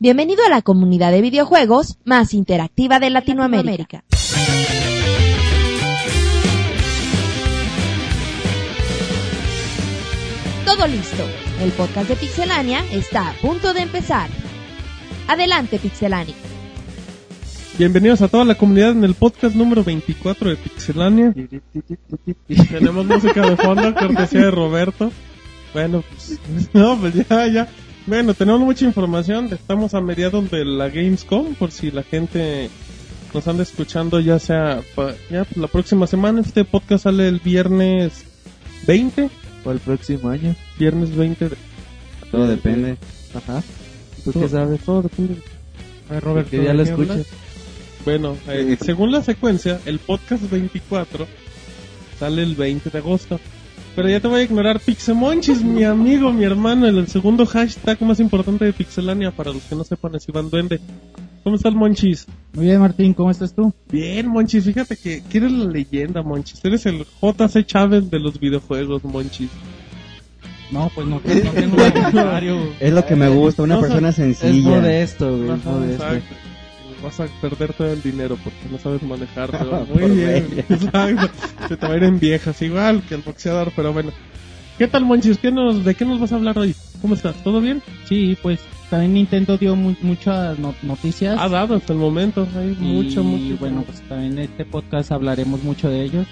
Bienvenido a la comunidad de videojuegos más interactiva de Latinoamérica. Todo listo. El podcast de Pixelania está a punto de empezar. Adelante, Pixelania. Bienvenidos a toda la comunidad en el podcast número 24 de Pixelania. Tenemos música de fondo, cortesía de Roberto. Bueno, pues, no, pues ya, ya. Bueno, tenemos mucha información. Estamos a mediados de la Gamescom, por si la gente nos anda escuchando, ya sea pa- ya pues, la próxima semana. Este podcast sale el viernes 20. O el próximo año. Viernes 20. de- Todo depende. Ajá. ¿Tú todo- qué sabes? Todo depende. Ay, Roberto, Que ya lo escuches. Bueno, eh, según la secuencia, el podcast 24 sale el 20 de agosto. Pero ya te voy a ignorar Pixemonchis, mi amigo, mi hermano, el, el segundo hashtag más importante de Pixelania para los que no sepan es Iván Duende. ¿Cómo estás, Monchis? Muy bien, Martín, ¿cómo estás tú? Bien, Monchis, fíjate que, que eres la leyenda, Monchis. Eres el JC Chávez de los videojuegos, Monchis. No, pues no, no tengo un comentario. Es lo que me gusta, una No, persona Es sencilla. modesto, güey. es Ajá, modesto. exacto. Vas a perder todo el dinero porque no sabes manejarlo. Por Muy bien. Exacto. Se te va a ir en viejas, igual que el boxeador, pero bueno. ¿Qué tal, Monchis? ¿Qué nos, ¿De qué nos vas a hablar hoy? ¿Cómo estás? ¿Todo bien? Sí, pues también Nintendo dio mu- muchas no- noticias. Ha dado hasta el momento. Hay y mucho, mucho. bueno, pues también en este podcast hablaremos mucho de ellos.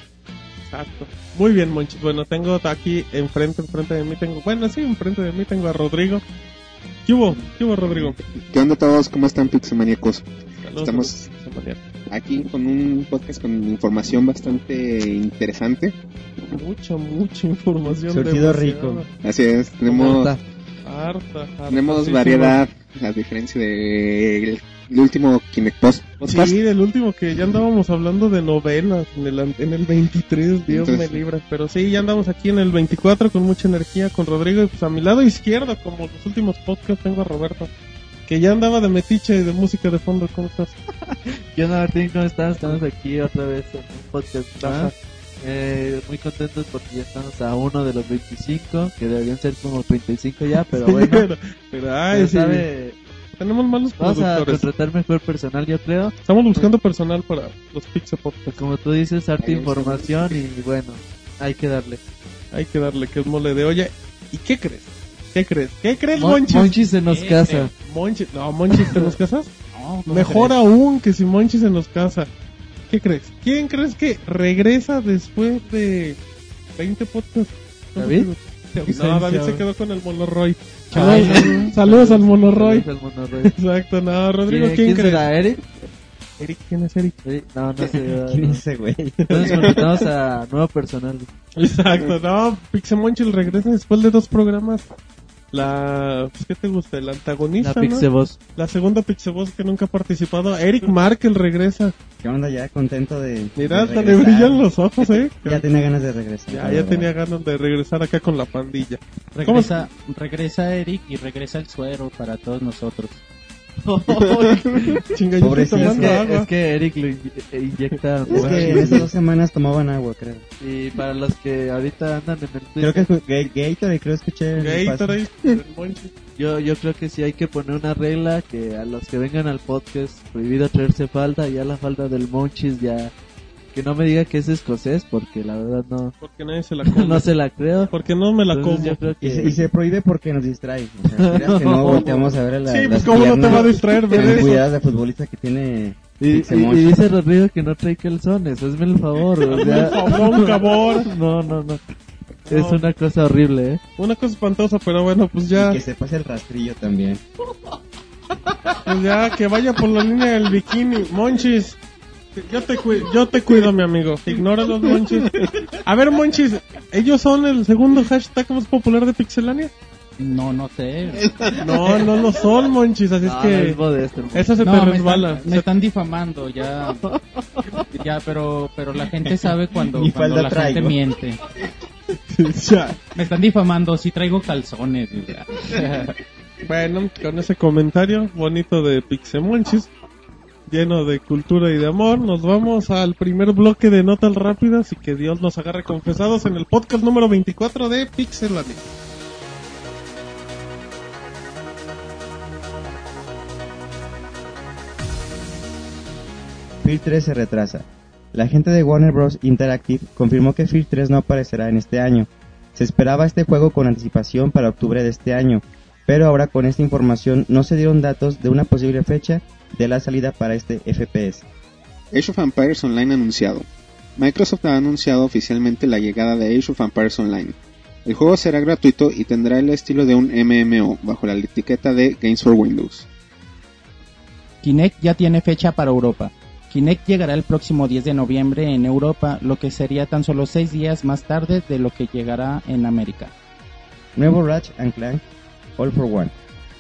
Exacto. Muy bien, Monchis. Bueno, tengo aquí enfrente, enfrente de mí tengo... Bueno, sí, enfrente de mí tengo a Rodrigo. ¿Qué hubo? ¿Qué hubo, Rodrigo? ¿Qué onda todos? ¿Cómo están Pixelmaníacos? Saludos. Estamos- Saludos. Aquí con un podcast con información bastante interesante. Mucha, mucha información. Surtido rico. Así es, tenemos, Harta. Harta, harta, tenemos variedad, a diferencia del el último Kinect Post podcast. Sí, del último que ya andábamos hablando de novelas en el, en el 23, Dios Entonces- me libre. Pero sí, ya andamos aquí en el 24 con mucha energía con Rodrigo y pues a mi lado izquierdo, como los últimos podcasts, tengo a Roberto. Que ya andaba de metiche y de música de fondo, ¿cómo estás? ¿Qué onda, Martín? ¿Cómo estás? Estamos aquí otra vez en un podcast más. Eh, muy contentos porque ya estamos a uno de los 25, que deberían ser como 35 ya, pero bueno. pero, pero, ay, Pero sí, sabe, tenemos malos vamos a contratar mejor personal, yo creo. Estamos buscando personal para los Pixel Podcasts. Como tú dices, arte Ahí información y bueno, hay que darle. Hay que darle que es mole de olla. ¿Y qué crees? ¿Qué crees? ¿Qué crees, Mon- Monchis? Monchi se nos ¿Qué casa. Monchis, no, Monchis, ¿te nos casas? No, ¿cómo Mejor crees? aún que si Monchi se nos casa. ¿Qué crees? ¿Quién crees que regresa después de 20 podcasts? ¿David? No, David se quedó con el Monoroy. Ay, Saludos, saludos al Monoroy. Saludos al Monoroy. Exacto, no, Rodrigo, ¿Quién, ¿quién, quién crees? será, Eric? Eric, ¿quién es Eric? No, no sé. ¿Quién es ese güey? Entonces contratamos a nuevo personal. Exacto, no, Pixemonchil regresa después de dos programas. La, pues, ¿qué te gusta? El La antagonista, ¿no? Pixeboss. La segunda Pixeboss que nunca ha participado. Eric Markel regresa. ¿Qué onda ya? Contento de. Mira, hasta le brillan los ojos, eh. Ya tenía ganas de regresar. Ya, la ya tenía ganas de regresar acá con la pandilla. Regresa, regresa Eric y regresa el suero para todos nosotros. Chingadito Pobrecito. Es tomando que, agua. es que Eric lo eh, inyecta. Es que en esas dos semanas tomaban agua, creo. Y para los que ahorita andan en el Creo Twitter, que escu- Ga- Gatorade, creo que escuché. Gatorade, yo, yo creo que sí hay que poner una regla que a los que vengan al podcast prohibido traerse falda, ya la falda del Monchis ya... Que no me diga que es escocés porque la verdad no, Porque nadie se la come. no se la creo. Porque no me la Entonces como. yo creo Y se, que... y se prohíbe porque nos distrae. O sea, que no volteamos a ver a la, Sí, pues las cómo no te va a distraer ver tan eso. cuidadas de futbolista que tiene Y, y- y dice Rodrigo que no trae calzones, hazme el favor. o sea-. No, no, no. Es No. una cosa horrible, ¿eh? Una cosa espantosa, pero bueno, pues Y ya, que se pase el rastrillo también. pues ya que vaya por la línea del bikini. Monchis, yo te, cuido, yo te cuido, mi amigo. Ignora los Monchis. A ver, Monchis, ¿ellos son el segundo hashtag más popular de Pixelania? No, no sé. No, no lo son, Monchis, así es No, que... es modesto. Esa se No, te me resbala. están, me están difamando ya. Ya, pero, pero la gente sabe cuando, cuando la gente miente. Ya. Me están difamando si traigo calzones. ya. Bueno, con ese comentario bonito de Pixemonchis, lleno de cultura y de amor. Nos vamos al primer bloque de notas rápidas y que Dios nos agarre confesados en el podcast número 24 de Pixelania. Fear 3 se retrasa. La gente de Warner Bros. Interactive confirmó que Fear 3 no aparecerá en este año. Se esperaba este juego con anticipación para octubre de este año, pero ahora con esta información no se dieron datos de una posible fecha de la salida para este FPS. Age of Empires Online anunciado. Microsoft ha anunciado oficialmente la llegada de Age of Empires Online. El juego será gratuito y tendrá el estilo de un MMO bajo la etiqueta de Games for Windows. Kinect ya tiene fecha para Europa. Kinect llegará el próximo 10 de noviembre en Europa, lo que sería tan solo 6 días más tarde de lo que llegará en América. Nuevo Ratchet and Clank All for One.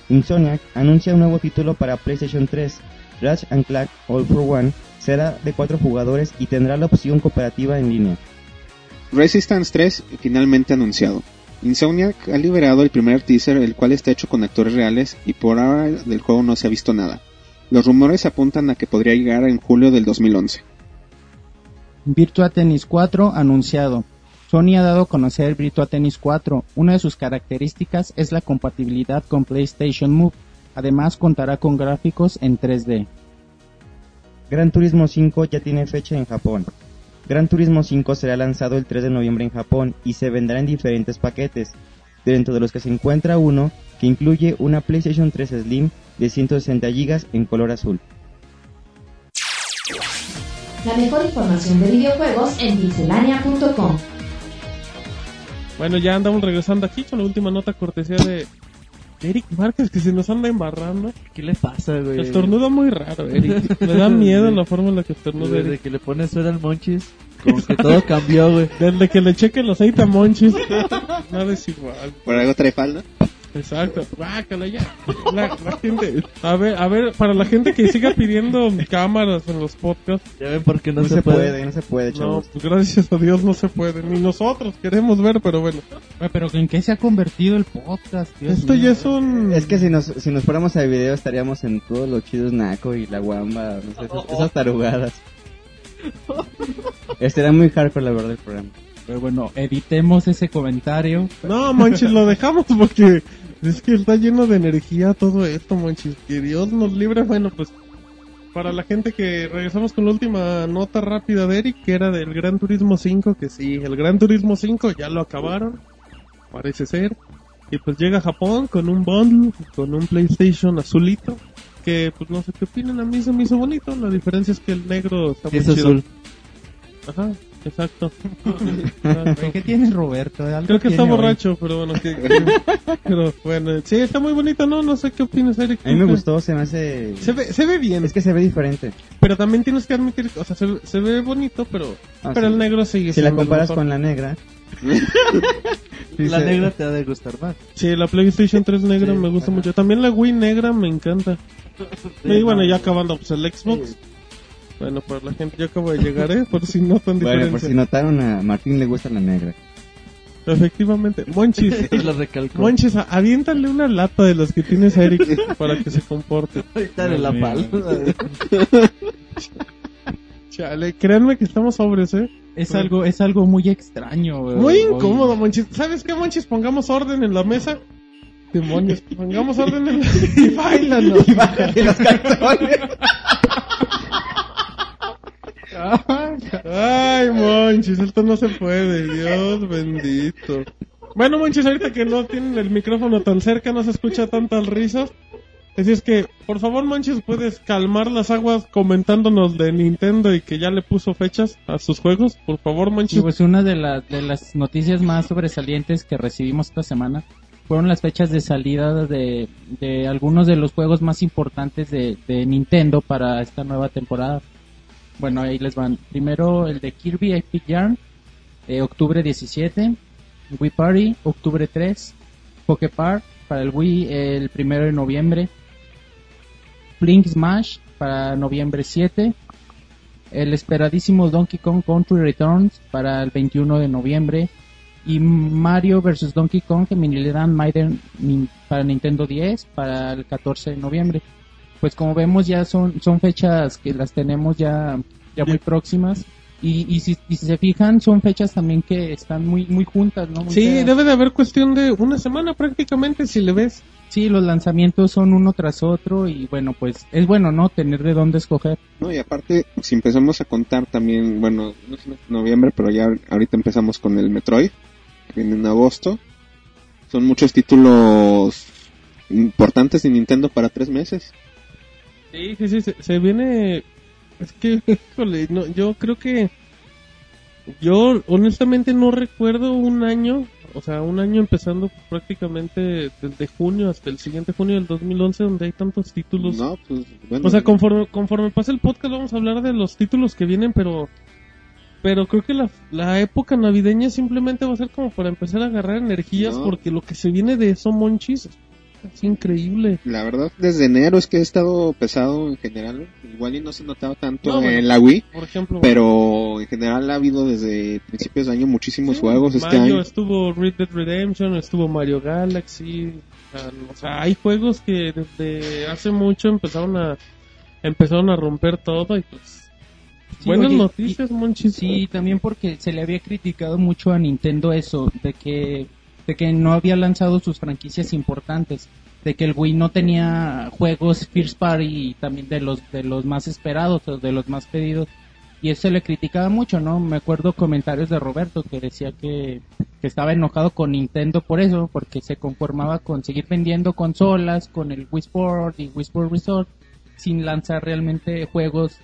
Insomniac anuncia un nuevo título para PlayStation 3. Ratchet and Clank All for One será de 4 jugadores y tendrá la opción cooperativa en línea. Resistance 3 finalmente anunciado. Insomniac ha liberado el primer teaser, el cual está hecho con actores reales y por ahora del juego no se ha visto nada. Los rumores apuntan a que podría llegar en julio del 2011. Virtua Tennis 4 anunciado. Sony ha dado a conocer Virtua Tennis 4. Una de sus características es la compatibilidad con PlayStation Move. Además contará con gráficos en 3D. Gran Turismo 5 ya tiene fecha en Japón. Gran Turismo 5 será lanzado el 3 de noviembre en Japón y se vendrá en diferentes paquetes, dentro de los que se encuentra uno que incluye una PlayStation 3 Slim de 160 GB en color azul. La mejor información de videojuegos en pixelania.com. Bueno, ya andamos regresando aquí con la última nota cortesía de Eric Márquez que se nos anda embarrando. ¿Qué le pasa, güey? Estornuda muy raro, Eric. Me da miedo la forma en la que estornuda Desde Eric. que le pones suela al Monchis, como que todo cambió, güey. Desde que le cheque el aceite a Monchis, nada es igual. ¿Por algo trae falda? Exacto. Guácala ya. La, la gente, a ver, a ver, para la gente que siga pidiendo cámaras en los podcasts, Ya ven por qué no, No, se, puede. no se puede, no, chavos. pues gracias a Dios no se puede. Ni nosotros queremos ver, pero bueno. Pero ¿en qué se ha convertido el podcast? Dios Esto mío? ya es un... Es que si nos, si nos fuéramos a video estaríamos en todos los chidos naco y la guamba, no sé, esas, esas tarugadas. Este era muy hardcore la verdad el programa. Pero bueno, editemos ese comentario. No, Monchis, lo dejamos porque es que está lleno de energía todo esto, Monchis. Que Dios nos libre. Bueno, pues para la gente que regresamos con la última nota rápida de Eric, que era del Gran Turismo 5, que sí, el Gran Turismo 5 ya lo acabaron, parece ser. Y pues llega a Japón con un bundle, con un PlayStation azulito, que pues no sé qué opinan, a mí se me hizo bonito, la diferencia es que el negro está muy Es chido. azul. Ajá, exacto. ¿Qué tienes, Roberto? Algo Creo que está tiene hoy. borracho, pero bueno, que, pero bueno, sí, está muy bonito, ¿no? No sé qué opinas, Eric. A mí me gustó, se me hace... Se ve, se ve bien, Es que se ve diferente. pero también tienes que admitir, o sea, se, se ve bonito, pero, Ah, pero sí. el negro sigue Si la comparas mejor. con la negra... sí La negra te ha de gustar más. Sí, la PlayStation 3 negra Sí, me gusta ajá. mucho. También la Wii negra me encanta. y bueno, ya acabando, pues el Xbox. Bueno, para la gente, yo acabo de llegar, ¿eh? Por si no tan Bueno, diferencia. por si notaron, a Martín le gusta la negra. Efectivamente. Monchis, Y lo recalcó. Monchis, aviéntale una lata de las que tienes a Eric para que se comporte. Ahorita de la palma. Chale, créanme que estamos sobres, ¿eh? Es algo, es algo muy extraño, güey. Muy incómodo, Monchis. ¿Sabes qué, Monchis? Pongamos orden en la mesa. Demonios, pongamos orden en la... y bailanos. Y los cartones. Ay, Monchis, esto no se puede. Dios bendito. Bueno, Monchis, ahorita que no tienen el micrófono tan cerca, no se escucha tantas risas. Así es que, por favor, Monchis, puedes calmar las aguas comentándonos de Nintendo y que ya le puso fechas a sus juegos. Por favor, Monchis. pues una de las noticias más sobresalientes que recibimos esta semana fueron las fechas de salida de, de algunos de los juegos más importantes de, de Nintendo para esta nueva temporada. Bueno, ahí les van. Primero el de Kirby Epic Yarn, eh, octubre 17. Wii Party, octubre 3. Poképar para el Wii el primero de noviembre. Blink Smash para noviembre 7 el esperadísimo Donkey Kong Country Returns para el 21 de noviembre y Mario vs Donkey Kong Mini Land Maiden para Nintendo 10 para el 14 de noviembre. Pues como vemos ya son son fechas que las tenemos ya ya muy próximas y, y, si, y si se fijan son fechas también que están muy muy juntas, ¿no? Muy Sí, debe de haber cuestión de una semana prácticamente si le ves. Sí, los lanzamientos son uno tras otro y bueno, pues es bueno, ¿no? Tener de dónde escoger. No, y aparte, si empezamos a contar también, bueno, no es noviembre, pero ya ahorita empezamos con el Metroid, que viene en agosto. Son muchos títulos importantes de Nintendo para tres meses. Sí, sí, sí, se, se viene... Es que, híjole, no, yo creo que... Yo honestamente no recuerdo un año, o sea, un año empezando prácticamente desde junio hasta el siguiente junio del 2011 donde hay tantos títulos. No, pues bueno. O sea, conforme, conforme pase el podcast vamos a hablar de los títulos que vienen, pero pero creo que la, la época navideña simplemente va a ser como para empezar a agarrar energías No. porque lo que se viene de eso, monchis, es increíble. La verdad, desde enero es que he estado pesado en general. Igual y no se notaba tanto No, bueno. en la Wii, Por ejemplo, pero en general ha habido desde principios de año muchísimos sí, juegos este Mayo año. estuvo Red Dead Redemption, estuvo Mario Galaxy, o sea, o sea, hay juegos que desde hace mucho empezaron a empezaron a romper todo y pues Sí, buenas oye, noticias, monchis. Sí, también porque se le había criticado mucho a Nintendo eso, de que, de que no había lanzado sus franquicias importantes, de que el Wii no tenía juegos First Party y también de los, de los más esperados o de los más pedidos. Y eso le criticaba mucho, ¿no? Me acuerdo comentarios de Roberto que decía que, que estaba enojado con Nintendo por eso, porque se conformaba con seguir vendiendo consolas, con el Wii Sport y Wii Sport Resort, sin lanzar realmente juegos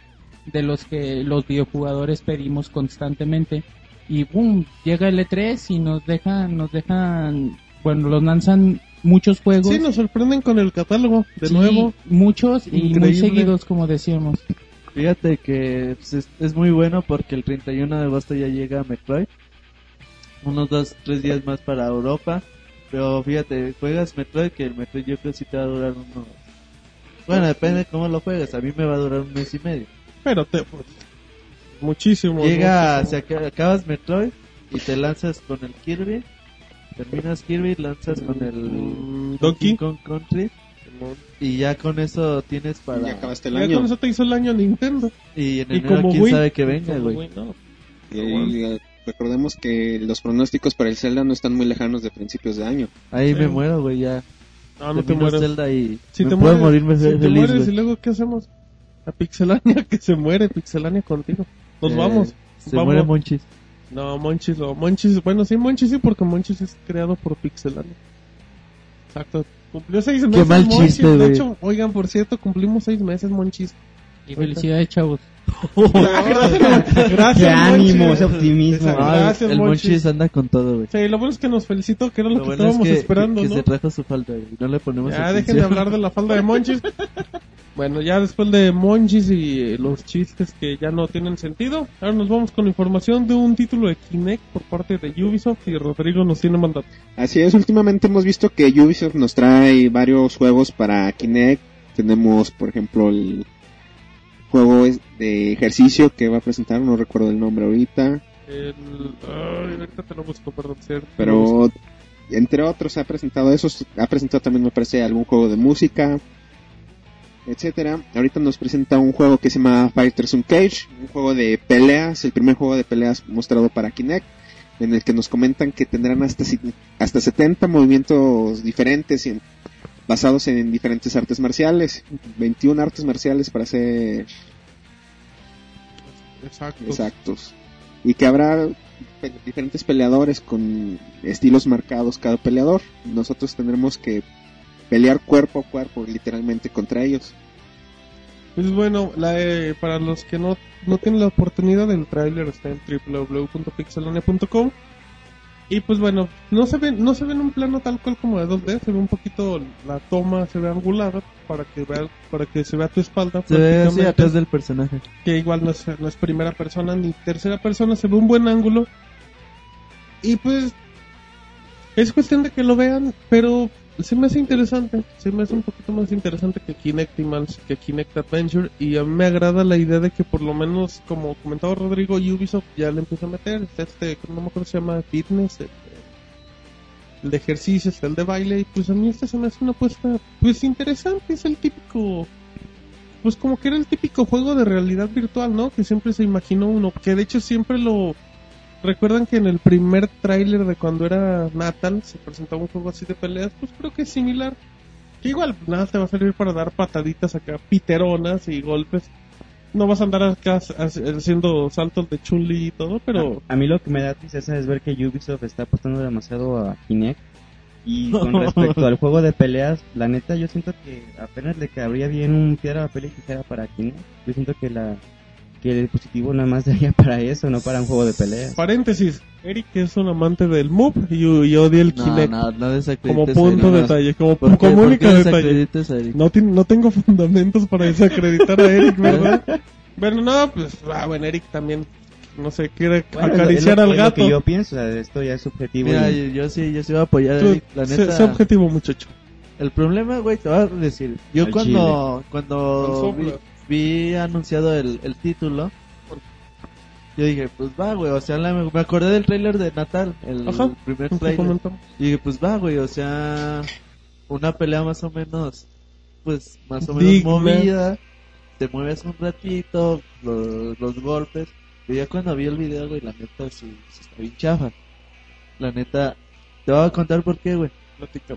de los que los videojugadores pedimos constantemente y boom llega el E3 y nos dejan nos dejan bueno los lanzan muchos juegos Sí, nos sorprenden con el catálogo, de Sí, nuevo. muchos y muy seguidos como decíamos Fíjate que pues, es, es muy bueno porque el 31 de agosto ya llega Metroid. Unos dos, tres días más para Europa. Pero fíjate, juegas Metroid que el Metroid yo creo que sí te va a durar unos... Bueno, depende de cómo lo juegas. A mí me va a durar un mes y medio. Pero te, muchísimo. Llega, muchísimo. se aca- acabas Metroid y te lanzas con el Kirby. Terminas Kirby, lanzas con el Mm, Donkey. Kong Country. Y ya con eso tienes para... Y ya acabaste el Ya año. con eso te hizo el año Nintendo. Y en Y enero como quién Wii. sabe que venga, güey. No. Y, eh, recordemos que los pronósticos para el Zelda no están muy lejanos de principios de año. Ahí Sí. me muero, güey, ya. No, no te mueres. Zelda y Si me te puedo mueres, morirme si fe- te feliz, mueres, y luego ¿qué hacemos? La pixelania que se muere, pixelania contigo. Nos Eh, vamos. Se Vamos. muere Monchis. No, Monchis, no. Monchis, bueno, sí, Monchis sí, porque Monchis es creado por Pixelania. Exacto. Cumplió seis meses. mal Monchis. chiste, De hecho, oigan, por cierto, cumplimos seis meses, Monchis. y felicidades chavos gracias, gracias, Qué ánimo, ese optimismo. Exacto. Gracias, el Monchis. Monchis anda con todo, güey. Sí, lo bueno es que nos felicitó, que era lo, Lo que bueno es estábamos que, esperando, que ¿no? se trajo su falda, güey. No le ponemos Ya atención. dejen de hablar de la falda de Monchis. Bueno, ya después de Monchis y eh, los chistes que ya no tienen sentido, ahora nos vamos con información de un título de Kinect por parte de Ubisoft y Rodrigo nos tiene mandato. Así es, últimamente hemos visto que Ubisoft nos trae varios juegos para Kinect. Tenemos, por ejemplo, el juego de ejercicio que va a presentar, no recuerdo el nombre ahorita, El... Ay, ahorita te lo busco, perdón. cierto. pero entre otros ha presentado esos, ha presentado también me parece algún juego de música, etcétera. Ahorita nos presenta un juego que se llama Fighters Cage, un juego de peleas, el primer juego de peleas mostrado para Kinect, en el que nos comentan que tendrán hasta hasta 70 movimientos diferentes y en- basados en diferentes artes marciales, 21 artes marciales para ser Exacto. exactos. Y que habrá pe- diferentes peleadores con estilos marcados cada peleador. Nosotros tendremos que pelear cuerpo a cuerpo, literalmente, contra ellos. Pues bueno, la, eh, para los que no, no tienen la oportunidad, el tráiler está en www.pixelania.com. Y pues bueno, no se ve, no se ve en un plano tal cual como de 2D, se ve un poquito la toma, se ve angulada para que vea, para que se vea tu espalda. Se ve así atrás del personaje. que igual no es, no es primera persona ni tercera persona, se ve un buen ángulo. Y pues es cuestión de que lo vean, pero se me hace interesante, se me hace un poquito más interesante que Kinect y más que Kinect Adventure y a mí me agrada la idea de que por lo menos como comentaba Rodrigo Ubisoft ya le empieza a meter está este no me acuerdo se llama fitness el, el de ejercicios el de baile y pues a mí este se me hace una apuesta pues interesante es el típico pues como que era el típico juego de realidad virtual, ¿no? Que siempre se imaginó uno, que de hecho siempre lo... Recuerdan que en el primer tráiler de cuando era Natal se presentaba un juego así de peleas, pues creo que es similar. Que igual nada te va a servir para dar pataditas acá, piteronas y golpes. No vas a andar acá ha- haciendo saltos de chuli y todo, pero... A mí lo que me da tristeza es ver que Ubisoft está apostando demasiado a Kinect. Y con respecto al juego de peleas, la neta yo siento que apenas le cabría bien un piedra, papel y tijera para Kinect. Yo siento que la que el dispositivo nada más daría para eso, no para un juego de peleas. Paréntesis, Eric es un amante del Move y, y odia el No, Kinect. no, no como punto Eric. detalle, como, ¿Por qué- como por único detalle. desacreditas a Eric? No, no tengo fundamentos para desacreditar a Eric, ¿verdad? Pero no, pues, ah, bueno, Eric también, no sé, quiere Bueno, acariciar lo- al es lo gato. que yo pienso, esto ya es subjetivo. Mira, y- yo, yo sí, yo sí voy a apoyar a Tú, Eric. La neta, sé objetivo, muchacho. el problema, güey, te voy a decir. Yo Al cuando, cuando vi, Con vi anunciado el, el título, yo dije, pues va, güey, o sea, la- me acordé del trailer de Natal, el Ajá, primer ¿Qué trailer. Y dije, pues va, güey, o sea, una pelea más o menos, pues más o menos Digna. movida, te mueves un ratito, lo- los golpes. Y ya cuando vi el video, güey, la neta sí, sí está bien chafa. La neta, te voy a contar por qué, güey. Platica.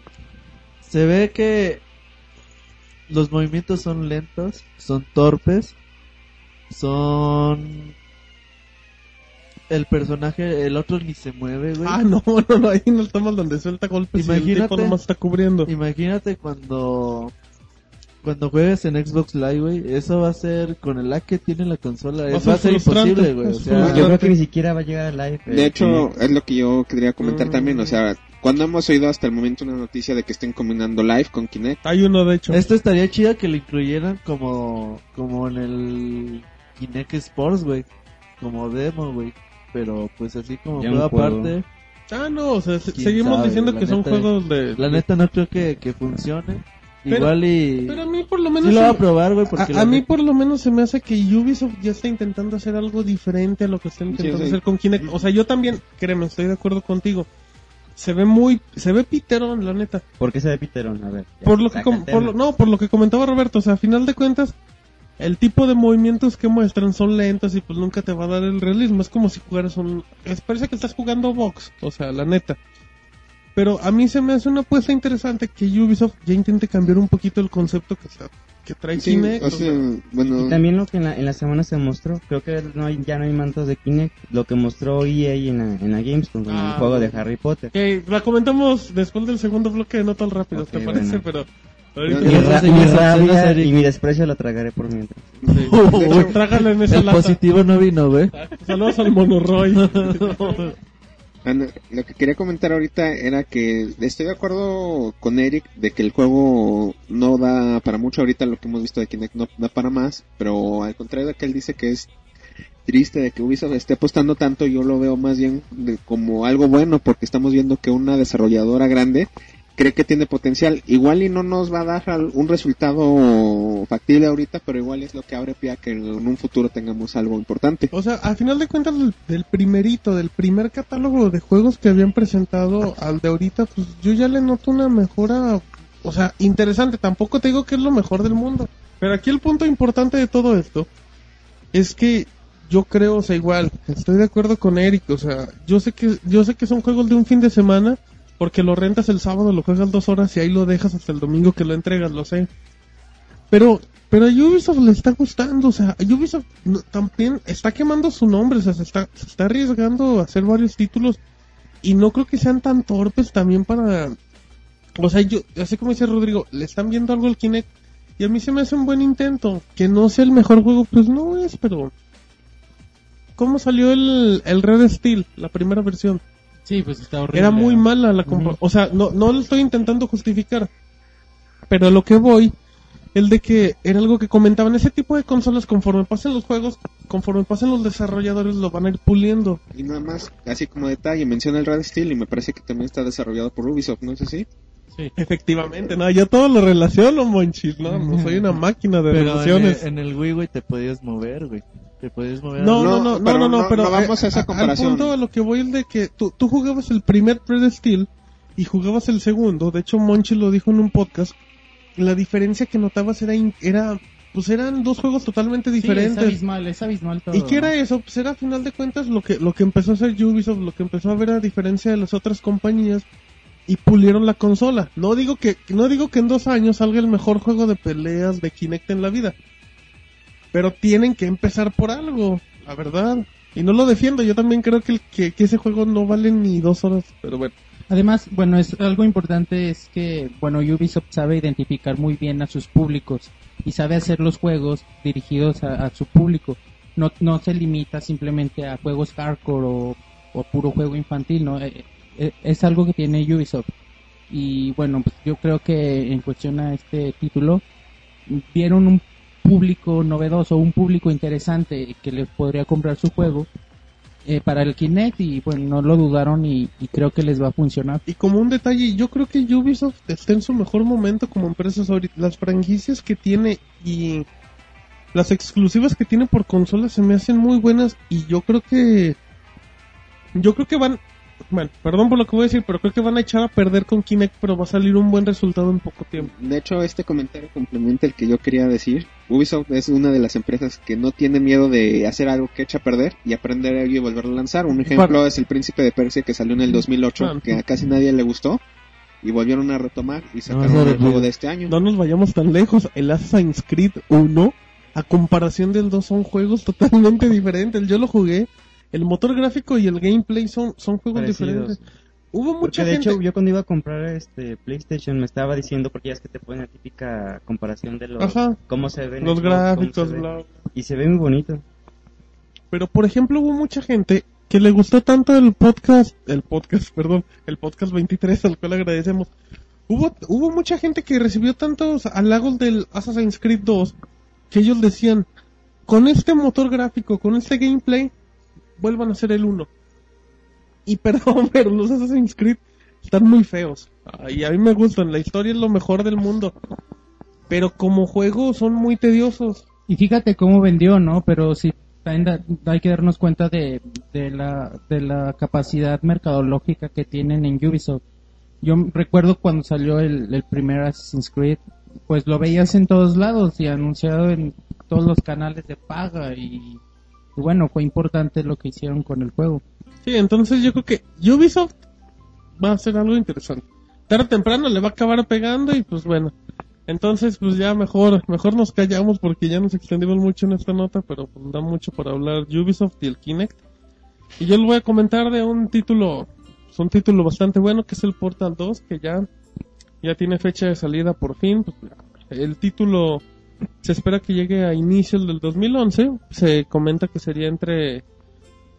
Se ve que los movimientos son lentos, son torpes, son... El personaje, el otro ni se mueve, güey. Ah, no, no, no, ahí no estamos donde suelta golpes y el Imagínate. tipo nomás está cubriendo. Imagínate cuando cuando juegues en Xbox Live, güey, eso va a ser con el lag que tiene la consola, Va a es- ser va a ser imposible, güey. O sea, yo creo que ni siquiera va a llegar al live. De eh, hecho, es lo que yo quería comentar Mm. también. O sea, cuando hemos oído hasta el momento una noticia de que estén combinando live con Kinect. Hay uno, de hecho. esto estaría chido que lo incluyeran como como en el Kinect Sports, güey, como demo, güey. Pero pues así como Ya juego aparte, Ah, no, o sea, se- ¿Quién seguimos sabe, diciendo que son juegos de... la neta no creo que, que funcione. Pero- Igual y Pero a mí por lo menos... sí lo voy a probar, güey, porque a, a mí por lo menos se me hace que Ubisoft ya está intentando hacer algo diferente a lo que está intentando sí. hacer con Kinect. O sea, yo también, créeme, estoy de acuerdo contigo. Se ve muy, se ve piterón, la neta. ¿Por qué se ve Piterón? A ver. Por lo que, por lo- no, por lo que comentaba Roberto, o sea, a final de cuentas, el tipo de movimientos que muestran son lentos y pues nunca te va a dar el realismo. Es como si jugaras un, es, parece que estás jugando box, o sea, la neta. Pero a mí se me hace una apuesta interesante que Ubisoft ya intente cambiar un poquito el concepto que, está, que trae Sí, Kinect. o sea, bueno, Y también lo que en la, en la semana se mostró, creo que no hay, ya no hay mantos de Kinect, lo que mostró EA en la, en la Gamescom con Ah, el juego de. Harry Potter. Que la comentamos después del segundo bloque No tan rápido, Ok, ¿te parece? bueno. Pero ahorita Mi, no, rabia y mi desprecio lo tragaré por mientras. sí. Trágale en esa el lata. positivo no vino, güey. Saludos al Monoroy. Ah, no, Lo que quería comentar ahorita era que estoy de acuerdo con Eric de que el juego no da para mucho. Ahorita lo que hemos visto de Kinect no da para más, pero al contrario de que él dice que es triste de que Ubisoft esté apostando tanto, yo lo veo más bien de- como algo bueno porque estamos viendo que una desarrolladora grande cree que tiene potencial. Igual y no nos va a dar un resultado factible ahorita, pero igual es lo que abre pie a que en un futuro tengamos algo importante. O sea, al final de cuentas, del, del primerito, del primer catálogo de juegos que habían presentado al de ahorita, pues yo ya le noto una mejora, o sea, interesante. Tampoco te digo que es lo mejor del mundo. Pero aquí el punto importante de todo esto es que yo creo, o sea, igual, estoy de acuerdo con Eric, o sea, yo sé que, yo sé que son juegos de un fin de semana, porque lo rentas el sábado, lo juegas dos horas y ahí lo dejas hasta el domingo que lo entregas, lo sé. Pero, pero a Ubisoft le está gustando, o sea, a Ubisoft también está quemando su nombre, o sea, se está, se está arriesgando a hacer varios títulos y no creo que sean tan torpes también para, o sea, yo, así como dice Rodrigo, le están viendo algo al Kinect y a mí se me hace un buen intento, que no sea el mejor juego, pues no es, pero ¿cómo salió el, el Red Steel, la primera versión? Sí, pues está horrible. Era muy mala la compra. O sea, no, no lo estoy intentando justificar. Pero a lo que voy, el de que era algo que comentaban, ese tipo de consolas conforme pasen los juegos, conforme pasen los desarrolladores lo van a ir puliendo. Y nada más, así como detalle, menciona el Red Steel y me parece que también está desarrollado por Ubisoft, ¿no es así? Sí. Efectivamente, no, yo todo lo relaciono, monchis, no, no soy una máquina de Pero en el, relaciones. en el Wii, güey, te podías mover, güey. Te mover. No, No, no, no, no, pero no, no, no- pero no vamos a esa al punto a lo que voy es de que tú, tú jugabas el primer Red Steel y jugabas el segundo. De hecho, Monchi lo dijo en un podcast. La diferencia que notabas era, era, pues eran dos juegos totalmente Sí, es diferentes. abismal, es abismal todo. ¿Y qué era eso? Pues era a final de cuentas lo que, lo que empezó a hacer Ubisoft, lo que empezó a ver a diferencia de las otras compañías, y pulieron la consola. No digo que, no digo que en dos años salga el mejor juego de peleas de Kinect en la vida. Pero tienen que empezar por algo, la verdad. Y no lo defiendo, yo también creo que, el- que, ese juego no vale ni dos horas, pero bueno. Además, bueno, es algo importante es que, bueno, Ubisoft sabe identificar muy bien a sus públicos y sabe hacer los juegos dirigidos a, a su público. No, no se limita simplemente a juegos hardcore o, o puro juego infantil, ¿no? Eh, eh, es algo que tiene Ubisoft. Y bueno, pues yo creo que en cuestión a este título, vieron un público novedoso, un público interesante que les podría comprar su juego eh, para el Kinect y bueno, no lo dudaron y, creo que les va a funcionar. Y como un detalle, yo creo que Ubisoft está en su mejor momento como empresas ahorita. Las franquicias que tiene y las exclusivas que tiene por consola se me hacen muy buenas y yo creo que yo creo que van bueno, perdón por lo que voy a decir, pero creo que van a echar a perder con Kinect, pero va a salir un buen resultado en poco tiempo. De hecho, este comentario complementa el que yo quería decir. Ubisoft es una de las empresas que no tiene miedo de hacer algo que echa a perder y aprender a ello y volverlo a lanzar. Un ejemplo Para- es el Príncipe de Persia que salió en el 2008, Ah, que a casi nadie le gustó y volvieron a retomar y sacaron se el juego de este año. No nos vayamos tan lejos, el Assassin's Creed 1 a comparación del 2 son juegos totalmente diferentes. Yo lo jugué, el motor gráfico y el gameplay son son juegos Parecidos. diferentes. Hubo Porque mucha de gente hecho yo cuando iba a comprar este PlayStation me estaba diciendo porque ya es que te ponen la típica comparación de los Ajá. cómo se ven los gráficos, se bla, y se ve muy bonito. Pero por ejemplo hubo mucha gente que le gustó tanto el podcast, el podcast, perdón, el podcast 23 al cual agradecemos. Hubo, hubo mucha gente que recibió tantos halagos del Assassin's Creed 2 que ellos decían, con este motor gráfico, con este gameplay, vuelvan a ser el 1. Y perdón, pero los Assassin's Creed están muy feos. Y a mí me gustan, la historia es lo mejor del mundo. Pero como juego son muy tediosos. Y fíjate cómo vendió, ¿no? Pero sí, también hay que darnos cuenta de, de, la, de la capacidad mercadológica que tienen en Ubisoft. Yo recuerdo cuando salió el, el primer Assassin's Creed, pues lo veías en todos lados y anunciado en todos los canales de paga y, y bueno, fue importante lo que hicieron con el juego. Sí, entonces yo creo que Ubisoft va a hacer algo interesante. Tarde o temprano le va a acabar pegando y pues bueno. Entonces pues ya mejor, mejor nos callamos porque ya nos extendimos mucho en esta nota, pero pues, da mucho para hablar Ubisoft y el Kinect. Y yo les voy a comentar de un título, es un título bastante bueno que es el Portal 2 que ya, ya tiene fecha de salida por fin. Pues, el título se espera que llegue a inicios del 2011. Se comenta que sería entre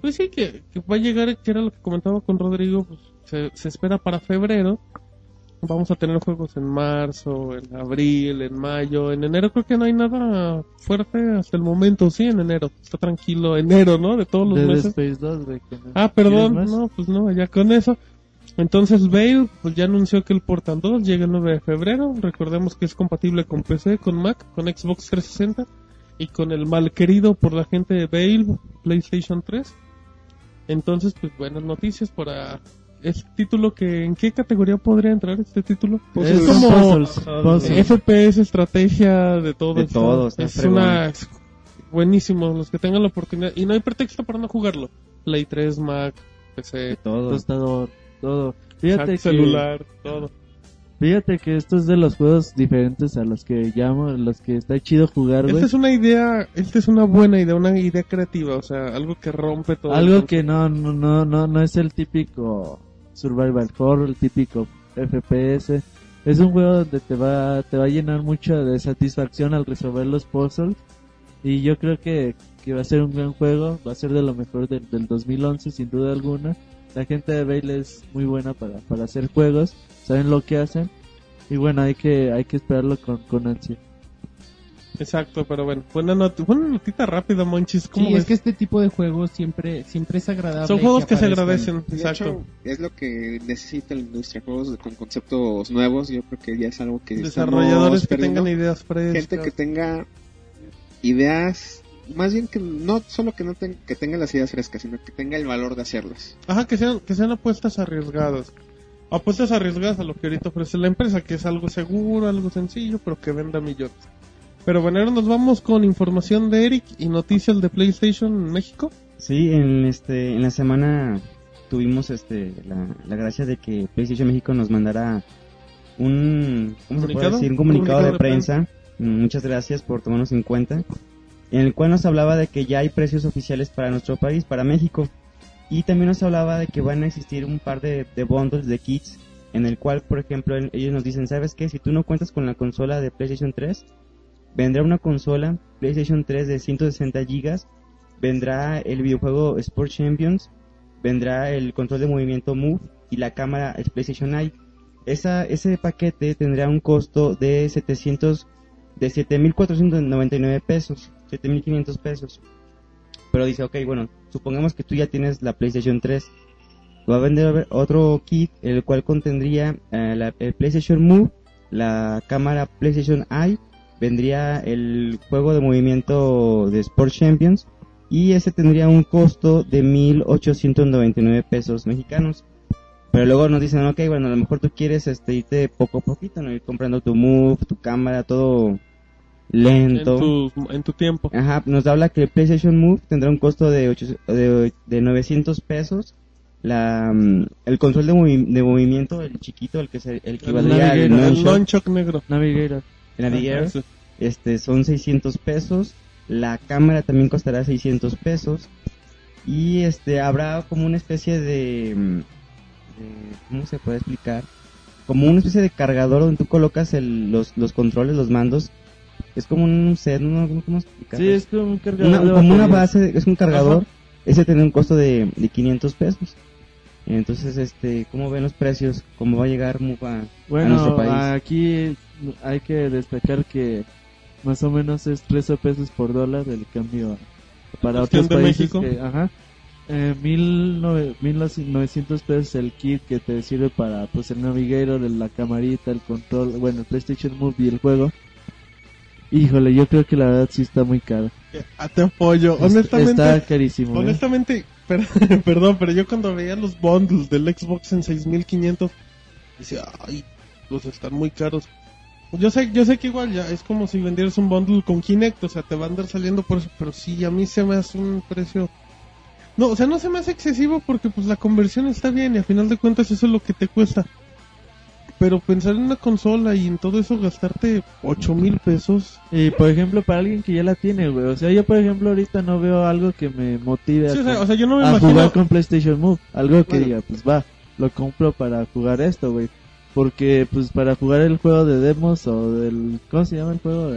pues sí, que, que va a llegar, que era lo que comentaba con Rodrigo, pues se, se espera para febrero. Vamos a tener juegos en marzo, en abril, en mayo, en enero creo que no hay nada fuerte hasta el momento, sí, en enero. Está tranquilo, enero, ¿no? De todos los Dead meses. Space 2, güey. que no- Ah, ¿Quieres perdón, no, pues no, ya con eso. Entonces Bale, pues ya anunció que el Portal 2 llega el 9 de febrero. Recordemos que es compatible con PC, con Mac, con Xbox 360 y con el mal querido por la gente de Bale, PlayStation 3. Entonces, pues buenas noticias para este título que ¿en qué categoría podría entrar este título? Pues Es es como puzzles, puzzles. FPS, estrategia, de todo. De está- todo, está es fregón. una es buenísimo, los que tengan la oportunidad y no hay pretexto para no jugarlo. Play 3, Mac, De PC, todo. Tostador, todo. Fíjate que, celular, todo. fíjate que esto es de los juegos diferentes a los que llamo, los que está chido jugar, güey. Esta es una idea, esta es una buena idea, una idea creativa, o sea, algo que rompe todo. Algo el que no, no, no, no, no es el típico survival horror, el típico FPS. Es un juego donde te va, te va a llenar mucho de satisfacción al resolver los puzzles. Y yo creo que, que va a ser un gran juego, va a ser de lo mejor del, del 2011 sin duda alguna. La gente de Bale es muy buena para, para hacer juegos, saben lo que hacen. Y bueno, hay que, hay que esperarlo con, con ansia. Exacto, pero bueno, buena, not buena notita rápida, Monchis. ¿Cómo Sí, ves? es que este tipo de juegos siempre, siempre es agradable. Son juegos que, se agradecen, De exacto. hecho, es lo que necesita la industria, juegos con conceptos nuevos, yo creo que ya es algo que Desarrolladores que tengan ideas frescas. gente que tenga ideas, más bien que no solo que no ten- que tenga las ideas frescas, sino que tenga el valor de hacerlas. Ajá, que sean, que sean apuestas arriesgadas. Apuestas arriesgadas a lo que ahorita ofrece la empresa, que es algo seguro, algo sencillo, pero que venda millones. Pero bueno, ahora nos vamos con información de Eric y noticias de PlayStation en México. Sí, en este en la semana tuvimos este la, la gracia de que PlayStation México nos mandara un ¿cómo se puede ¿Comunicado? decir? un comunicado, ¿Comunicado de, de prensa. Muchas gracias por tomarnos en cuenta. En el cual nos hablaba de que ya hay precios oficiales para nuestro país, para México. Y también nos hablaba de que van a existir un par de, de bundles de kits en el cual, por ejemplo, el- ellos nos dicen, ¿sabes qué? Si tú no cuentas con la consola de PlayStation 3, vendrá una consola PlayStation 3 de 160 gigas, vendrá el videojuego Sport Champions, vendrá el control de movimiento Move y la cámara PlayStation Eye. Esa, ese paquete tendrá un costo de 700, de 7.499 pesos, 7.500 pesos. Pero dice, ok, bueno, supongamos que tú ya tienes la PlayStation 3. Va a vender otro kit, el cual contendría eh, el PlayStation Move, la cámara PlayStation Eye, vendría el juego de movimiento de Sport Champions y ese tendría un costo de 1.899 pesos mexicanos. Pero luego nos dicen, ok, bueno, a lo mejor tú quieres este, irte poco a poquito, ¿no? Ir comprando tu Move, tu cámara, todo En lento. tu, en tu tiempo. Ajá, nos habla que el PlayStation Move tendrá un costo de, ocho- de, de 900 pesos. La, mm, el control de, movi- de movimiento, el chiquito, el que se, el que Navigator, el Nunchuck, Nunchuck negro. Navigator. el Navigator, Ajá, sí. este, son 600 pesos. La cámara también costará 600 pesos. Y este, habrá como una especie de, mm, de- ¿cómo se puede explicar? Como una especie de cargador donde tú colocas el, los, los controles, los mandos. Es como un set, ¿no? ¿Cómo explicarlo? Sí, es como un cargador. una, como base, es un cargador, ese tiene un costo de, de 500 pesos. Entonces, este, ¿cómo ven los precios? ¿Cómo va a llegar Move a, a Bueno, nuestro país? aquí hay que destacar que más o menos es 13 pesos por dólar el cambio para otros países. México. Que, ajá. Eh, mil nove- 1900 pesos el kit que te sirve para pues el navigator, el- la camarita, el control, bueno, el PlayStation Move y el juego. Híjole, yo creo que la verdad sí está muy caro. Ah, te apoyo. Es- Honestamente, Está carísimo. ¿eh? honestamente, perdón, pero yo cuando veía los bundles del Xbox en 6500, decía, ay, pues están muy caros. Yo sé, yo sé que igual ya es como si vendieras un bundle con Kinect, o sea, te va a andar saliendo por eso, pero sí, a mí se me hace un precio... No, o sea, no se me hace excesivo porque pues la conversión está bien y a final de cuentas eso es lo que te cuesta. Pero pensar en una consola y en todo eso gastarte 8 mil pesos... Y por ejemplo, para alguien que ya la tiene, güey. O sea, yo por ejemplo ahorita no veo algo que me motive Sí, a, o, sea, com- o sea, yo no me a imagino... jugar con PlayStation Move. Algo que Bueno. diga, pues va, lo compro para jugar esto, güey. Porque pues para jugar el juego de demos o del... ¿Cómo se llama el juego?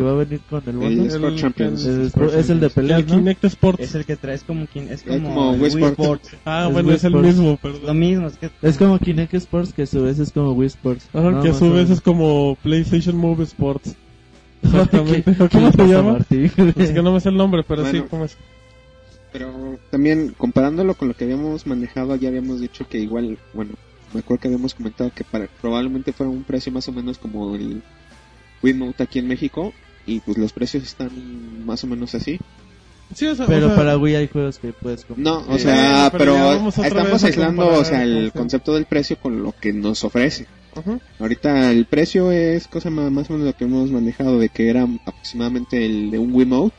Que va a venir con el El bundle? Sport Champions. El es el de el peleas, ¿no? Kinect Sports. Es el que traes como es como, como el Wii Wii Sports. Sports. Ah, Es bueno, Wii es el Sports. mismo, Lo perdón. mismo, es que Es como Kinect Sports, que a su vez es como Wii Sports. Ajá, No, que a su vez es como PlayStation Move Sports. ¿Qué- Exactamente. qué ¿Cómo se llama? Es que no me sé el nombre, pero sí, Bueno. ¿cómo es? Pero también comparándolo con lo que habíamos manejado, ya habíamos dicho que igual, bueno, me acuerdo que habíamos comentado que para, probablemente fuera un precio más o menos como el Wiimote aquí en México y pues los precios están más o menos así. Sí, o sea, Pero o sea, para Wii hay juegos que puedes comprar. No, o Eh, sea, pero estamos aislando, o sea, el concepto del precio con lo que nos ofrece. ajá. Ahorita el precio es cosa ma- más o menos lo que hemos manejado de que era aproximadamente el de un Wiimote.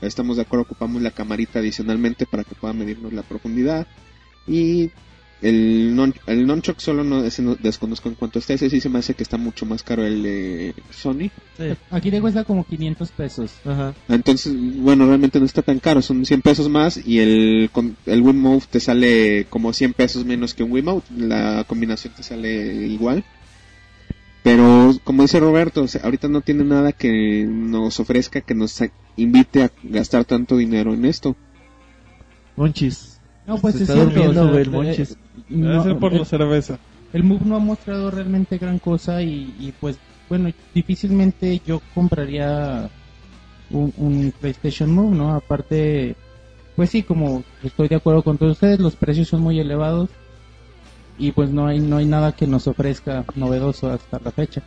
Estamos de acuerdo, ocupamos la camarita adicionalmente para que pueda medirnos la profundidad. Y el, non, el Nunchuck solo no, ese no- desconozco en cuánto está. Ese sí se me hace que está mucho más caro el de Sony. Sí. Aquí te cuesta como 500 pesos. Ajá. Entonces, bueno, realmente no está tan caro. Son 100 pesos más y el, con- el Wiimote te sale como 100 pesos menos que un Wiimote. La combinación te sale igual. Pero, como dice Roberto, o sea, ahorita no tiene nada que nos ofrezca, que nos invite a gastar tanto dinero en esto. Monchis. No, pues Se es está cierto. durmiendo, o sea, güey, el eh, No, ser por el, la cerveza. el Move no ha mostrado realmente gran cosa y, y, pues, bueno, difícilmente yo compraría un, un PlayStation Move, ¿no? Aparte, pues sí, como estoy de acuerdo con todos ustedes, los precios son muy elevados y pues no hay no hay nada que nos ofrezca novedoso hasta la fecha.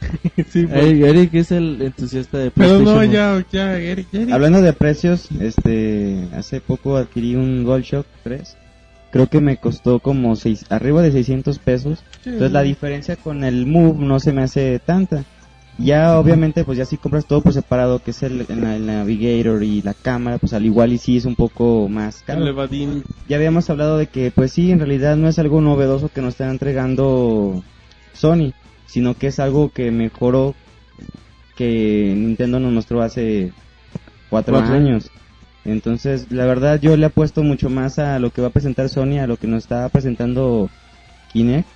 sí, pues. Eric, Eric es el entusiasta de Pero PlayStation. no, Move. ya, ya, Eric, Eric. Hablando de precios, este, hace poco adquirí un DualShock 3. Creo que me costó como seis, arriba de 600 pesos. Sí. Entonces la diferencia con el Move no se me hace tanta. Ya obviamente pues ya si compras todo por separado, que es el, el- el Navigator y la cámara, pues al igual y sí es un poco más caro. El. Ya habíamos hablado de que pues sí, en realidad no es algo novedoso que nos están entregando Sony, sino que es algo que mejoró que Nintendo nos mostró hace cuatro Cuatro. años. Entonces, la verdad yo le apuesto mucho más a lo que va a presentar Sony, a lo que nos está presentando Kinect.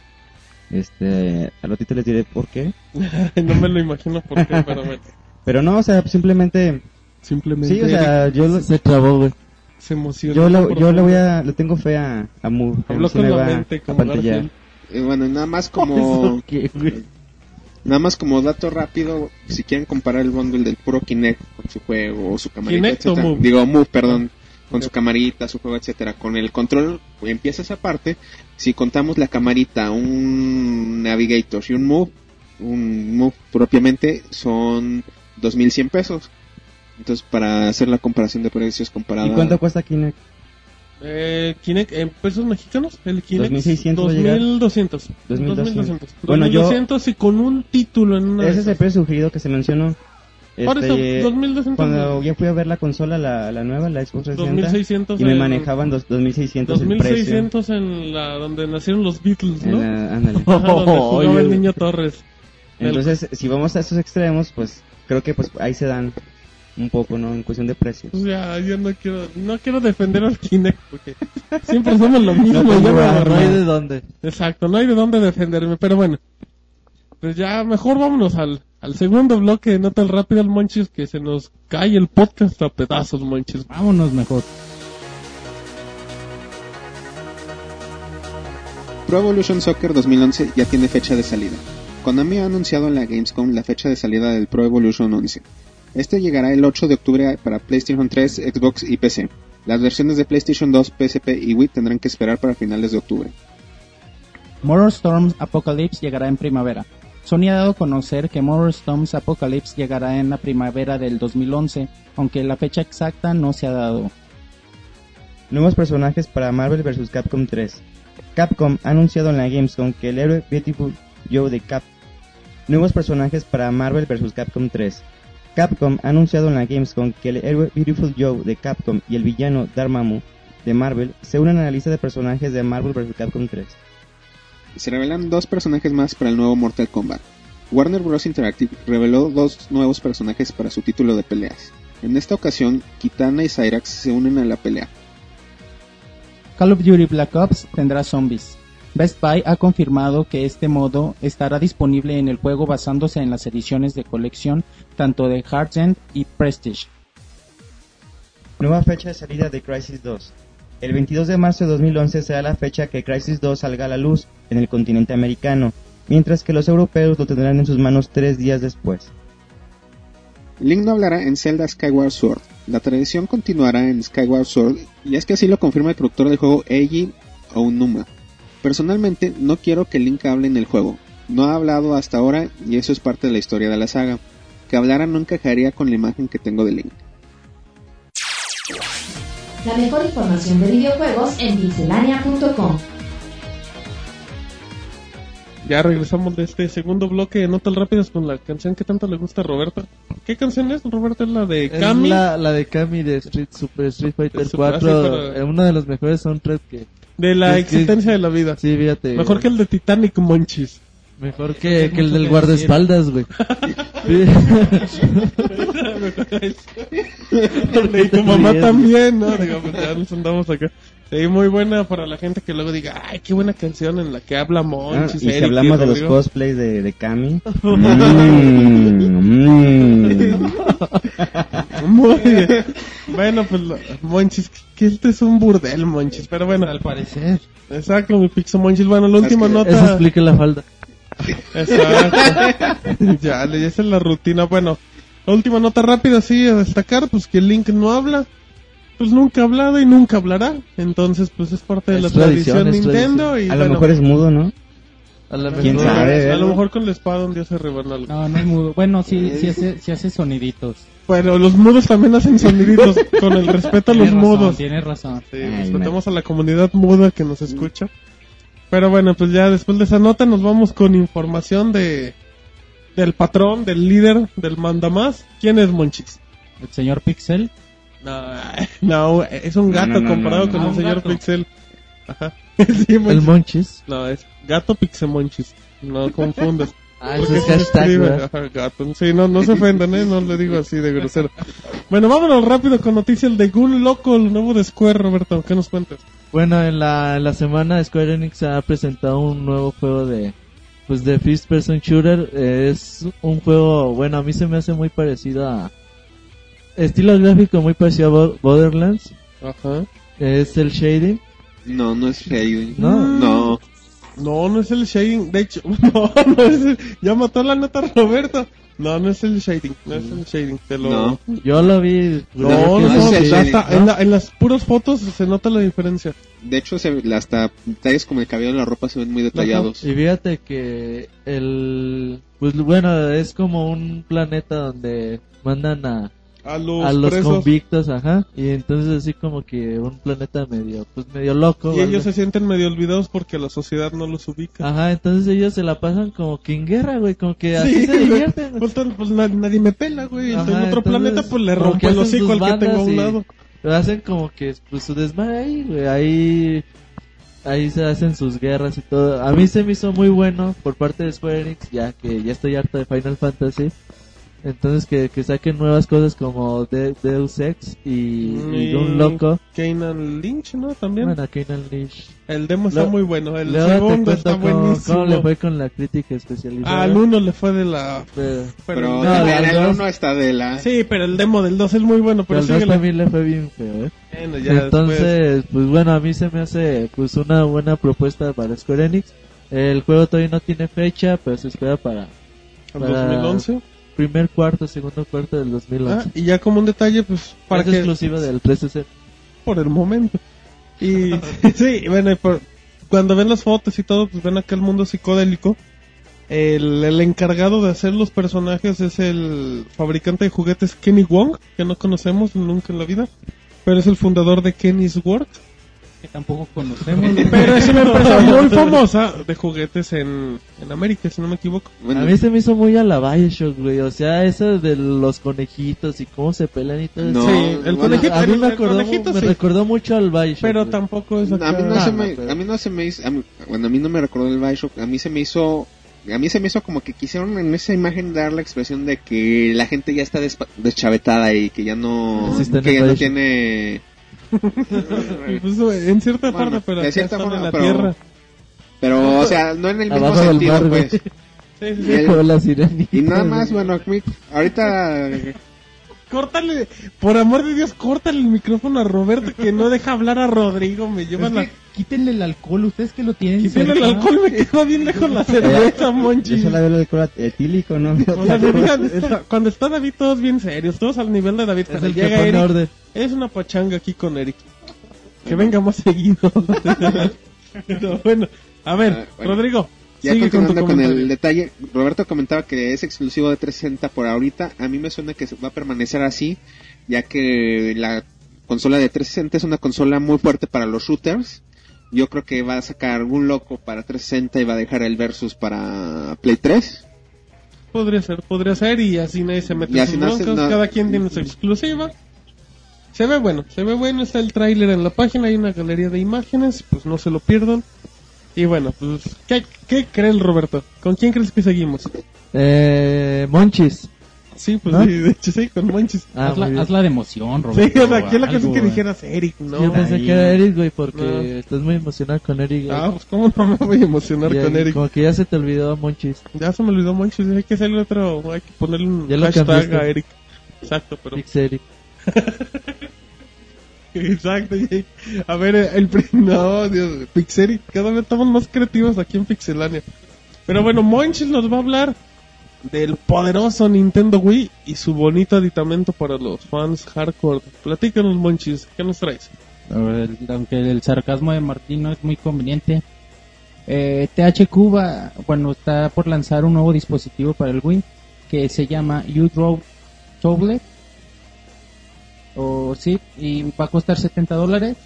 Este, al ratito les diré por qué. no me lo imagino por qué, pero bueno. Pero no, o sea, simplemente, Simplemente sí, o sea, yo, lo- Se trabó, güey. se emociona. yo, por yo le voy a, le tengo fe a, a Move. que Habló con la va mente a como pantallar. Garfield. Eh, bueno, nada más como. Nada más como dato rápido, si quieren comparar el bundle del puro Kinect con su juego o su camarita, ¿Kinect o etcétera. Move? digo Move, perdón, con su camarita, su juego, etcétera, con el control empieza esa parte. Si contamos la camarita, un Navigator y un Move, un Move propiamente son 2100 pesos. Entonces, para hacer la comparación de precios comparada ¿Y cuánto cuesta Kinect? Eh, Kinect, en pesos mexicanos, el Kinect. 2600 va a llegar. 2200. 2200. 2200. Bueno, yo- 2200 y con un título en una. de Ese es el precio sugerido que se mencionó. Por eso, Este, 2200. cuando ya fui a ver la consola, la, la nueva, la Xbox 360, 2600 y me en- manejaban dos, 2600 el precio. 2600 en la donde nacieron los Beatles, ¿no? la- ándale. Ajá, donde jugaba el niño Torres. Entonces, si vamos a esos extremos, pues creo que pues ahí se dan un poco, ¿no? En cuestión de precios. Ya, yo no quiero, no quiero defender al Kinect porque siempre somos lo mismo. No hay de dónde. Exacto, no hay de dónde defenderme, pero bueno. Pues ya mejor vámonos al, al segundo bloque, no tan rápido el Monchis que se nos cae el podcast a pedazos, Monchis. Vámonos mejor. Pro Evolution Soccer 2011 ya tiene fecha de salida. Konami ha anunciado en la Gamescom la fecha de salida del Pro Evolution 11. Este llegará el 8 de octubre para PlayStation 3, Xbox y PC. Las versiones de PlayStation 2, PSP y Wii tendrán que esperar para finales de octubre. Motor Storms Apocalypse llegará en primavera. Sony ha dado a conocer que Motor Storms Apocalypse llegará en la primavera del 2011, aunque la fecha exacta no se ha dado. Nuevos personajes para Marvel vs. Capcom 3. Capcom ha anunciado en la Gamescom que el héroe Beautiful Joe de Cap. Nuevos personajes para Marvel vs. Capcom 3. Capcom ha anunciado en la Gamescom que el héroe Beautiful Joe de Capcom y el villano Dormammu de Marvel se unen a la lista de personajes de Marvel vs. Capcom 3. Se revelan dos personajes más para el nuevo Mortal Kombat. Warner Bros. Interactive reveló dos nuevos personajes para su título de peleas. En esta ocasión, Kitana y Cyrax se unen a la pelea. Call of Duty Black Ops tendrá zombies. Best Buy ha confirmado que este modo estará disponible en el juego basándose en las ediciones de colección tanto de Hardend y Prestige. Nueva fecha de salida de Crisis 2. El 22 de marzo de 2011 será la fecha que Crisis 2 salga a la luz en el continente americano, mientras que los europeos lo tendrán en sus manos tres días después. Link no hablará en Zelda Skyward Sword. La tradición continuará en Skyward Sword y es que así lo confirma el productor del juego Eiji Onuma. Personalmente no quiero que Link hable en el juego. No ha hablado hasta ahora y eso es parte de la historia de la saga. Que hablara no encajaría con la imagen que tengo de Link. La mejor información de videojuegos en pixelania.com. Ya regresamos de este segundo bloque de Notas Rápidas con la canción que tanto le gusta a Roberto. ¿Qué canción es, Roberto? ¿Es la de Es Kami? la, la de Kami de Street Super Street Fighter Super- 4. así, pero- eh, uno de los mejores soundtracks que. De la es que- existencia de la vida. Sí, fíjate. Mejor que el de Titanic, Monchis. Mejor que, que el del guardaespaldas, güey. Y tu mamá también, ¿no? Digo, pues ya nos andamos acá. Sí, muy buena para la gente que luego diga, ay, qué buena canción en la que habla Ah, Monchis. y si hablamos de los cosplays de, de Kami. mm, mm. Muy bien. Bueno, pues, Monchis, que este es un burdel, Monchis. Pero bueno, Al parecer. exacto, mi pixo Monchis. Bueno, la última que- nota. Eso explica la falda. Exacto. ya, le esa es la rutina. Bueno, la última nota rápida, sí, a destacar, pues que Link no habla. Pues nunca ha hablado y nunca hablará. Entonces, pues es parte de Es la tradición, Nintendo. Y A lo bueno, mejor es mudo, ¿no? A la ¿Quién mejor- sabe? A lo mejor con la espada un día se rebanó algo. No, no es mudo. Bueno, sí, sí hace, sí hace soniditos. Bueno, los mudos también hacen soniditos. con el respeto a los mudos. Tienes razón. Sí, Ay, respetamos a la comunidad muda que nos escucha. Pero bueno, pues ya después de esa nota nos vamos con información de del patrón, del líder, del mandamás. ¿Quién es Monchis? El señor Pixel. No, no, es un gato no, no, comparado no, con no. el Ah, un señor gato. Pixel. Ajá. Sí, El Monchis. Monchis. No, es gato Pixemonchis. No confundas. Ah, Porque ese es se hashtag, escribe, ¿verdad? ajá, gato. Sí, no, no se ofendan, ¿eh? No le digo así de grosero. Bueno, vámonos rápido con noticias de Gun Loco, el nuevo de Square, Roberto. ¿Qué nos cuentas? Bueno, en la, en la semana Square Enix ha presentado un nuevo juego de pues de First Person Shooter. Eh, es un juego, bueno, a mí se me hace muy parecido a estilo gráfico muy parecido a Bo- Borderlands. Ajá. Es el shading. No, no es shading. No. No. No, no es el shading. De hecho, no, no es el... Ya mató la nota Roberto. No, no es el shading. No es el shading. Te lo... No. Yo lo vi. No, no, no, shading. ¿no? En, la- en las puras fotos se nota la diferencia. De hecho, se, hasta detalles como el cabello en la ropa se ven muy detallados. Y fíjate que el pues bueno, es como un planeta donde mandan a A los, a los convictos, ajá, y entonces así como que un planeta medio, pues medio loco. Y ¿vale? ellos se sienten medio olvidados porque la sociedad no los ubica. Ajá, entonces ellos se la pasan como que en guerra, güey, como que así Sí, se divierten. Pues, pues na- nadie me pela, güey. Ajá, en otro entonces, planeta, pues le rompo el hocico al que tengo a un lado. Hacen como que pues su desmadre ahí, güey, ahí ahí se hacen sus guerras y todo. A mí se me hizo muy bueno por parte de Square Enix, ya que ya estoy harto de Final Fantasy. Entonces que, que saquen nuevas cosas como De- Deus Ex y, y un loco. Kanan Lynch, ¿no? También. Bueno, Kane Lynch. el demo está Lo- muy bueno. El segundo está cómo, buenísimo. cómo le fue con la crítica especializada. Al uno le fue de la... Pero, Pero, no, las el dos- 1 está de la... Sí, pero el demo del 2 es muy bueno. Pero dos síguele. también le fue bien feo, ¿eh? Bueno, ya después- Entonces, pues bueno, a mí se me hace pues una buena propuesta para Square Enix. El juego todavía no tiene fecha, pero se espera para al para- 2011. Primer cuarto, segundo cuarto del 2011. Ah, y ya como un detalle, pues, para es que... exclusiva del 360. por el momento. Y sí, bueno, y por- cuando ven las fotos y todo, pues ven aquel mundo psicodélico. El, el encargado de hacer los personajes es el fabricante de juguetes Kenny Wong, que no conocemos nunca en la vida, pero es el fundador de Kenny's World. Que tampoco conocemos. Pero es una empresa muy famosa de juguetes en, en América, si no me equivoco. Bueno, A mí se me hizo muy a la Bioshock, güey. O sea, eso de los conejitos y cómo se pelean y todo No, eso. sí, el bueno, conejito, A mí el- me, el acordó, conejito me sí, recordó mucho al Bioshock. pero güey. tampoco es a mí no, Ah, se no, me, pero- a mí no se me hizo, a mí- bueno, a mí no me recordó el Bioshock, a mí se me hizo, a mí se me hizo como que quisieron en esa imagen dar la expresión de que la gente ya está despa- deschavetada y que ya no, que ya no tiene, Pues, en cierta Bueno, parte, pero de cierta forma, en la pero- tierra. pero, o sea, no en el mismo Abajo sentido, mar, pues. Sí, sí, sí. El- Y nada más, bueno, ahorita, Córtale, por amor de Dios, córtale el micrófono a Roberto que no deja hablar a Rodrigo. Me lleva Es la. que quítenle el alcohol, ustedes que lo tienen. Quítale el alcohol, me quedo bien lejos la cerveza, Monchi. Yo solo veo el alcohol etílico, ¿no? O sea, se fijan, está- cuando está David, todos bien serios, todos al nivel de David. Es Cuando el que llega pone Eric, orden. es una pachanga aquí con Eric. Que venga más seguido. Pero bueno, a ver, Ah, bueno. Rodrigo, ya sigue continuando con, el detalle, Roberto comentaba que es exclusivo de 360 por ahorita, a mí me suena que va a permanecer así, ya que la consola de 360 es una consola muy fuerte para los shooters. Yo creo que va a sacar algún loco para 360 y va a dejar el Versus para Play 3. Podría ser, podría ser, y así nadie se mete en broncas, no- cada quien tiene su exclusiva. Se ve bueno, se ve bueno, está el tráiler en la página, hay una galería de imágenes, pues no se lo pierdan. Y bueno, pues, ¿qué, qué creen, Roberto? ¿Con quién crees que seguimos? Eh, Monchis. Sí, pues ¿No? sí, de hecho sí, con Monchis. Ah, hazla, hazla de emoción, Sí, Roberto. o sea, aquí la cosa que eh. dijeras Eric, ¿no? Yo pensé ahí. que era Eric, güey, porque No. estás muy emocionado con Eric. güey. Ah, pues cómo no me voy a emocionar con Eric. Como que ya se te olvidó Monchis. Ya se me olvidó Monchis, hay que hacerle otro, hay que ponerle un hashtag cambiaste. a Eric. Exacto, pero Eric. Exacto. A ver, el pri- no, Dios, Pixeri, cada vez estamos más creativos aquí en Pixelania. Pero bueno, Monchis nos va a hablar del poderoso Nintendo Wii y su bonito aditamento para los fans hardcore. Platícanos, Monchis, ¿qué nos traes? Aunque el sarcasmo de Martín no es muy conveniente. Eh, THQ va, bueno, está por lanzar un nuevo dispositivo para el Wii que se llama U-Draw Tablet. O sí, y va a costar 70 dólares.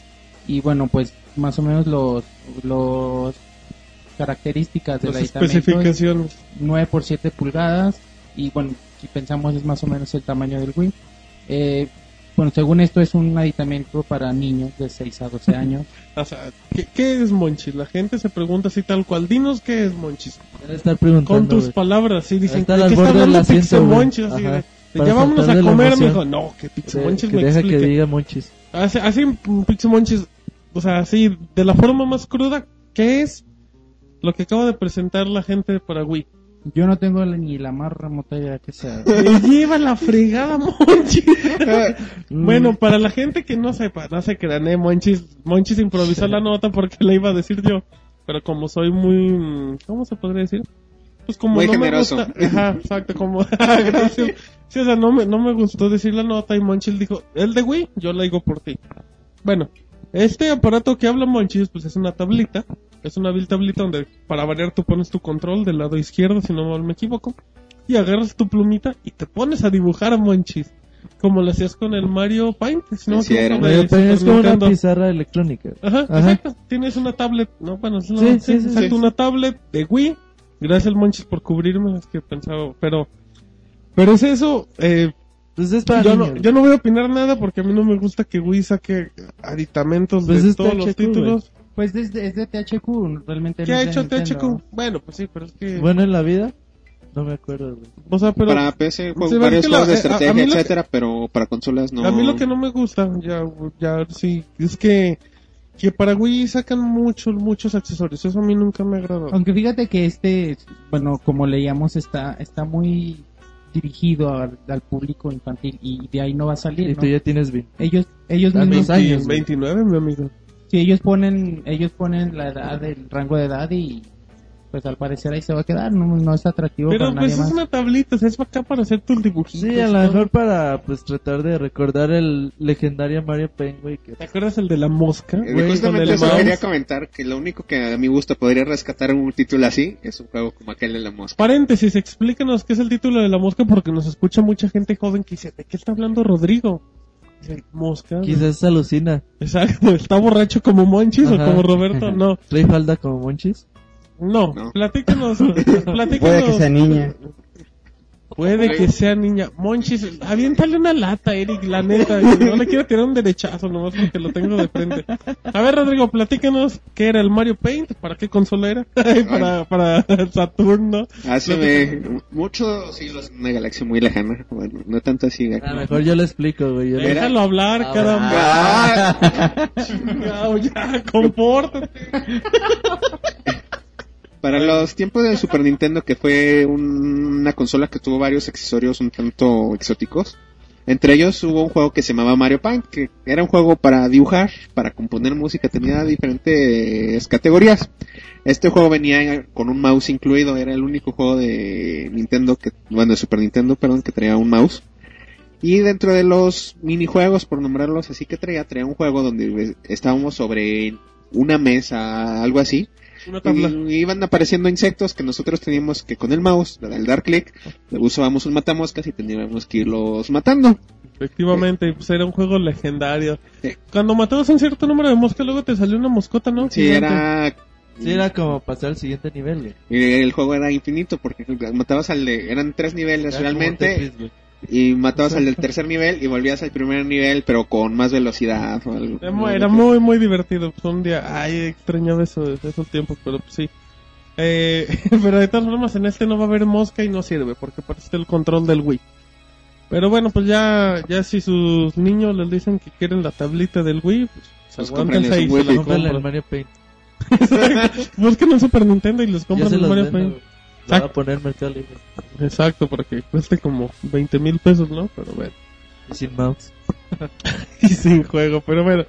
Y bueno, pues más o menos los, los características Las aditamento. es especificaciones. 9 por 7 pulgadas y bueno, si pensamos es más o menos el tamaño del Wii. Eh, bueno, según esto es un aditamento para niños de 6 a 12 años. O sea, ¿qué, qué es Monchis? La gente se pregunta así tal cual. Dinos qué es Monchis. Estar preguntando, Con tus güey. palabras, sí, dicen, ¿de qué está hablando. Monchis? Así de, de, Para ya vámonos a comer, emoción. mijo. No, que Que, Monchis que me deja explique. que diga monchis. Así, así mm, Pixel Monchis, o sea, así, de la forma más cruda, ¿qué es lo que acaba de presentar la gente de Paraguay? Yo no tengo ni la más remota idea que sea. Me lleva la fregada, Monchis. Bueno, para la gente que no sepa, no se crean, eh, Monchis, Monchis improvisó la nota porque la iba a decir yo. Pero como soy muy, ¿cómo se podría decir? Pues como Muy no generoso. me gusta, ajá, exacto, como, gracias. Sí, o sea, no me, no me gustó decir la nota y Monchis dijo, el de Wii, yo la digo por ti. Bueno, este aparato que habla Monchis, pues es una tablita, es una vil tablita donde para variar tú pones tu control del lado izquierdo, si no me equivoco, y agarras tu plumita y te pones a dibujar a Monchis. Como lo hacías con el Mario Paint, si no me Así equivoco, es como una pizarra electrónica. Ajá, Ajá. exacto. Tienes una tablet, no, bueno, es una, Sí, sí, sí, sí, exacto, sí. una tablet de Wii. Gracias Monchis por cubrirme, es que pensaba, pero, pero es eso, eh, Pues es para yo niños. no, yo no voy a opinar nada porque a mí no me gusta que Wii saque aditamentos Pues de es todos los THQ, títulos. Pues desde, es de THQ, realmente ¿Qué no ha es de hecho Nintendo. THQ? Bueno, pues sí, pero es que, Bueno en la vida, no me acuerdo, güey. o sea, pero, para PC juego Sí, varios es juegos de eh, a- a estrategia, lo que- etcétera, pero para consolas no. a mí lo que no me gusta, ya, ya, sí, es que, que para Wii sacan muchos, muchos accesorios, eso a mí nunca me ha agradado. Aunque fíjate que este, bueno, como leíamos, está, está muy dirigido al, al público infantil y de ahí no va a salir, Y ¿no? tú ya tienes 20. Ellos, ellos Ah, mismos, mis años, güey. 29, mi amigo. sí, ellos ponen, ellos ponen la edad, el rango de edad y pues al parecer ahí se va a quedar, no, no es atractivo Pero para pues nadie es más. una tablita, o sea, es para acá para hacer tus dibujitos. Sí, a lo mejor para pues tratar de recordar el legendario Mario Paint, güey. Que... ¿Te acuerdas el de la mosca? Eh, güey, Justamente el eso mouse? quería comentar, que lo único que a mi gusto podría rescatar un título así es un juego como aquel de la mosca. Paréntesis, explícanos qué es el título de la mosca porque nos escucha mucha gente joven que dice, ¿de qué está hablando Rodrigo? Mosca. Quizás se alucina. Exacto, ¿está borracho como Monchis o Ajá. como Roberto? No, ¿Trae falda como Monchis? No, No. platícanos, platícanos. Puede que sea niña. Puede que sea niña. Monchis, aviéntale una lata, Eric, la neta. No le quiero tirar un derechazo nomás porque lo tengo de frente. A ver, Rodrigo, platícanos qué era el Mario Paint, para qué consola era. para, para Saturn, ¿no? Hace muchos siglos en una galaxia muy lejana. Bueno, no tanto así. A lo mejor yo le explico, güey. yo le- Déjalo hablar, Ah, caramba. Ah, Chingao, ya, compórtate. para los tiempos del Super Nintendo, que fue un- una consola que tuvo varios accesorios un tanto exóticos. Entre ellos hubo un juego que se llamaba Mario Paint, que era un juego para dibujar, para componer música, tenía diferentes categorías. Este juego venía con un mouse incluido, era el único juego de Nintendo que, bueno, de Super Nintendo, perdón, que traía un mouse. Y dentro de los minijuegos, por nombrarlos así que traía, traía un juego donde eh, estábamos sobre una mesa, algo así. Y iban apareciendo insectos que nosotros teníamos que con el mouse, al dar clic, usábamos un matamoscas y teníamos que irlos matando. Efectivamente, pues era un juego legendario. Sí. Cuando matabas un cierto número de moscas, luego te salió una moscota, ¿no? Sí, era... Sí, era como pasar al siguiente nivel, güey. y El juego era infinito porque matabas al de... Eran tres niveles Era como realmente Tetris, güey. Y matabas al del tercer nivel y volvías al primer nivel pero con más velocidad o algo. Era muy, muy, divertido. Pues un día, ay, extrañaba eso, esos tiempos, pero pues sí. Eh, pero de todas formas, en este no va a haber mosca y no sirve, porque parece el control del Wii. Pero bueno, pues ya, ya si sus niños les dicen que quieren la tablita del Wii, pues, Pues aguántense un se Wii. la compran. Mario Paint. Busquen un Super Nintendo y les compran el Mario Paint. Lo Exacto. a poner Mercado Libre. Exacto, para que cueste como 20 mil pesos, ¿no? Pero bueno. Y sin mouse. y sin juego, pero bueno,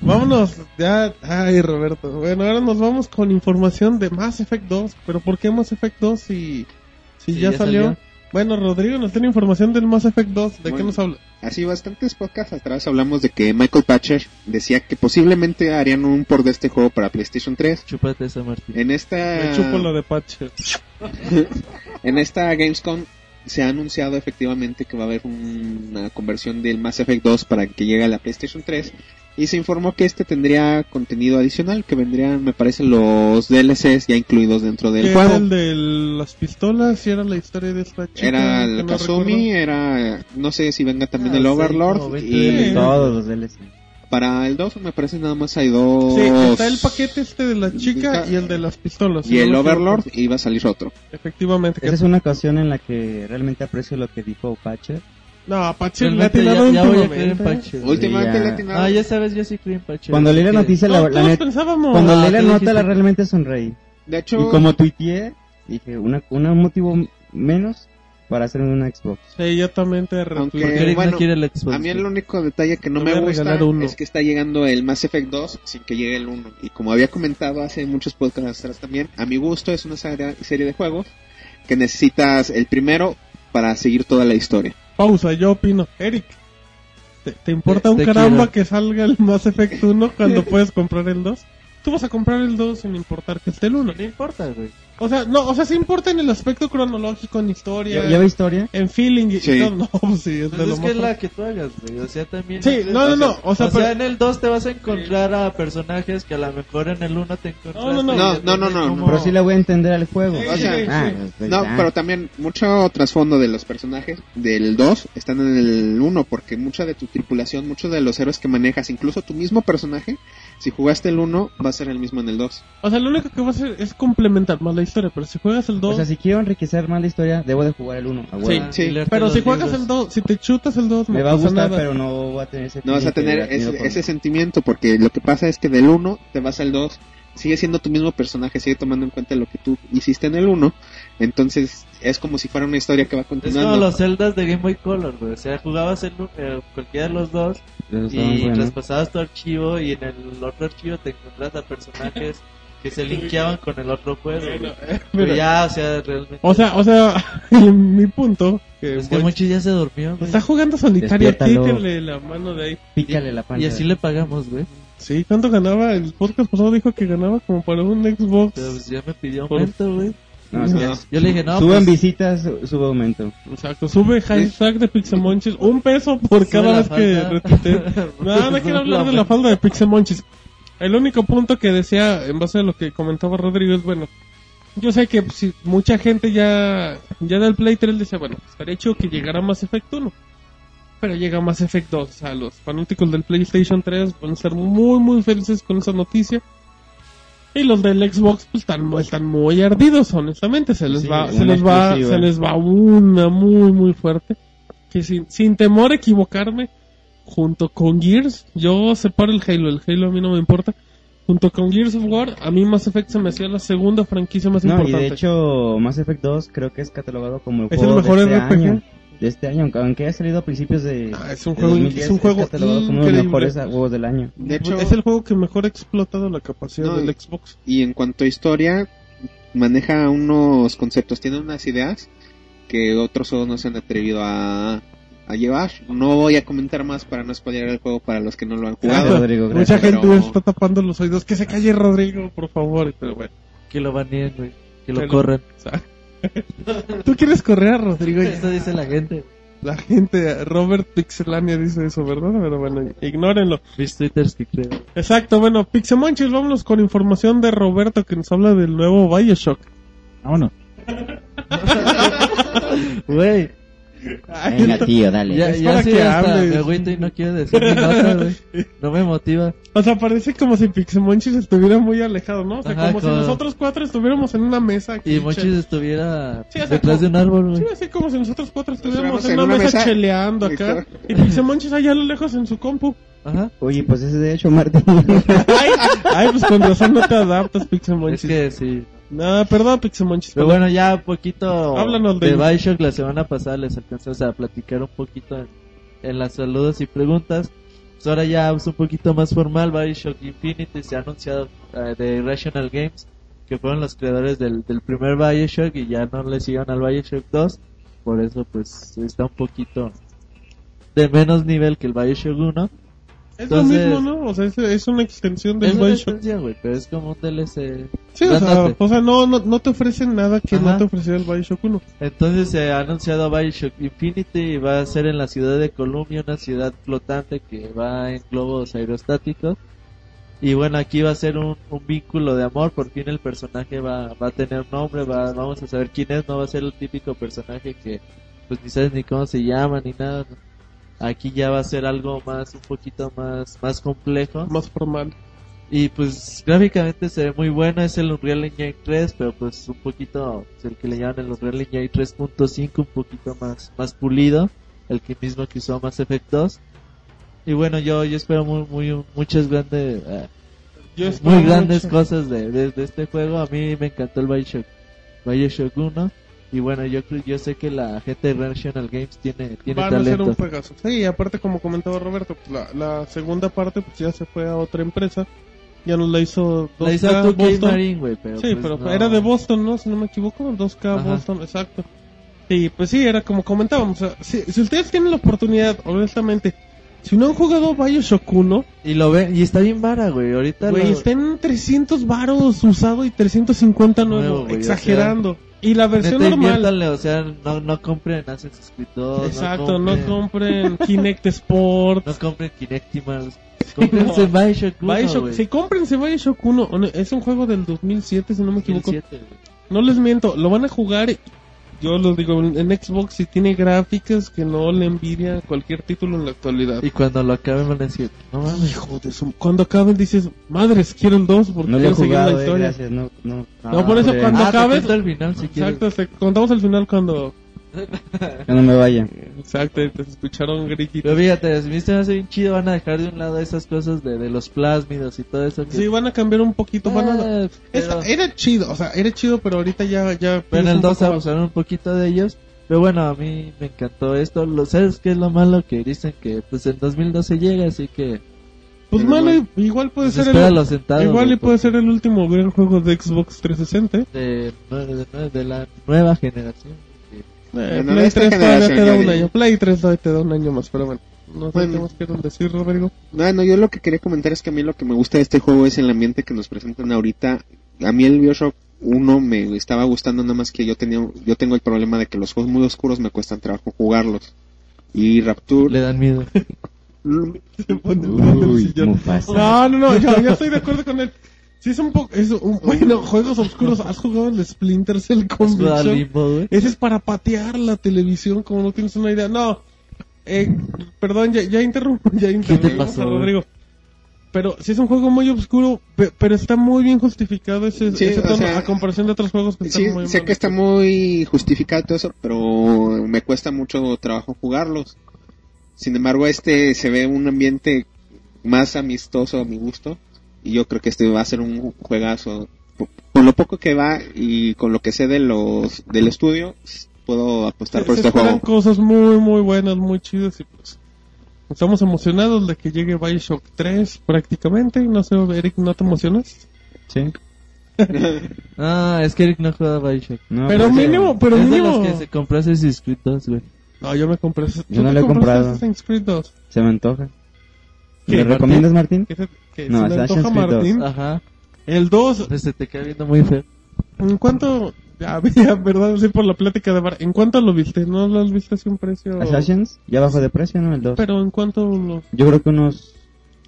vámonos ya, ay Roberto, bueno, ahora nos vamos con información de Mass Effect 2, pero ¿por qué Mass Effect 2 si, si Sí, ya, ya salió? salió. Bueno, Rodrigo nos tiene información del Mass Effect 2, ¿de qué Bueno. nos habla? Así bastantes podcasts atrás hablamos de que Michael Patcher decía que posiblemente harían un port de este juego para PlayStation 3. Chúpate esa, Martín. En esta Me chupo lo de Patcher. En esta Gamescom se ha anunciado efectivamente que va a haber una conversión del Mass Effect 2 para que llegue a la PlayStation 3 Y se informó que este tendría contenido adicional, que vendrían, me parece, los DLCs ya incluidos dentro del juego. era el de las pistolas y era la historia de esta chica. Era el no Kazumi, recuerdo. era, no sé si venga también Ah, el Overlord. como 20 y. Todos los DLC. Para el 2 me parece nada más hay dos. Sí, está el paquete este de la chica y el de las pistolas. Y el no Overlord equivoco. iba a salir otro. Efectivamente. Esa es una ocasión en la que realmente aprecio lo que dijo Patcher. No, Apache le ha tirado ya, voy a creer en últimamente. Pache. le atinaron. Ah, ya sabes, yo sí creo en Pache. Cuando leí la noticia, la, la cuando Ah, leí la nota, la realmente sonreí. De hecho, Y como tuiteé, dije, una, una- un motivo menos para hacer una Xbox. Sí, yo también te Aunque- bueno, no quiere el Xbox. a mí el único detalle que no me gusta uno. es que está llegando el Mass Effect 2 sin que llegue el 1. Y como había comentado hace muchos podcasts atrás también, a mi gusto es una serie de juegos que necesitas el primero para seguir toda la historia. Pausa, yo opino. Eric, ¿te, te importa Te- un te caramba quiero. que salga el Mass Effect 1 cuando puedes comprar el 2? Tú vas a comprar el 2 sin importar que esté el 1. No importa, güey. O sea, no, o sea, sí importa en el aspecto cronológico, en historia, ¿Ya, ve historia? en feeling y, Sí. todo. No, pues sí, es de Pues lo es que es la que tú hagas, güey. O sea, también. Sí, no, no, no, o sea, pero- en el 2 te vas a encontrar a personajes que a lo mejor en el 1 te encontraste. No, no, no. No, no, no, no, cómo- Pero sí le voy a entender al juego. Sí, O sea, sí, Ah, sí. No, pero también mucho trasfondo de los personajes del 2 están en el 1 porque mucha de tu tripulación, muchos de los héroes que manejas, incluso tu mismo personaje, si jugaste el 1 va a ser el mismo en el 2. O sea, lo único que va a hacer es complementar más la historia, pero si juegas el 2... O sea, si quiero enriquecer más la historia, debo de jugar el 1. Sí, Ah, sí, leerte pero si juegas libros. el 2, si te chutas el 2, no Me va a gustar, nada. pero no voy a tener ese No vas a tener ese, con- ese sentimiento porque lo que pasa es que del 1 te vas al 2, sigue siendo tu mismo personaje, sigue tomando en cuenta lo que tú hiciste en el 1, entonces es como si fuera una historia que va Es como continuando. los celdas de Game Boy Color, güey. O sea, jugabas en eh, cualquiera de los dos estaban y traspasabas tu archivo y en el otro archivo te encontrabas a personajes que se linkeaban con el otro juego. Pero Mira, ya, o sea, realmente. O sea, o sea, mi punto... Que es que Monchis ya se durmió, güey. Está jugando solitario, quítenle la mano de ahí. Pícale la panza. Y así le pagamos, güey. Sí, ¿cuánto ganaba? El podcast pasado dijo que ganaba como para un Xbox. Pero pues ya me pidió aumento, güey. No. Yo le dije, no, Suben pues, visitas, su- sube aumento. Exacto, sube hashtag de Pixemonchis, un peso por cada vez que falda. retuitee. No, no quiero hablar de la falda de Pixemonchis. El único punto que decía, en base a lo que comentaba Rodrigo, es bueno, yo sé que si mucha gente ya, ya del Play 3 dice, bueno, estaría chido que llegara Mass Effect 1. Pero llega Mass Effect 2. O sea, los fanáticos del PlayStation 3 van a estar muy, muy felices con esa noticia. Y los del Xbox pues están, están muy ardidos, honestamente. Se les Sí, va, se les va, se les va una muy, muy fuerte. Que sin, sin temor a equivocarme, junto con Gears, yo separo el Halo, el Halo a mí no me importa. Junto con Gears of War, a mí Mass Effect se me hacía la segunda franquicia más No, y importante. de hecho, Mass Effect 2 creo que es catalogado como el ¿Es juego el mejor de este RPG? año. De este año, aunque- haya salido a principios de, Ah, es un de juego- 2010, es un juego catalogado como uno de los mejores juegos del año. De hecho, es el juego que mejor ha explotado la capacidad No, del y- Xbox. y en cuanto a historia, maneja unos conceptos, tiene unas ideas que otros juegos no se han atrevido a, a llevar. No voy a comentar más para no spoiler el juego para los que no lo han jugado. Rodrigo, Mucha gracias. gente pero- está tapando los oídos. Que se calle Rodrigo, por favor. Pero bueno. que lo baneen, güey. Que lo Pero- corran. o sea, Tú quieres correr a Rodrigo. Esto dice la gente. La gente, Robert Pixelania dice eso, ¿verdad? Pero bueno, ignórenlo. Mis twitters que creo. Exacto, bueno, Pixemonchis, vámonos con información de Roberto que nos habla del nuevo Bioshock. Vámonos. Güey, Venga, tío, dale. ya, Es ya sí que hasta me agüito y no quiero decir mi nota, güey. No me motiva. O sea, parece como si Pixemonchis estuviera muy alejado, ¿no? O sea, Ajá, como si como- nosotros cuatro estuviéramos en una mesa. aquí, Y Monchis che- estuviera Sí, o sea, detrás de un árbol, güey. Sí, así como si nosotros cuatro estuviéramos Estuviéramos en una, mesa, cheleando acá. Y Pixemonchis allá a lo lejos en su compu. Ajá. Oye, pues ese de hecho, Martín. Ay, ay, pues con razón no te adaptas, Es Pixemonchis. que sí. No, perdón, Pixemonchis. Pero bueno, ya un poquito Háblanos de de. Bioshock. La semana pasada les alcanzamos a platicar un poquito en, en las saludos y preguntas. Pues ahora ya es un poquito más formal. Bioshock Infinity se ha anunciado eh, de Rational Games, que fueron los creadores del, del primer Bioshock y ya no le siguieron al Bioshock 2. Por eso pues está un poquito de menos nivel que el Bioshock 1. Es Entonces- lo mismo, ¿no? O sea, es, es una extensión del Es una Bioshock. güey, pero es como un DLC. Sí, o sea, o sea no, no, no te ofrecen nada que Ajá. no te ofrecía el Bioshock 1. Entonces se ha anunciado Bioshock Infinity y va a ser en la ciudad de Columbia, una ciudad flotante que va en globos aerostáticos. Y bueno, aquí va a ser un, un vínculo de amor, por fin el personaje va, va a tener nombre, va, vamos a saber quién es, no va a ser el típico personaje que pues ni sabes ni cómo se llama ni nada. Aquí ya va a ser algo más, un poquito más, más complejo. Más formal. Y pues gráficamente se ve muy bueno, es el Unreal Engine 3, pero pues un poquito, es el que le llaman el Unreal Engine 3.5, un poquito más, más pulido, el que mismo que usó Mass Effect 2. Y bueno, yo, yo espero muy, muy, muchas grandes, eh, Yo espero muy grandes mucho. cosas de, de, de este juego. A mí me encantó el Bioshock, Bioshock 1. Y bueno, yo yo sé que la gente de Rational Games tiene, tiene Van a ser talento. un juegazo. Sí, y aparte como comentaba Roberto, pues la, la segunda parte pues ya se fue a otra empresa. Ya nos la hizo 2K La hizo 2K Boston. Marine, güey, pero sí, pues pero no. era de Boston, ¿no? Si no me equivoco, 2K Ajá. Boston, exacto. Y pues sí, era como comentábamos. o sea, si, si ustedes tienen la oportunidad, honestamente, si no han jugado Bioshock 1, Y lo ven, y está bien vara, güey. Ahorita güey, lo- está en 300 varos usado y 350 nuevo, Nuevo, güey, o exagerando. Y la versión Neta, normal. o sea, no, no compren Assassin's Creed 2, Exacto, no no compren, Kinect Sports. no compren Kinectimals, comprense No. Bioshock 1, Bioshock, güey. si cómprense Bioshock 1, o no, es un juego del 2007 si no me equivoco. 2007, güey. No les miento, lo van a jugar, yo lo digo, en, Xbox y tiene gráficas que no le envidia cualquier título en la actualidad. Y cuando lo acaben van a decir, no mames. Hijo de su... Cuando acaben dices, madres, quiero el 2 porque No le he quiero seguir la eh, historia. gracias. No, no. No, por eso cuando ah, acabes... al final si quieres. Exacto, te contamos al final cuando... Que no me vaya. Exacto, te escucharon grititos. Pero fíjate, si me hace bien chido, van a dejar de un lado esas cosas de, de los plásmidos y todo eso. Que... Sí, van a cambiar un poquito, van a... Ah, Esta- pero- era chido, o sea, era chido, pero ahorita ya... ya Pero en el un 2 poco más. abusaron un poquito de ellos. Pero bueno, a mí me encantó esto. Lo, ¿Sabes qué es lo malo? Que dicen que pues en 2012 llega, así que... Pues Pero malo, bueno, igual puede pues ser el... sentado, Igual y puede ser el último gran juego de Xbox 360. ¿eh? de, de, de- de la nueva generación. Eh, Bueno, Play de esta 3 todavía te da un año. Play 3 todavía te da un año más, pero bueno. No sé Bueno. qué más decir, Rodrigo. Bueno, yo lo que quería comentar es que a mí lo que me gusta de este juego es el ambiente que nos presentan ahorita. A mí el Bioshock 1 me estaba gustando nada más que yo tenía yo tengo el problema de que los juegos muy oscuros me cuestan trabajo jugarlos. Y Rapture Le dan miedo. Uy. No, no, no, yo, yo estoy de acuerdo con él. Sí, es un poco. Es un, bueno, juegos oscuros. ¿Has jugado el Splinter Cell Conviction? Limbo, güey. Ese es para patear la televisión, como no tienes una idea. No, eh, perdón, ya, ya interrumpo, ya interrumpimos pasó, a güey? Rodrigo. Pero sí es un juego muy oscuro, pe- pero está muy bien justificado ese, Sí, ese o tono, sea, a comparación de otros juegos que están Sí, muy sé mal que está muy justificado todo eso, pero me cuesta mucho trabajo jugarlos. Sin embargo, este se ve un ambiente más amistoso a mi gusto yo creo que este va a ser un juegazo. Con lo poco que va y con lo que sé de los del estudio, puedo apostar Se- por se este juego. cosas muy, muy buenas, muy chidas y pues estamos emocionados de que llegue Bioshock 3 prácticamente. No sé, Eric, ¿no te emocionas? Sí. Ah, es que Eric no juega Bioshock. No, pero pues, mínimo, pero es de mínimo. los que se compró Assassin's Creed 2, güey. No, yo me compré. Yo ¿tú no lo he comprado. Assassin's Creed 2? Se me antoja. ¿Qué, ¿Me recomiendas, Martín? ¿Qué se, que No, se le Assassin's antoja Martín? Ajá. El 2, Pues se te queda viendo muy feo. ¿en cuánto? Ya, ya, perdón, sí, por la plática de bar. ¿En cuánto lo viste? ¿No lo has visto así un precio? Assassins, ya bajó de precio, ¿no? El 2. Pero ¿en cuánto? lo- Yo creo que unos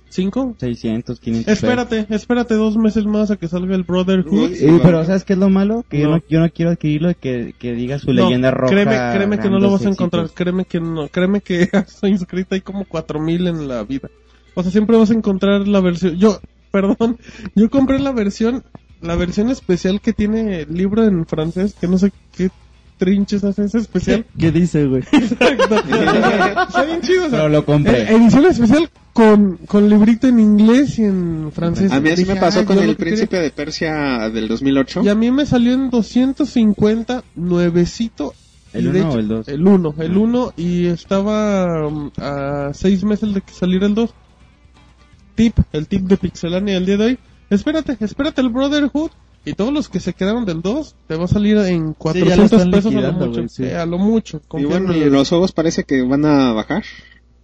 ¿Cinco? 600, 500 pesos. Espérate, espérate dos meses más a que salga el Brotherhood. Uy, Sí, pero ¿sabes qué es lo malo? Que yo, No. no, yo no quiero adquirirlo y que, que diga su No, leyenda roja. Créeme, créeme que no lo vas a encontrar. Créeme que no. Créeme que estoy inscrito hay como 4000 en la vida. O sea, siempre vas a encontrar la versión. Yo, perdón, yo compré la versión, la versión especial que tiene el libro en francés, que no sé qué trinches hace ese especial. ¿Qué dice, güey? Exacto. Está bien chido. o sea, Pero lo compré. eh, Edición especial con, con librito en inglés y en francés. A mí así Dije, me pasó "Ay, con el que quería". Príncipe de Persia del 2008. Y a mí me salió en 250 nuevecito. ¿El de uno o hecho- el dos? El 1, el 1 y estaba um, a 6 meses de que saliera el 2. Tip, el tip de Pixelania el día de hoy. Espérate, espérate el Brotherhood y todos los que se quedaron del 2 te va a salir en 400 están pesos a lo mucho. güey, sí. Eh, a lo mucho. Y bueno, en mí. los juegos parece que van a bajar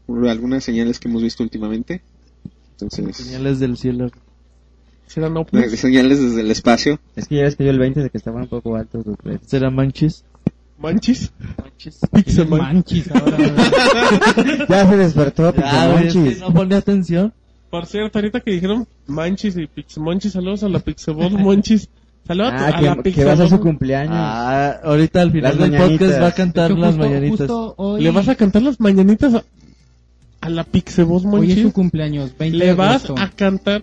por algunas señales que hemos visto últimamente. Entonces, Señales del cielo. Serán eh, ovnis. señales desde el espacio. Es que ya ves que yo el 20 de que estaban un poco altos los precios. ¿Será manchis? Manchis. Manchis. Pixel Man. Manchis ahora. ya se despertó, Ya, güey, es que no pone atención. Por cierto, ahorita que dijeron Manchis y Pixemonchis, saludos a la Pixebol Monchis. Saludos Ah, a la que, que va a su cumpleaños. Ah, ahorita al final Las del mañanitas. podcast va a cantar Que las justo- mañanitas. justo hoy, ¿Le vas a cantar las mañanitas a, a la Pixebos hoy es su Monchis? cumpleaños, 20 Le de vas a cantar.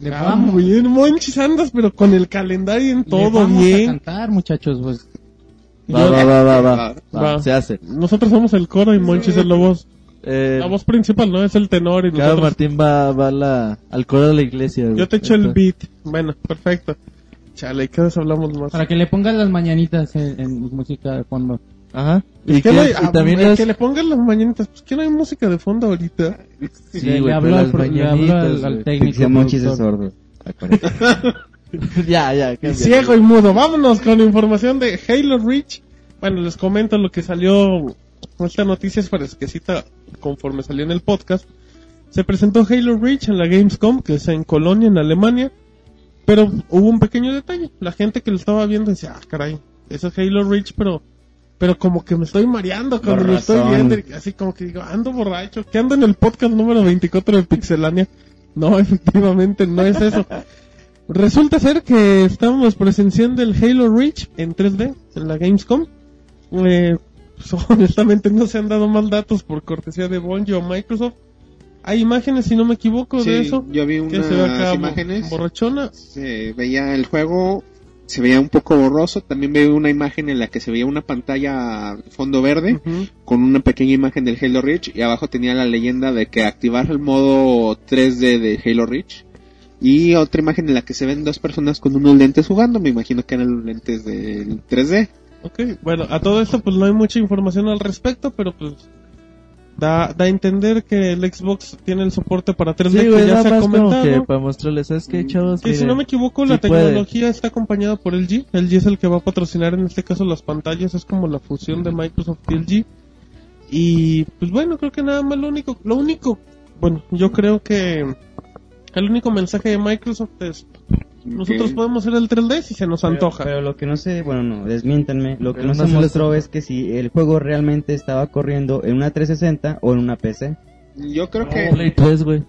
Le Ah, vamos, muy bien, Monchis, andas, pero con el calendario en le todo vamos a bien. cantar, muchachos, pues. Va, va, va, va, va. Va, va. Se hace. Nosotros somos el coro y Monchis es la voz. Eh, La voz principal, ¿no? Es el tenor y Carlos nosotros... Martín va, va la, al coro de la iglesia. güey. Yo te echo el beat. Bueno, perfecto. Chale, ¿qué vez hablamos más? Para que le pongas las mañanitas en, en música de fondo. Ajá. ¿Y Y, qué que- no hay- y también las... que le pongan las mañanitas. Pues que no hay música de fondo ahorita. Sí, le, güey, le hablo pero al, las pro- le hablo al, mañanitas, al güey. técnico. Pixemonchis es sordo. ya, ya. Y cambia. ciego y mudo. Vámonos con información de Halo Reach. Bueno, les comento lo que salió. Esta noticia es fresquecita conforme salió en el podcast. Se presentó Halo Reach en la Gamescom, que es en Colonia, en Alemania. Pero hubo un pequeño detalle. La gente que lo estaba viendo decía, ah, caray, eso es Halo Reach, pero pero como que me estoy mareando cuando lo estoy viendo. Así como que digo, ando borracho. que ando en el podcast número 24 de Pixelania? No, efectivamente, no es eso. Resulta ser que estamos presenciando el Halo Reach en 3D en la Gamescom. Eh, pues, honestamente no se han dado mal datos por cortesía de Bungie o Microsoft. Hay imágenes, si no me equivoco, de eso. yo vi Que se ve acá unas imágenes. borrachona. Se veía el juego, se veía un poco borroso. También veo una imagen en la que se veía una pantalla fondo verde con una pequeña imagen del Halo Reach y abajo tenía la leyenda de que activar el modo 3D de Halo Reach. Y otra imagen en la que se ven dos personas con unos lentes jugando, me imagino que eran los lentes del 3D. Ok, bueno, a todo esto pues no hay mucha información al respecto, pero pues da, da a entender que el Xbox tiene el soporte para 3D Sí, que güey, ya se ha comentado. que para mostrarles, ¿sabes qué, chavos? Que si no me equivoco, sí la puede. tecnología está acompañada por LG. LG es el que va a patrocinar en este caso las pantallas, es como la fusión de Microsoft y LG. Y pues bueno, creo que nada más lo único, lo único, bueno, yo creo que el único mensaje de Microsoft es nosotros podemos hacer el 3D si se nos Pero- antoja. Pero, lo que no sé, bueno, no, desmiéntanme. Lo que Pero no, se mostró es que si el juego realmente estaba corriendo en una 360 o en una PC. Yo creo que... Play 3, güey.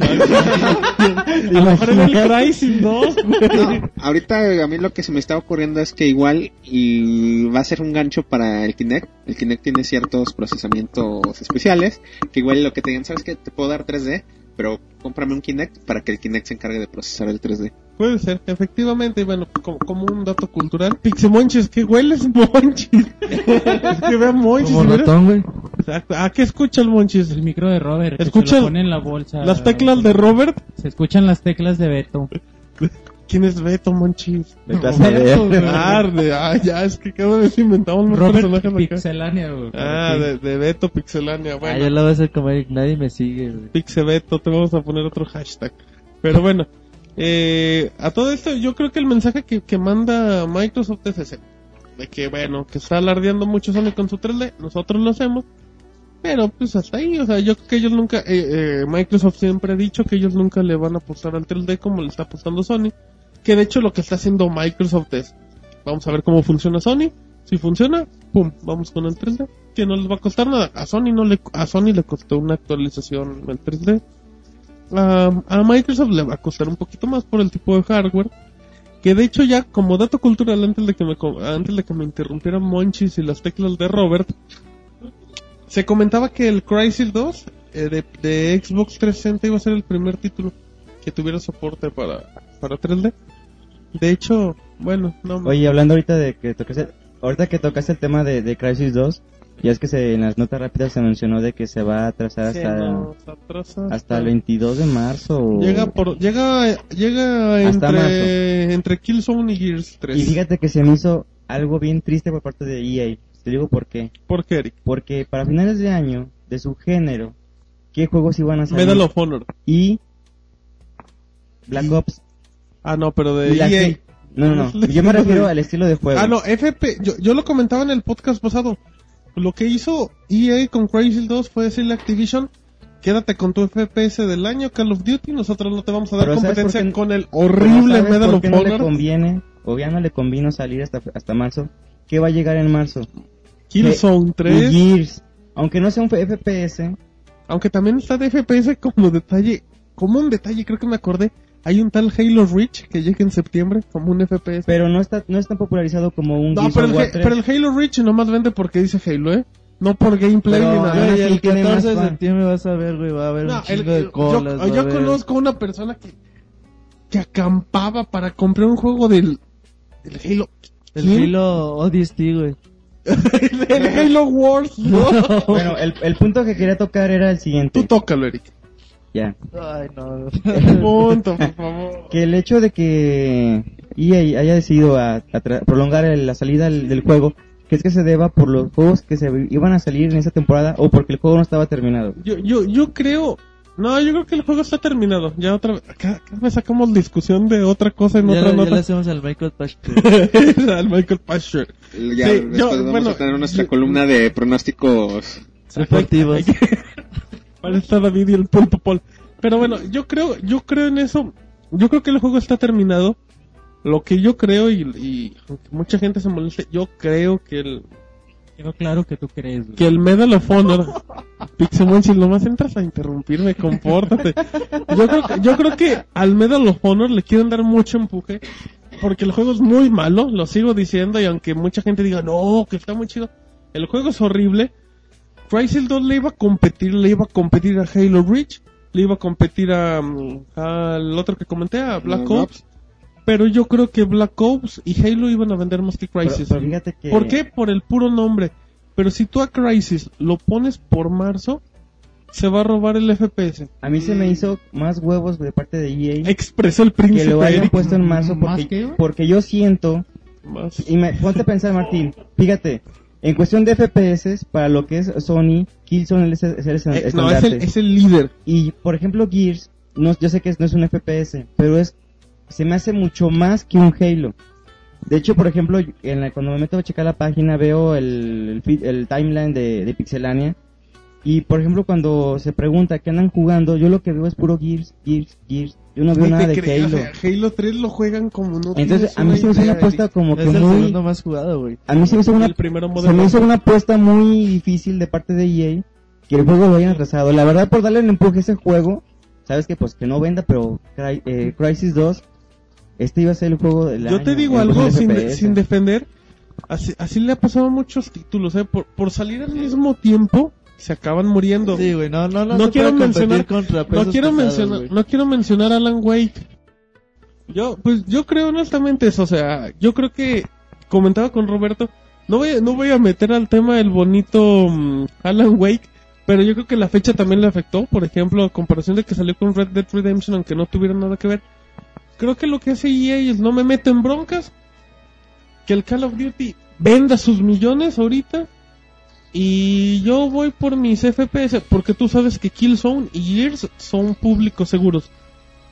a lo mejor en el Crysis 2, No, ahorita a mí lo que se me está ocurriendo es que igual y va a ser un gancho para el Kinect. El Kinect tiene ciertos procesamientos especiales que igual lo que te digan, ¿sabes que Te puedo dar 3D, pero cómprame un Kinect para que el Kinect se encargue de procesar el 3D. Puede ser, efectivamente, y bueno, como, como un dato cultural. Pixemonchis, que hueles monchis. es que vean monchis. Como ratón, güey. Exacto. ¿A qué escucha el monchis? El micro de Robert, que Escucha se lo pone en la bolsa. Las teclas de Robert. Se escuchan las teclas de Beto. ¿Quién es Beto Monchis? A. Beto, güey. Ah, de- ah, ya, es que cada vez inventamos más Robert personajes acá. Pixelania, güey. Ah, de, de Beto Pixelania. Ah, Bueno, yo la voy a hacer como Eric, nadie me sigue, güey. Pixebeto, te vamos a poner otro hashtag. Pero bueno, eh, a todo esto yo creo que el mensaje que, manda Microsoft es ese. De que bueno, que está alardeando mucho Sony con su 3D, nosotros lo hacemos. Pero pues hasta ahí, o sea, yo creo que ellos nunca, eh, eh, Microsoft siempre ha dicho que ellos nunca le van a apostar al 3D como le está apostando Sony. Que de hecho lo que está haciendo Microsoft es, vamos a ver cómo funciona Sony. Si funciona, pum, vamos con el 3D. Que no les va a costar nada. A Sony no le, a Sony le costó una actualización el 3D. A, a Microsoft le va a costar un poquito más por el tipo de hardware. Que de hecho ya, como dato cultural, antes de que me, antes de que me interrumpieran Monchis y las teclas de Robert, se comentaba que el Crysis 2 eh, de, de Xbox 360 iba a ser el primer título que tuviera soporte para, para 3D. De hecho, bueno, no Oye, hablando ahorita de que tocaste, ahorita que tocaste el tema de, de Crisis 2, ya es que se, en las notas rápidas se mencionó de que se va a atrasar hasta, nos atrasa hasta el 22 de marzo. Llega por llega llega Hasta entre entre Killzone y Gears 3. Y fíjate que se me hizo algo bien triste por parte de EA. Te digo por qué. ¿Por qué, Eric? Porque para finales de año, de su género, ¿qué juegos iban a salir? Medal of Honor. Y Black Y- Ops. Ah, no, pero de EA. ge- No, no, no. Yo me refiero al estilo de juego. Ah, no, FP, yo, yo lo comentaba en el podcast pasado. Lo que hizo EA con Crysis 2 fue decirle a Activision, quédate con tu FPS del año Call of Duty, nosotros no te vamos a dar Pero ¿sabes competencia qué- con el horrible ¿sabes Medal of qué no le Honor. conviene, o ya no le convino salir hasta, hasta marzo? ¿Qué va a llegar en marzo? Killzone 3, Gears. Aunque no sea un FPS, aunque también está de FPS como detalle, como un detalle, creo que me acordé, hay un tal Halo Reach que llega en septiembre como un FPS. pero no está, no es tan popularizado como un no, pero el, War Ha- 3. pero el Halo Reach nomás vende porque dice Halo, ¿eh? No por gameplay Pero ni nada. Güey, el tiene 14 de fan. septiembre vas a ver, güey, va a haber No, un chingo el- de yo- colas. va a yo, haber- conozco una persona que, que acampaba para comprar un juego del, del Halo. El ¿Quién? Halo ODST, güey. el Halo Wars. ¿no? Bueno, el, el punto que quería tocar era el Tú siguiente. tócalo, Eric. Ya. Ay, no. Punto, por favor. Que el hecho de que EA haya decidido a, a prolongar el- la salida del, del juego, que es que se deba por los juegos que se iban a salir en esa temporada o porque el juego no estaba terminado. Yo, yo, yo creo. No, yo creo que el juego está terminado. Ya otra vez. Acá, acá me sacamos discusión de otra cosa en ya, otra le- ya nota. le hacemos al Michael Pashke. Al Michael Pasher. Ya Sí, después yo- vamos bueno, a tener nuestra yo- columna de pronósticos. Deportivos. Para estar David y el pulpo Paul. Pero bueno, yo creo, yo creo en eso. Yo creo que el juego está terminado. Lo que yo creo y, y aunque mucha gente se moleste, yo creo que el Quedó claro que tú crees. güey. que el Medal of Honor Pixelmon, si nomás entras a interrumpirme, compórtate. Yo creo que, yo creo que al Medal of Honor le quieren dar mucho empuje porque el juego es muy malo, lo sigo diciendo y aunque mucha gente diga, "No, que está muy chido." El juego es horrible. Crysis 2 le iba a competir, le iba a competir a Halo Reach, le iba a competir a mm, al otro que comenté, a Black Black Ops. Pero yo creo que Black Ops y Halo iban a vender más que Pero, Crysis. pero fíjate que... ¿Por qué? Por el puro nombre. Pero si tú a Crisis lo pones por marzo, se va a robar el FPS. A mí se me hizo más huevos de parte de EA Expresó el que príncipe lo hayan Eric. puesto en marzo ¿Más porque, qué? porque yo siento Más. Y me, ponte a pensar, Martín. Fíjate, en cuestión de FPS, para lo que es Sony, Killzone es el, es el estan- Eh, no, es el, es el líder. Y, por ejemplo, Gears, no, yo sé que no es un FPS, pero es se me hace mucho más que un Halo. De hecho, por ejemplo, en la, cuando me meto a checar la página, veo el, el, feed- el timeline de, de Pixelania. Y, por ejemplo, cuando se pregunta qué andan jugando, yo lo que veo es puro Gears, Gears, Gears. Yo no veo nada de creas, Halo. o sea, Halo 3 lo juegan como no Entonces, a mí se me hizo una apuesta como que Es el muy... segundo más jugado, güey. A mí se me hizo una, se me hizo una apuesta muy difícil de parte de EA que el juego lo hayan atrasado. La verdad, por darle el empuje a ese juego, sabes que pues que no venda, pero Cry- eh, Crisis 2, este iba a ser el juego del Yo año te digo algo sin, de sin defender. Así, así le ha pasado a muchos títulos, ¿eh? Por, por salir al mismo tiempo, se acaban muriendo. Sí, güey, no, no, no. Quiero mencionar- contra no quiero pesados, mencionar, güey. no quiero mencionar Alan Wake. Yo, pues yo creo honestamente eso, o sea, yo creo que comentaba con Roberto, no voy, a- no voy a meter al tema el bonito mm, Alan Wake, pero yo creo que la fecha también le afectó, por ejemplo, a comparación de que salió con Red Dead Redemption, aunque no tuviera nada que ver. Creo que lo que hace EA es no me meto en broncas, que el Call of Duty venda sus millones ahorita y yo voy por mis FPS, porque tú sabes que Killzone y Gears son públicos seguros.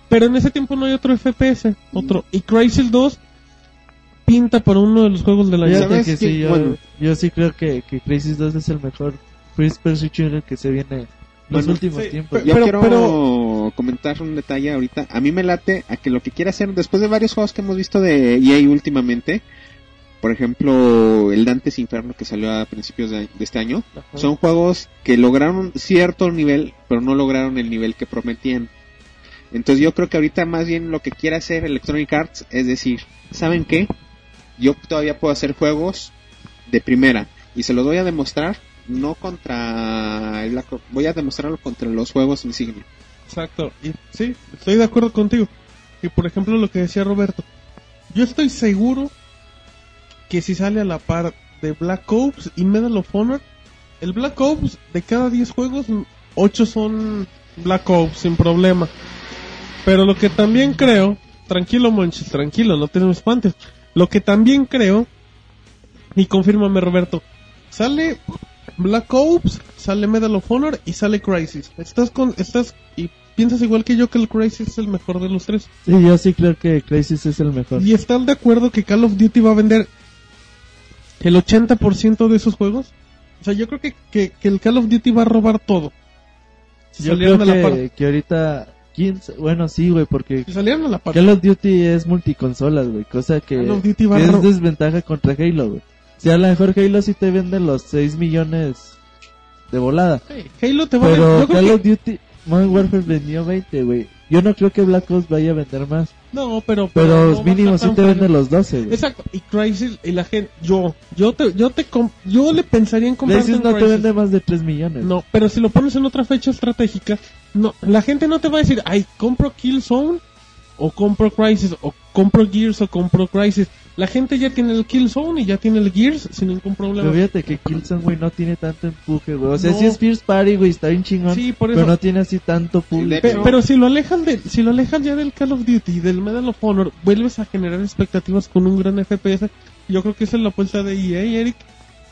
Pero en ese tiempo no hay otro FPS, otro. Y Crysis 2 pinta para uno de los juegos año. Fíjate ¿Sabes que sí, yo, Bueno. yo sí creo que, que Crisis 2 es el mejor first person shooter que se viene en los Bueno, últimos sí, tiempos. Yo Pero- quiero pero- comentar un detalle ahorita. A mí me late a que lo que quiere hacer, después de varios juegos que hemos visto de EA últimamente, por ejemplo, el Dantes Inferno que salió a principios de, de este año, son juegos que lograron cierto nivel, pero no lograron el nivel que prometían. Entonces yo creo que ahorita más bien lo que quiere hacer Electronic Arts es decir, ¿saben qué? Yo todavía puedo hacer juegos de primera y se los voy a demostrar no contra el voy a demostrarlo contra los juegos insignia. Exacto. Y sí, estoy de acuerdo contigo. Y por ejemplo lo que decía Roberto, yo estoy seguro que si sale a la par de Black Ops y Medal of Honor, el Black Ops de cada 10 juegos, 8 son Black Ops sin problema. Pero lo que también creo, tranquilo Monchis, tranquilo, no tenemos espantes. Lo que también creo, y confírmame Roberto, sale Black Ops, sale Medal of Honor y sale Crisis. Estás con, estás y piensas igual que yo que el Crisis es el mejor de los tres. Sí, yo sí creo que Crisis es el mejor. Y están de acuerdo que Call of Duty va a vender el 80% de esos juegos. O sea, yo creo que, que, que el Call of Duty va a robar todo. Si Yo salieron creo a la par. que, que ahorita... ¿quién sa- Bueno, sí, güey, porque Si salieron a la par. Call of Duty es multiconsolas, güey. Cosa que, Call of Duty va a es desventaja contra Halo, güey. Si a lo mejor Halo sí te vende los 6 millones de volada. Sí, Halo te va a Pero yo creo Call of Duty Modern Warfare vendió 20, güey. Yo no creo que Black Ops vaya a vender más. No, pero... Pero no va a mínimo sí te vende fregado. los 12, güey. Exacto, y Crisis, y la gente, yo, yo te, yo te, yo le pensaría en comprar Crisis no te vende más de 3 millones. No, pero si lo pones en otra fecha estratégica, no, la gente no te va a decir, ay, compro Killzone, o compro Crisis, o compro Gears, o compro Crisis. La gente ya tiene el Killzone y ya tiene el Gears sin ningún problema. Pero fíjate que Killzone, güey, no tiene tanto empuje, güey. O sea, No. sí es First Party, güey, está bien chingón. Sí, por Pero eso. no tiene así tanto público. Pe- pero si lo alejas de, si lo alejas ya del Call of Duty y del Medal of Honor, vuelves a generar expectativas con un gran FPS. Yo creo que esa es la apuesta de EA, Eric.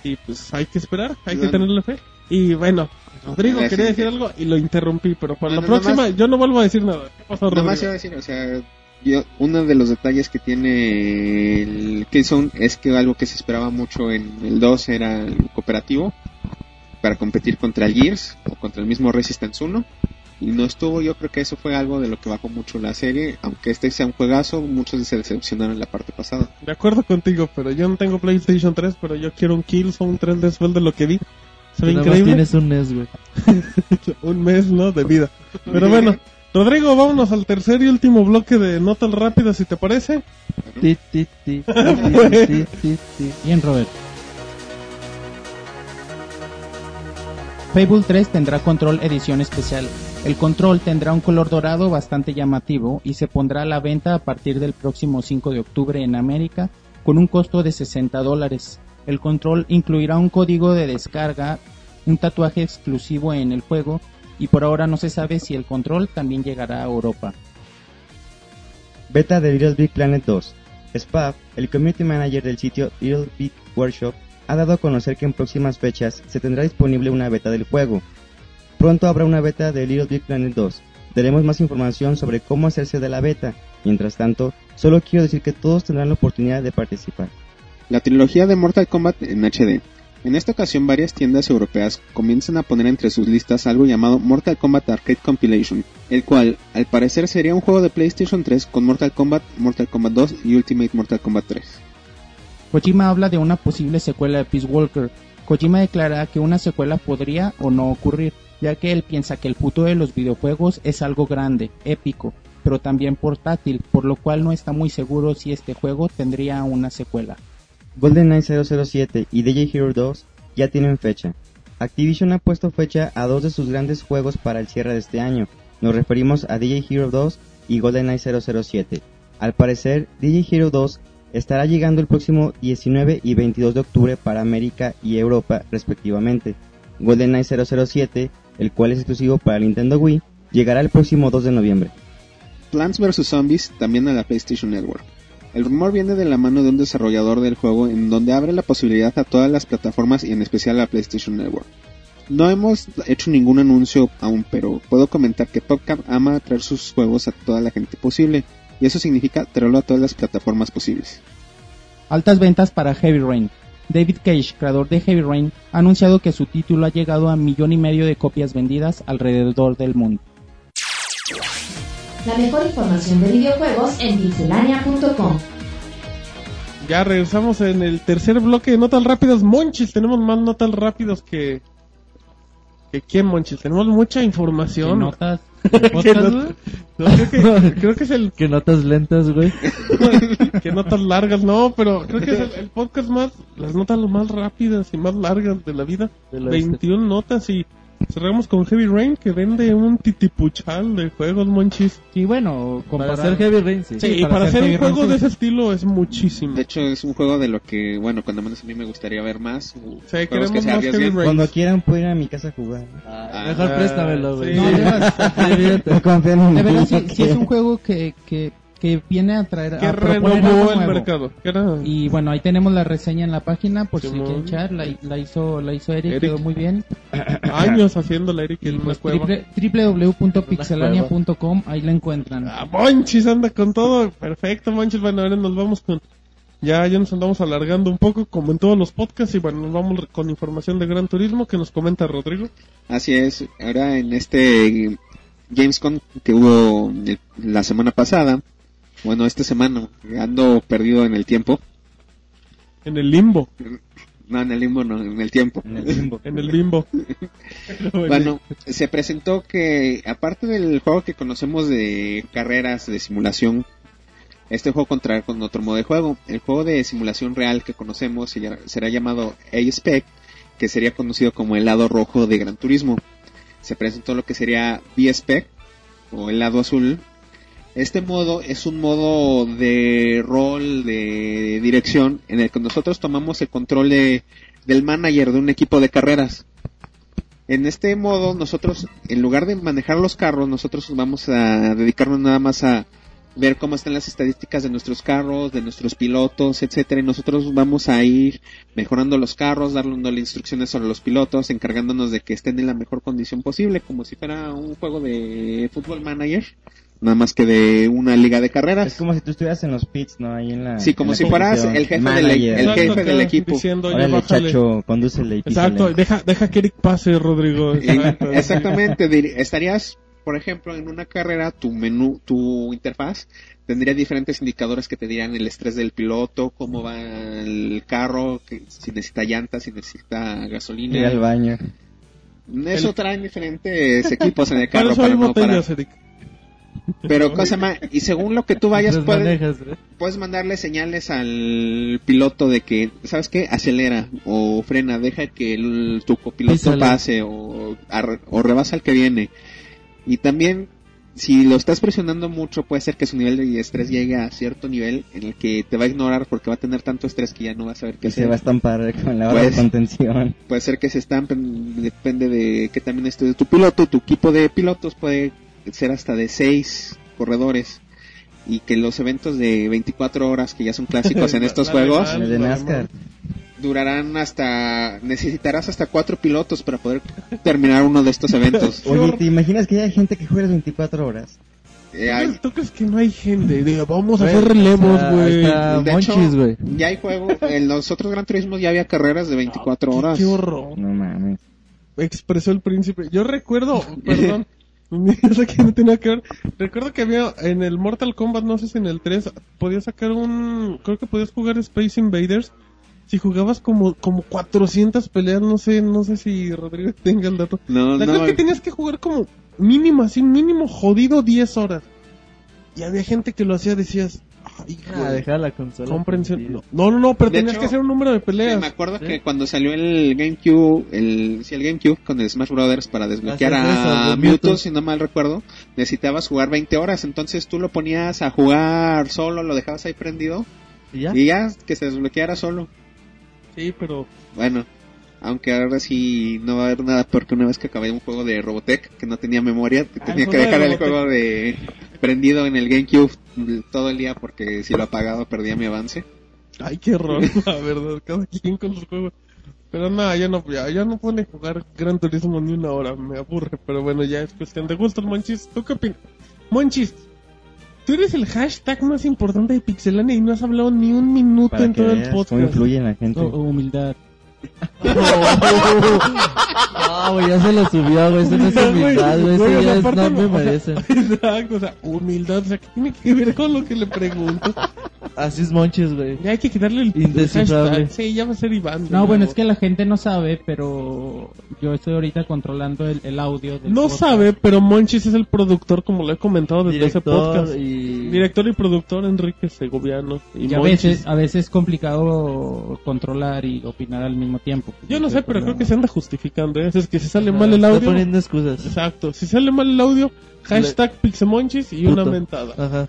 Y pues hay que esperar, hay que Bueno. tenerle fe. Y bueno, Rodrigo quería decir algo y lo interrumpí, pero para No, la no, nada próxima yo no vuelvo a decir nada. ¿Qué pasó, Nada más Rodrigo? iba a decir, o sea, yo, uno de los detalles que tiene el Killzone es que algo que se esperaba mucho en el 2 era el cooperativo para competir contra el Gears o contra el mismo Resistance 1 y no estuvo, yo creo que eso fue algo de lo que bajó mucho la serie, aunque este sea un juegazo, muchos se decepcionaron en la parte pasada. De acuerdo contigo, pero yo no tengo PlayStation 3, pero yo quiero un Killzone 3 después de lo que vi. Se ve increíble. tienes un NES, güey. un mes, ¿no? De vida. Pero bueno, Rodrigo, vámonos al tercer y último bloque de notas rápidas, si te parece. Ti, ti, ti. Bien, Robert. Fable 3 tendrá control edición especial. El control tendrá un color dorado bastante llamativo y se pondrá a la venta a partir del próximo 5 de octubre en América con un costo de 60 dólares. El control incluirá un código de descarga, un tatuaje exclusivo en el juego y por ahora no se sabe si el control también llegará a Europa. Beta de Little Big Planet 2. Spav, el community manager del sitio Little Big Workshop, ha dado a conocer que en próximas fechas se tendrá disponible una beta del juego. Pronto habrá una beta de Little Big Planet 2. Daremos más información sobre cómo hacerse de la beta. Mientras tanto, solo quiero decir que todos tendrán la oportunidad de participar. La trilogía de Mortal Kombat en HD. En esta ocasión varias tiendas europeas comienzan a poner entre sus listas algo llamado Mortal Kombat Arcade Compilation, el cual al parecer sería un juego de PlayStation 3 con Mortal Kombat, Mortal Kombat 2 y Ultimate Mortal Kombat 3. Kojima habla de una posible secuela de Peace Walker. Kojima declara que una secuela podría o no ocurrir, ya que él piensa que el futuro de los videojuegos es algo grande, épico, pero también portátil, por lo cual no está muy seguro si este juego tendría una secuela. GoldenEye 007 y DJ Hero 2 ya tienen fecha. Activision ha puesto fecha a dos de sus grandes juegos para el cierre de este año. Nos referimos a DJ Hero 2 y GoldenEye 007. Al parecer, DJ Hero 2 estará llegando el próximo 19 y 22 de octubre para América y Europa respectivamente. GoldenEye 007, el cual es exclusivo para Nintendo Wii, llegará el próximo 2 de noviembre. Plants vs. Zombies también a la PlayStation Network. El rumor viene de la mano de un desarrollador del juego en donde abre la posibilidad a todas las plataformas y en especial a la PlayStation Network. No hemos hecho ningún anuncio aún, pero puedo comentar que PopCap ama traer sus juegos a toda la gente posible, y eso significa traerlo a todas las plataformas posibles. Altas ventas para Heavy Rain. David Cage, creador de Heavy Rain, ha anunciado que su título ha llegado a millón y medio de copias vendidas alrededor del mundo. La mejor información de videojuegos en pixelania.com. Ya regresamos en el tercer bloque de notas rápidas. Monchis, tenemos más notas rápidas que... ¿Que quién, Monchis? Tenemos mucha ¿Qué información. notas? ¿Qué ¿Podcast, not- güey? No, creo, que, creo que es el Que notas lentas, güey. que notas largas, no, pero creo que es el, el podcast más, las notas más rápidas y más largas de la vida. De la 21 notas y cerramos con Heavy Rain que vende un titipuchal de juegos, monchis. Sí, bueno, Para comparar- hacer Heavy Rain, sí. Sí, y para para hacer hacer un Rain, juego sí. de ese estilo es muchísimo. De hecho, es un juego de lo que, bueno, cuando menos a mí me gustaría ver más. juegos queremos que más. Heavy Rain. Cuando quieran pueden ir a mi casa a jugar. Ah, Mejor Ah, préstamelo, güey. sí. No. No en de sí, sí es un juego que, que, que viene a traer que a proponer renovó algo el nuevo. mercado. Y bueno, ahí tenemos la reseña en la página por si Simón. quieren echar. La, la hizo, la hizo Eric, Eric. quedó muy bien. años haciéndola Eric Y en pues www.pixelania.com, ahí la encuentran. Ah, Monchis anda con todo. Perfecto, Monchis. Bueno, ahora nos vamos con. Ya, ya nos andamos alargando un poco, como en todos los podcasts. Y bueno, nos vamos con información de Gran Turismo que nos comenta Rodrigo. Así es, ahora en este Gamescom que hubo el- la semana pasada, bueno, esta semana, ando perdido en el tiempo, En el limbo. no en el limbo, no, en el tiempo. En el limbo. En el limbo. Bueno, se presentó que aparte del juego que conocemos de carreras de simulación, este juego contrae con otro modo de juego. El juego de simulación real que conocemos será llamado A-Spec, que sería conocido como el lado rojo de Gran Turismo. Se presentó lo que sería B-Spec, o el lado azul. Este modo es un modo de rol, de dirección, en el que nosotros tomamos el control de, del manager de un equipo de carreras. En este modo, nosotros, en lugar de manejar los carros, nosotros vamos a dedicarnos nada más a ver cómo están las estadísticas de nuestros carros, de nuestros pilotos, etcétera, y nosotros vamos a ir mejorando los carros, dándole instrucciones sobre los pilotos, encargándonos de que estén en la mejor condición posible, como si fuera un juego de fútbol manager, nada más que de una liga de Es carreras. como si tú estuvieras en los pits, ¿no? Ahí en la. Sí, como la si fueras el jefe del- el Exacto, jefe del equipo. Diciendo, Órale, chacho, condúcele. Exacto, deja, deja que Eric pase, Rodrigo. Exactamente, estarías, por ejemplo, en una carrera, tu menú, tu interfaz tendría diferentes indicadores que te dirían el estrés del piloto, cómo va el carro, que, si necesita llantas, si necesita Ir al gasolina. baño. Eso traen diferentes equipos en el Para carro para hay no botellas, Eric. Pero cosa más, y según lo que tú vayas, puedes, manejas, ¿eh? puedes mandarle señales al piloto de que, ¿sabes qué? Acelera o frena, deja que el- tu copiloto Písale. pase o, ar- o rebasa al que viene. Y también, si lo estás presionando mucho, puede ser que su nivel de estrés llegue a cierto nivel en el que te va a ignorar porque va a tener tanto estrés que ya no va a saber qué Y se hacer. va a estampar con la hora Pues- de contención. Puede ser que se estampen, depende de que también esté tu piloto. Tu equipo de pilotos puede ser hasta de 6 corredores. Y que los eventos de 24 horas, que ya son clásicos en estos juegos, El de NASCAR. durarán hasta. Necesitarás hasta 4 pilotos para poder terminar uno de estos eventos. Oye, ¿te imaginas que haya gente que juegue las 24 horas? Eh, hay- ¿Tú crees que no hay gente? Diga, vamos a hacer relevos, güey. de Monchis, hecho, ya hay juego. En los otros Gran Turismos ya había carreras de 24 Qué- horas. Qué horror. No mames. expresó el príncipe. Yo recuerdo, perdón, que no tenía que ver. Recuerdo que había en el Mortal Kombat, no sé si en el 3, podías sacar un. Creo que podías jugar Space Invaders. Si jugabas como, como 400 peleas, no sé, no sé si Rodrigo tenga el dato. No, La no. cosa es que tenías que jugar como mínimo, así mínimo jodido 10 horas. Y había gente que lo hacía, decías, ay, Ah, dejar la consola. comprensión. No, no, no, pero De tenías hecho, que hacer un número de Sí, peleas. me acuerdo ¿Sí? que cuando salió el GameCube, el, sí, el GameCube con el Smash Brothers para desbloquear a Mewtwo, si no mal recuerdo, necesitabas jugar 20 horas, entonces tú lo ponías a jugar solo, lo dejabas ahí prendido ¿Y ya? y ya que se desbloqueara solo. Sí, pero Bueno, aunque ahora sí no va a haber nada porque una vez que acabé un juego de Robotech que no tenía memoria, que Ah, tenía que juego de dejar el juego de prendido en el GameCube todo el día porque si lo apagaba perdía mi avance. Ay, qué horror, la verdad, cada quien con sus juegos. Pero nada, ya no, ya, ya no pone jugar Gran Turismo ni una hora, me aburre. Pero bueno, ya es cuestión de gustos, Monchis. ¿Tú qué opinas? Monchis, tú eres el hashtag más importante de Pixelania y no has hablado ni un minuto Para en que todo el veas cómo podcast. influye en la gente. Oh, humildad. No, güey, ya se lo subió, güey. Eso no es humildad, güey. Eso ya es, no me merecen. Exacto, o sea, humildad, o sea, ¿qué tiene que ver con lo que le pregunto? Así es Monchis, güey. Ya hay que quitarle el, Indescifrable. Sí, ya va a ser Iván. No, bueno, es que la gente no sabe, pero yo estoy ahorita controlando el, el audio. Del No podcast. sabe, pero Monchis es el productor, como lo he comentado desde ese Director podcast. y... Director y productor Enrique Segoviano. Y, Y a Monchis. veces, a veces es complicado controlar y opinar al mismo tiempo. Yo no sé, pero creo que se anda justificando. ¿eh? Es que si sale mal el Está audio. poniendo excusas. Exacto. Si sale mal el audio, hashtag Pixemonchis y una mentada. Ajá.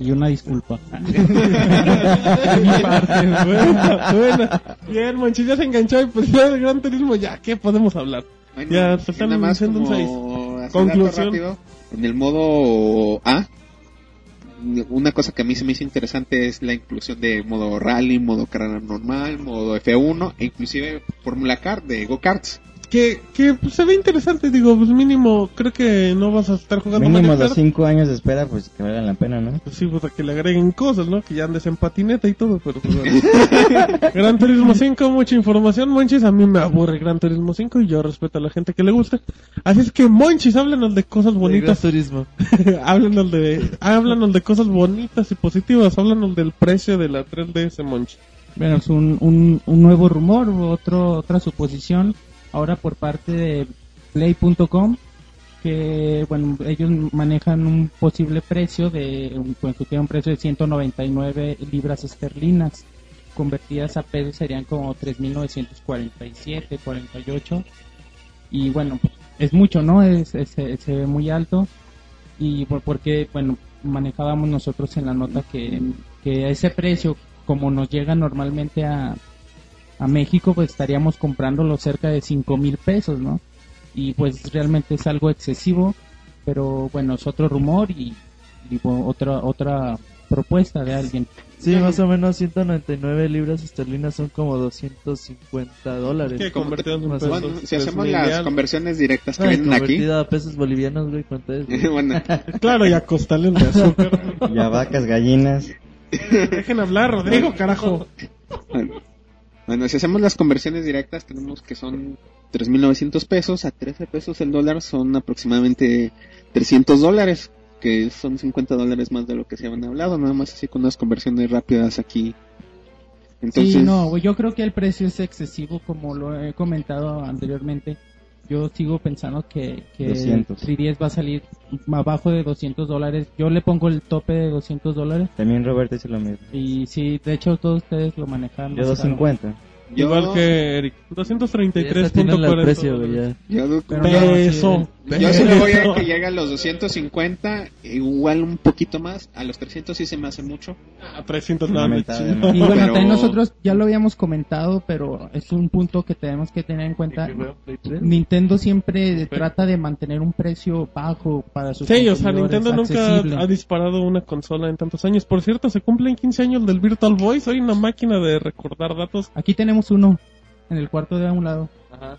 Y una disculpa. Parte. Buena, buena. Bien, Monchis ya se enganchó y pues ya del Gran Turismo, ya, ¿qué podemos hablar? Bueno, Ya, se están haciendo un como así Conclusión. dato rápido, en el modo A, una cosa que a mí se me hizo interesante es la inclusión de modo rally, modo carrera normal, modo F1 e inclusive Fórmula Kart de Go-Karts. Que, que pues, se ve interesante, digo, pues mínimo, creo que no vas a estar jugando Mínimo Mario los Kart. 5 años de espera, pues que valgan la pena, ¿no? Pues sí, pues a que le agreguen cosas, ¿no? Que ya andes en patineta y todo, pero pues bueno. Gran Turismo 5, mucha información, Monchis. A mí me aburre Gran Turismo 5 y yo respeto a la gente que le gusta. Así es que, Monchis, háblanos de cosas De Gran bonitas. turismo. háblanos de, háblanos de cosas bonitas y positivas. Háblanos del precio de la 3DS, Monchis. Bueno, es un, un, un nuevo rumor, otro, otra suposición, ahora por parte de Play.com, que bueno, ellos manejan un posible precio de, un, pues, un precio de 199 libras esterlinas, convertidas a pesos serían como 3.947, 48, y bueno, pues, es mucho, ¿no? Es, se ve muy alto, y por- porque, bueno, manejábamos nosotros en la nota que, que ese precio, como nos llega normalmente a, a México, pues estaríamos comprándolo cerca de 5 mil pesos, ¿no? Y pues realmente es algo excesivo, pero bueno, es otro rumor y, y, otra, otra propuesta de alguien. Sí, más o menos 199 libras esterlinas son como 250 dólares. O Bueno, si hacemos las conversiones directas que Ay, vienen aquí. convertido a pesos bolivianos, güey, ¿cuánto es? güey? bueno, Claro, y a costales de azúcar. Y a vacas, gallinas. Dejen hablar, Rodrigo, carajo. Bueno. Si hacemos las conversiones directas, tenemos que son 3.900 pesos. A 13 pesos el dólar son aproximadamente 300 dólares. Que son 50 dólares más de lo que se habían hablado. Nada más así con unas conversiones rápidas aquí. Entonces, sí, no, yo creo que el precio es excesivo, como lo he comentado anteriormente. Yo sigo pensando que, que 200. 3DS va a salir abajo de 200 dólares. Yo le pongo el tope de 200 dólares. También Roberto dice lo mismo. Y sí, de hecho todos ustedes lo manejan. Yo más caro. 250. yo, Igual que Eric. Ya tienen el 233.40 precio, güey, ya. yo, Pero Peso. Yo sí le voy a que llegue a los 250. Igual un poquito más. A los 300 sí se me hace mucho. A 300 Una nada más. Y bueno, Pero- también nosotros ya lo habíamos comentado, pero es un punto que tenemos que tener en cuenta. Nintendo siempre trata de mantener un precio bajo para sus Sí, o sea, Nintendo nunca accesible. ha disparado una consola en tantos años. Por cierto, se cumplen 15 años del Virtual Boy. Soy una máquina de recordar datos. Aquí tenemos uno en el cuarto de a un lado.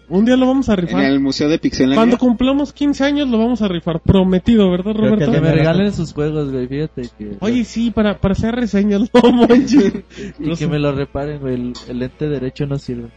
Un día lo vamos a En rifar. el Museo de Pixelania. Cuando cumplamos 15 años lo vamos a rifar. Prometido, ¿verdad, que Roberto? Que el me regalen sus juegos, güey, fíjate que... Oye, sí, para, para hacer reseñas, no manches. y que me lo reparen, güey, el, el lente derecho no sirve.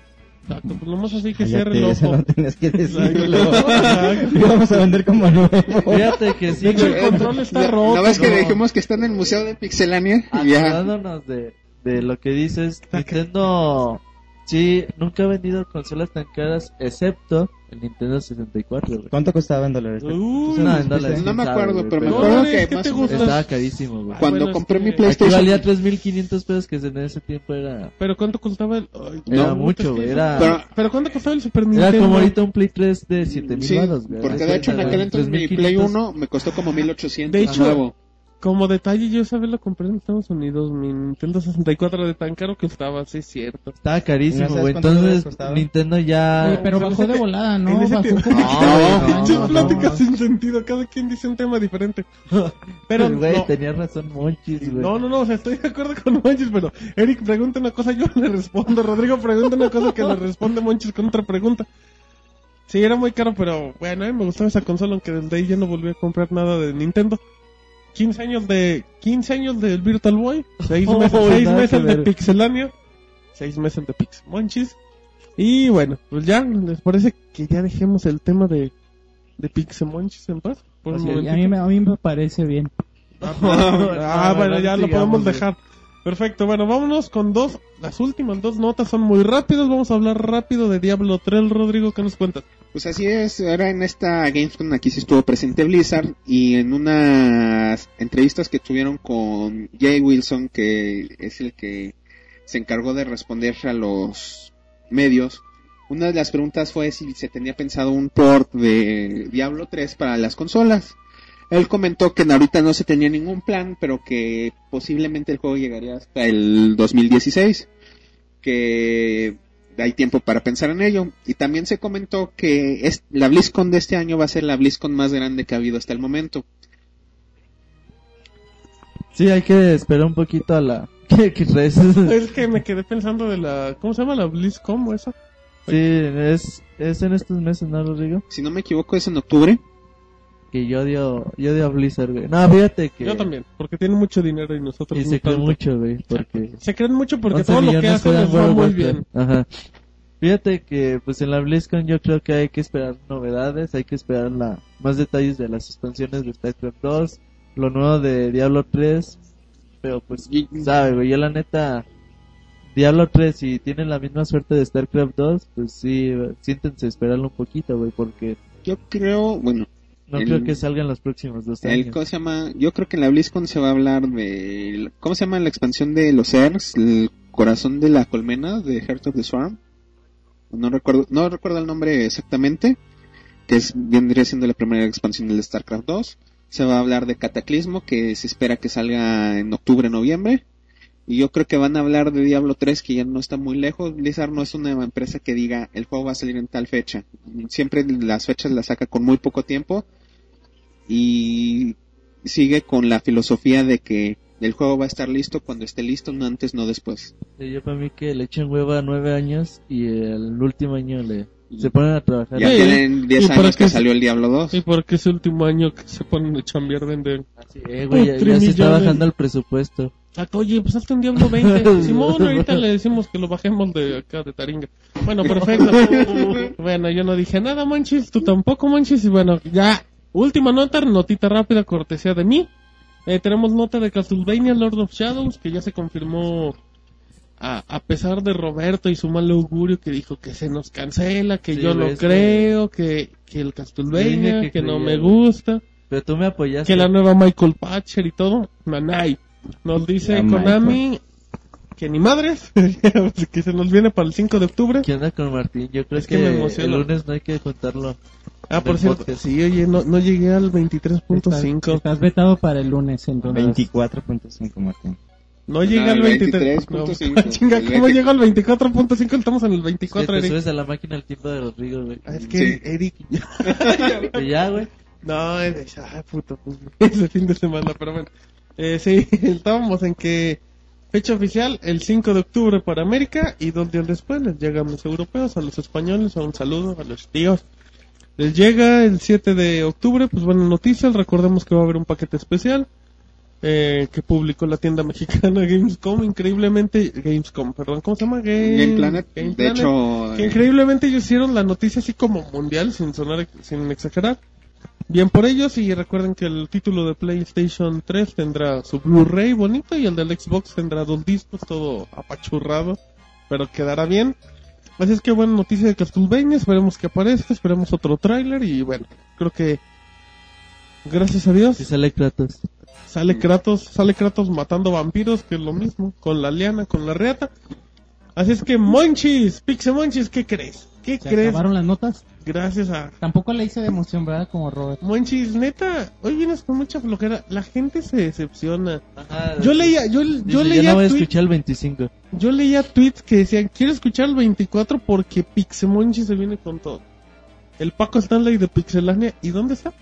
Exacto, pues nomás así que cierre el eso ojo. no tienes que decirlo. Vamos a vender como nuevo. Fíjate que sí, De hecho, güey. el control está ¿No, roto. ¿no ves que no. dijimos que está en el Museo de Pixelania? Acordándonos de, de lo que dices, Nintendo sí nunca ha vendido consolas tan caras, excepto el Nintendo 64, güey. ¿Cuánto costaba en dólares? Uy, No, en dólares, No me acuerdo, pero me acuerdo ¿qué que te más o gusta? Estaba carísimo, güey. cuando bueno, compré es mi que- Aquí PlayStation. valía 3.500 pesos, que en ese tiempo era... Pero ¿cuánto costaba el...? Ay, Era no, mucho, es que güey, era- Pero, Pero ¿cuánto costaba el Super Nintendo? Era como ahorita un Play 3 de 7.000 sí, baros, güey. porque de hecho en aquel entonces mi 3.500. Play 1 me costó como 1800 De hecho, nuevo. Como detalle, yo esa vez lo compré en Estados Unidos. Mi Nintendo 64 de tan caro que estaba, sí es cierto. Estaba ¿No carísimo, güey. Entonces? Nintendo ya... Pero bajó de volada, en ¿no? ese Bajó tiempo- como... No, Muchas no, pláticas no. sin sentido, cada quien dice un tema diferente. Pero güey, no, tenía razón Monchis, güey. no, no, no, o sea, estoy de acuerdo con Monchis, pero Eric pregunta una cosa, yo le respondo. Rodrigo pregunta una cosa que le responde Monchis con otra pregunta. Sí, era muy caro, pero bueno, a mí me gustaba esa consola, aunque desde ahí ya no volví a comprar nada de Nintendo. 15 años de 15 años del Virtual Boy, 6 Oh, meses, de. Pixelania, 6 meses de Pix Monchis. Y bueno, pues ya, ¿les parece que ya dejemos el tema de, de Pixel Monchis en paz? Por un a, mí, me- a mí me parece bien. ah, no, bueno, no ya lo podemos dejar. Perfecto, bueno, vámonos con dos, las últimas dos notas son muy rápidas, vamos a hablar rápido de Diablo 3, Rodrigo, ¿qué nos cuentas? Pues así es, ahora en esta Gamescom aquí sí estuvo presente Blizzard y en unas entrevistas que tuvieron con Jay Wilson, que es el que se encargó de responder a los medios, una de las preguntas fue si se tenía pensado un port de Diablo 3 para las consolas. Él comentó que ahorita no se tenía ningún plan, pero que posiblemente el juego llegaría hasta el 2016. Que hay tiempo para pensar en ello. Y también se comentó que es, la BlizzCon de este año va a ser la BlizzCon más grande que ha habido hasta el momento. Sí, hay que esperar un poquito a la... ¿Qué, qué res? Es que me quedé pensando de la, ¿cómo se llama la BlizzCon o eso? Sí, es, es en estos meses, ¿no, Rodrigo? Si no me equivoco es en octubre. Que yo odio, yo odio a Blizzard, güey. No, fíjate que... Yo también, porque tiene mucho dinero y nosotros Y no se cree tanto. mucho, güey, porque... Se creen mucho porque 11 todo lo que hacen les va muy bien. Ajá. Fíjate que pues en la BlizzCon yo creo que hay que esperar novedades, hay que esperar la, más detalles de las expansiones de StarCraft 2, lo nuevo de Diablo 3, pero pues sabe, güey, yo la neta Diablo 3 si tienen la misma suerte de StarCraft 2, pues sí, siéntense a esperarlo un poquito, güey, porque Yo creo, bueno, no El- creo que salgan los próximos dos el. ¿cómo se llama? Yo creo que en la BlizzCon se va a hablar de, ¿cómo se llama la expansión de los Earths? El corazón de la colmena de Heart of the Swarm. No recuerdo, no recuerdo el nombre exactamente, que es, vendría siendo la primera expansión del StarCraft 2. Se va a hablar de Cataclismo, que se espera que salga en octubre, noviembre. Y yo creo que van a hablar de Diablo 3, que ya no está muy lejos. Blizzard no es una empresa que diga el juego va a salir en tal fecha. Siempre las fechas las saca con muy poco tiempo. Y sigue con la filosofía de que el juego va a estar listo cuando esté listo, no antes, no después. Sí, yo para mí que le echen hueva nueve años y el último año le se ponen a trabajar. Ya Sí, tienen y 10 para años que que- salió el Diablo 2. Y porque es el último año que se ponen a chambear vender. Así es, güey, ya, ya se está bajando el presupuesto. Oye, pues hazte un Diablo 20. Simón, ahorita le decimos que lo bajemos de acá de Taringa. Bueno, perfecto. bueno, yo no dije nada, manchis. Tú tampoco, manchis. Y bueno, ya. Última nota, notita rápida, cortesía de mí. Eh, tenemos nota de Castlevania Lord of Shadows, que ya se confirmó a, a pesar de Roberto y su mal augurio que dijo que se nos cancela, que Sí, yo no creo, que, que el Castlevania, que, que no me gusta, Pero tú me apoyaste. que la nueva Michael Patcher y todo. Nanay. Nos dice La Konami que ni madres, que se nos viene para el 5 de octubre. ¿Qué onda con Martín? Yo creo Es que que, me emociona. el lunes no hay que contarlo. Ah, por cierto, podcast. sí, oye, no, no llegué al Estás, 23.5. estás vetado para el lunes, entonces. 24.5, Martín. No llegué No, al el 23. 23.5. No, chinga, ¿cómo 20. llego al 24.5? Estamos en el Es que 24, te Eric. subes a la máquina el tiempo de Rodrigo, güey. Ah, es que Sí. Eric... Ya, güey. No, es, ay, puto, pues, ese fin de semana, pero bueno. Eh, sí, estábamos en que fecha oficial el 5 de octubre para América y dos días después les llegan los europeos, a los españoles, un saludo a los tíos. Les llega el 7 de octubre, pues buenas noticias, recordemos que va a haber un paquete especial eh, que publicó la tienda mexicana Gamescom, increíblemente, Gamescom, perdón, ¿cómo se llama? Game, Game Planet, Game de Planet. hecho, Que eh, increíblemente ellos hicieron la noticia así como mundial, sin sonar, sin exagerar. Bien por ellos y recuerden que el título de PlayStation 3 tendrá su Blu-ray bonito y el del Xbox tendrá dos discos, todo apachurrado, pero quedará bien. Así es que buena noticia de Castlevania, esperemos que aparezca, esperemos otro tráiler y bueno, creo que gracias a Dios Si sale Kratos. sale Kratos, sale Kratos matando vampiros, que es lo mismo, con la liana, con la reata. Así es que Monchis, Pixe Monchis, ¿qué crees? ¿Qué ¿Se crees? acabaron las notas? Gracias a Tampoco le hice de emoción, ¿verdad? Como Robert. Monchis, neta, hoy vienes con mucha flojera, la gente se decepciona. Ajá, Yo leía, yo, yo leía ya no voy a escuchar el 25. yo leía tweets que decían, quiero escuchar el 24 porque Pixemonchi se viene con todo. El Paco Stanley de Pixelania, ¿y dónde está?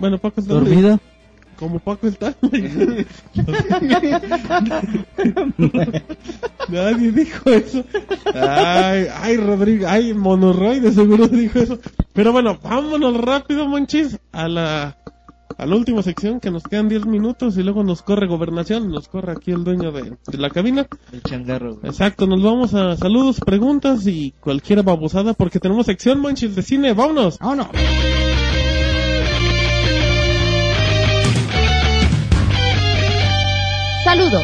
Bueno, Paco Stanley. ¿Dormido? Como Paco Stanley. Nadie dijo eso. Ay, ay, Rodrigo, ay, Monoroy de seguro dijo eso. Pero bueno, vámonos rápido, Monchis, a la, a la última sección que nos quedan 10 minutos y luego nos corre gobernación, nos corre aquí el dueño de, de la cabina. El changarro, güey. Exacto, nos vamos a saludos, preguntas y cualquier babosada porque tenemos sección, Monchis, de cine, vámonos. ¡Vámonos! Saludos.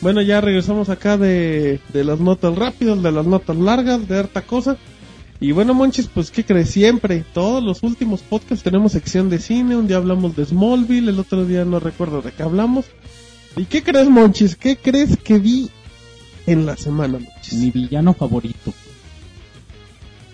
Bueno, ya regresamos acá de, de las notas rápidas, de las notas largas, de harta cosa. Y bueno, Monchis, pues ¿qué crees? Siempre, todos los últimos podcasts tenemos sección de cine. Un día hablamos de Smallville, el otro día no recuerdo de qué hablamos. ¿Y qué crees, Monchis? ¿Qué crees que vi en la semana, Monchis? Mi villano favorito.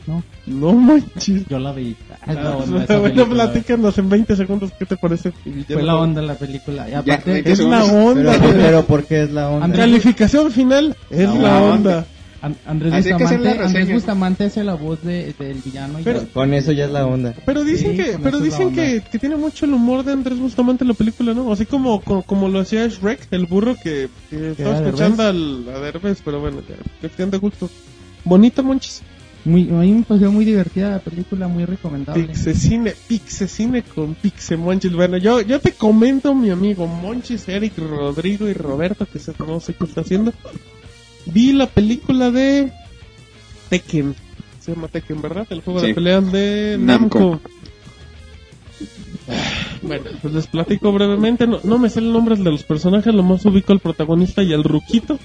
¿No? No, Monchis. Yo la vi. Es la Ah, onda esa bueno, platícanos en 20 segundos qué te parece. Fue la onda la película. Y aparte, veinte Es la onda. Pero, pero ¿por qué es la onda? Andrés- Calificación final es La la onda. onda. An- Andrés, Así que Bustamante, Andrés reseña. Bustamante hace la voz de, del villano. y Pero- Con eso ya es la onda. Pero dicen Sí, que, pero es dicen que, que tiene mucho el humor de Andrés Bustamante en la película, ¿no? Así como, como, como lo hacía Shrek, el burro que, que estaba escuchando al, a Derbez, pero bueno, ya, cuestión de gusto. Bonita, Monchis. Muy, a mí me pareció muy divertida la película, muy recomendable. Pixecine, Pixecine con Pixe Monchis. Bueno, yo, yo te comento, mi amigo Monchis, Eric, Rodrigo y Roberto, que se- no sé qué está haciendo. Vi la película de Tekken. Se llama Tekken, ¿verdad? El juego Sí. de peleas de Namco. Namco. Bueno, pues les platico brevemente. No, no me sé el nombre de los personajes, lo más ubico al protagonista y al ruquito.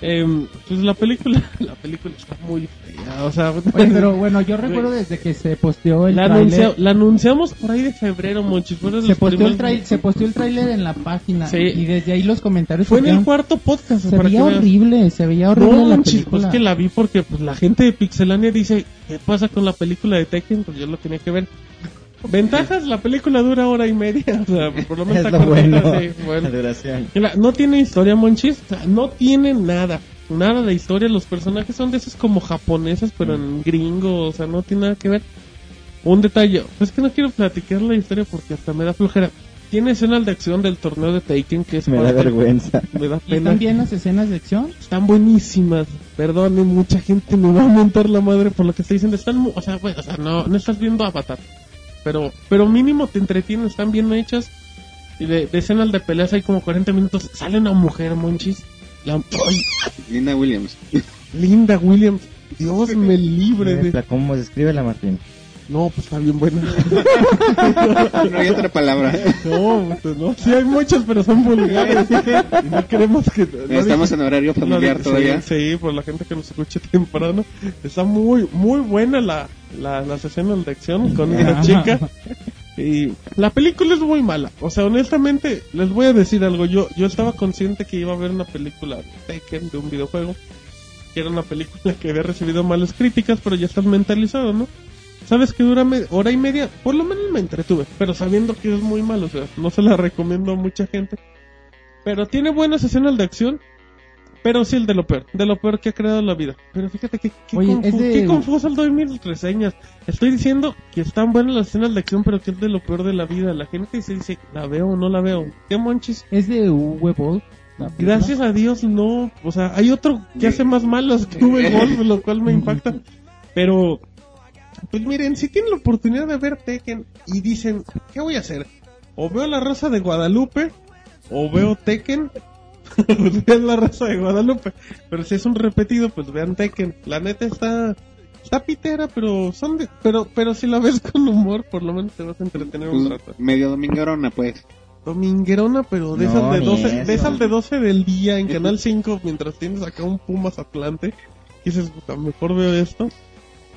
Em, pues la película, la película está muy fea, o sea, Oye, pero bueno, yo recuerdo desde que se posteó el la, anuncia- la anunciamos por ahí de febrero, de se posteó el se posteó el tráiler en la página Sí. y desde ahí los comentarios Fue en el cuarto podcast. se veía horrible, se veía No, horrible la Monchis, película. pues que la vi porque pues, la gente de Pixelania dice, ¿qué pasa con la película de Tekken? Pues yo lo tenía que ver. Ventajas, la película dura hora y media, o sea, por lo menos Es está lo bueno. sí, bueno. La duración. Mira, no tiene historia, Monchis. O sea, no tiene nada. Nada de historia. Los personajes son de esos como japoneses, pero en gringo. O sea, no tiene nada que ver. Un detalle. Pues que no quiero platicar la historia porque hasta me da flojera. Tiene escenas de acción del torneo de Taken que es Me da vergüenza. Me da ¿Y pena. también las escenas de acción? Están buenísimas. Perdonen, mucha gente me va a montar la madre por lo que estoy diciendo. Están, mu- o sea, bueno, o sea, no, no estás viendo Avatar. Pero, pero mínimo te entretienen, están bien hechas. Y de, de escenas de peleas hay como 40 minutos. Sale una mujer, monchis. La, ay, Linda Williams. Linda Williams. Dios me libre de... ¿Cómo se escribe la Martín? No, pues está bien buena. No hay otra palabra. No, pues no. Sí hay muchas, pero son vulgares. Y no queremos que... no Estamos en horario familiar Sí, todavía. Sí, por la gente que nos escuche temprano. Está muy, muy buena la, la, las escenas de acción con una chica. Y la película es muy mala. O sea, honestamente, les voy a decir algo. Yo, yo estaba consciente que iba a ver una película de Tekken, de un videojuego. Que era una película que había recibido malas críticas, pero ya estás mentalizado, ¿no? Sabes que dura hora y media, por lo menos me entretuve, pero sabiendo que es muy malo, o sea, no se la recomiendo a mucha gente. Pero tiene buenas escenas de acción, pero sí el de lo peor, de lo peor que ha creado la vida. Pero fíjate que qué, Oye, confu- es de- qué confuso doy mis reseñas. Estoy diciendo que están buenas las escenas de acción, pero que es de lo peor de la vida. La gente se dice, la veo o no la veo. ¿Qué monchis? Es de película. Gracias a Dios no, o sea, hay otro que hace más malos que lo cual me impacta. Pero, pues miren, si tienen la oportunidad de ver Tekken y dicen, ¿qué voy a hacer? O veo la Rosa de Guadalupe, o veo Tekken, pues vean la Rosa de Guadalupe. Pero si es un repetido, pues vean Tekken. La neta está, está pitera, pero son de- pero, pero si la ves con humor, por lo menos te vas a entretener un Pues, rato. medio dominguerona, pues. Dominguerona, pero de No, esas de ni 12, eso. de esas de 12 del día en Canal 5 mientras tienes acá un Pumas Atlante. Y dices, puta, mejor veo esto.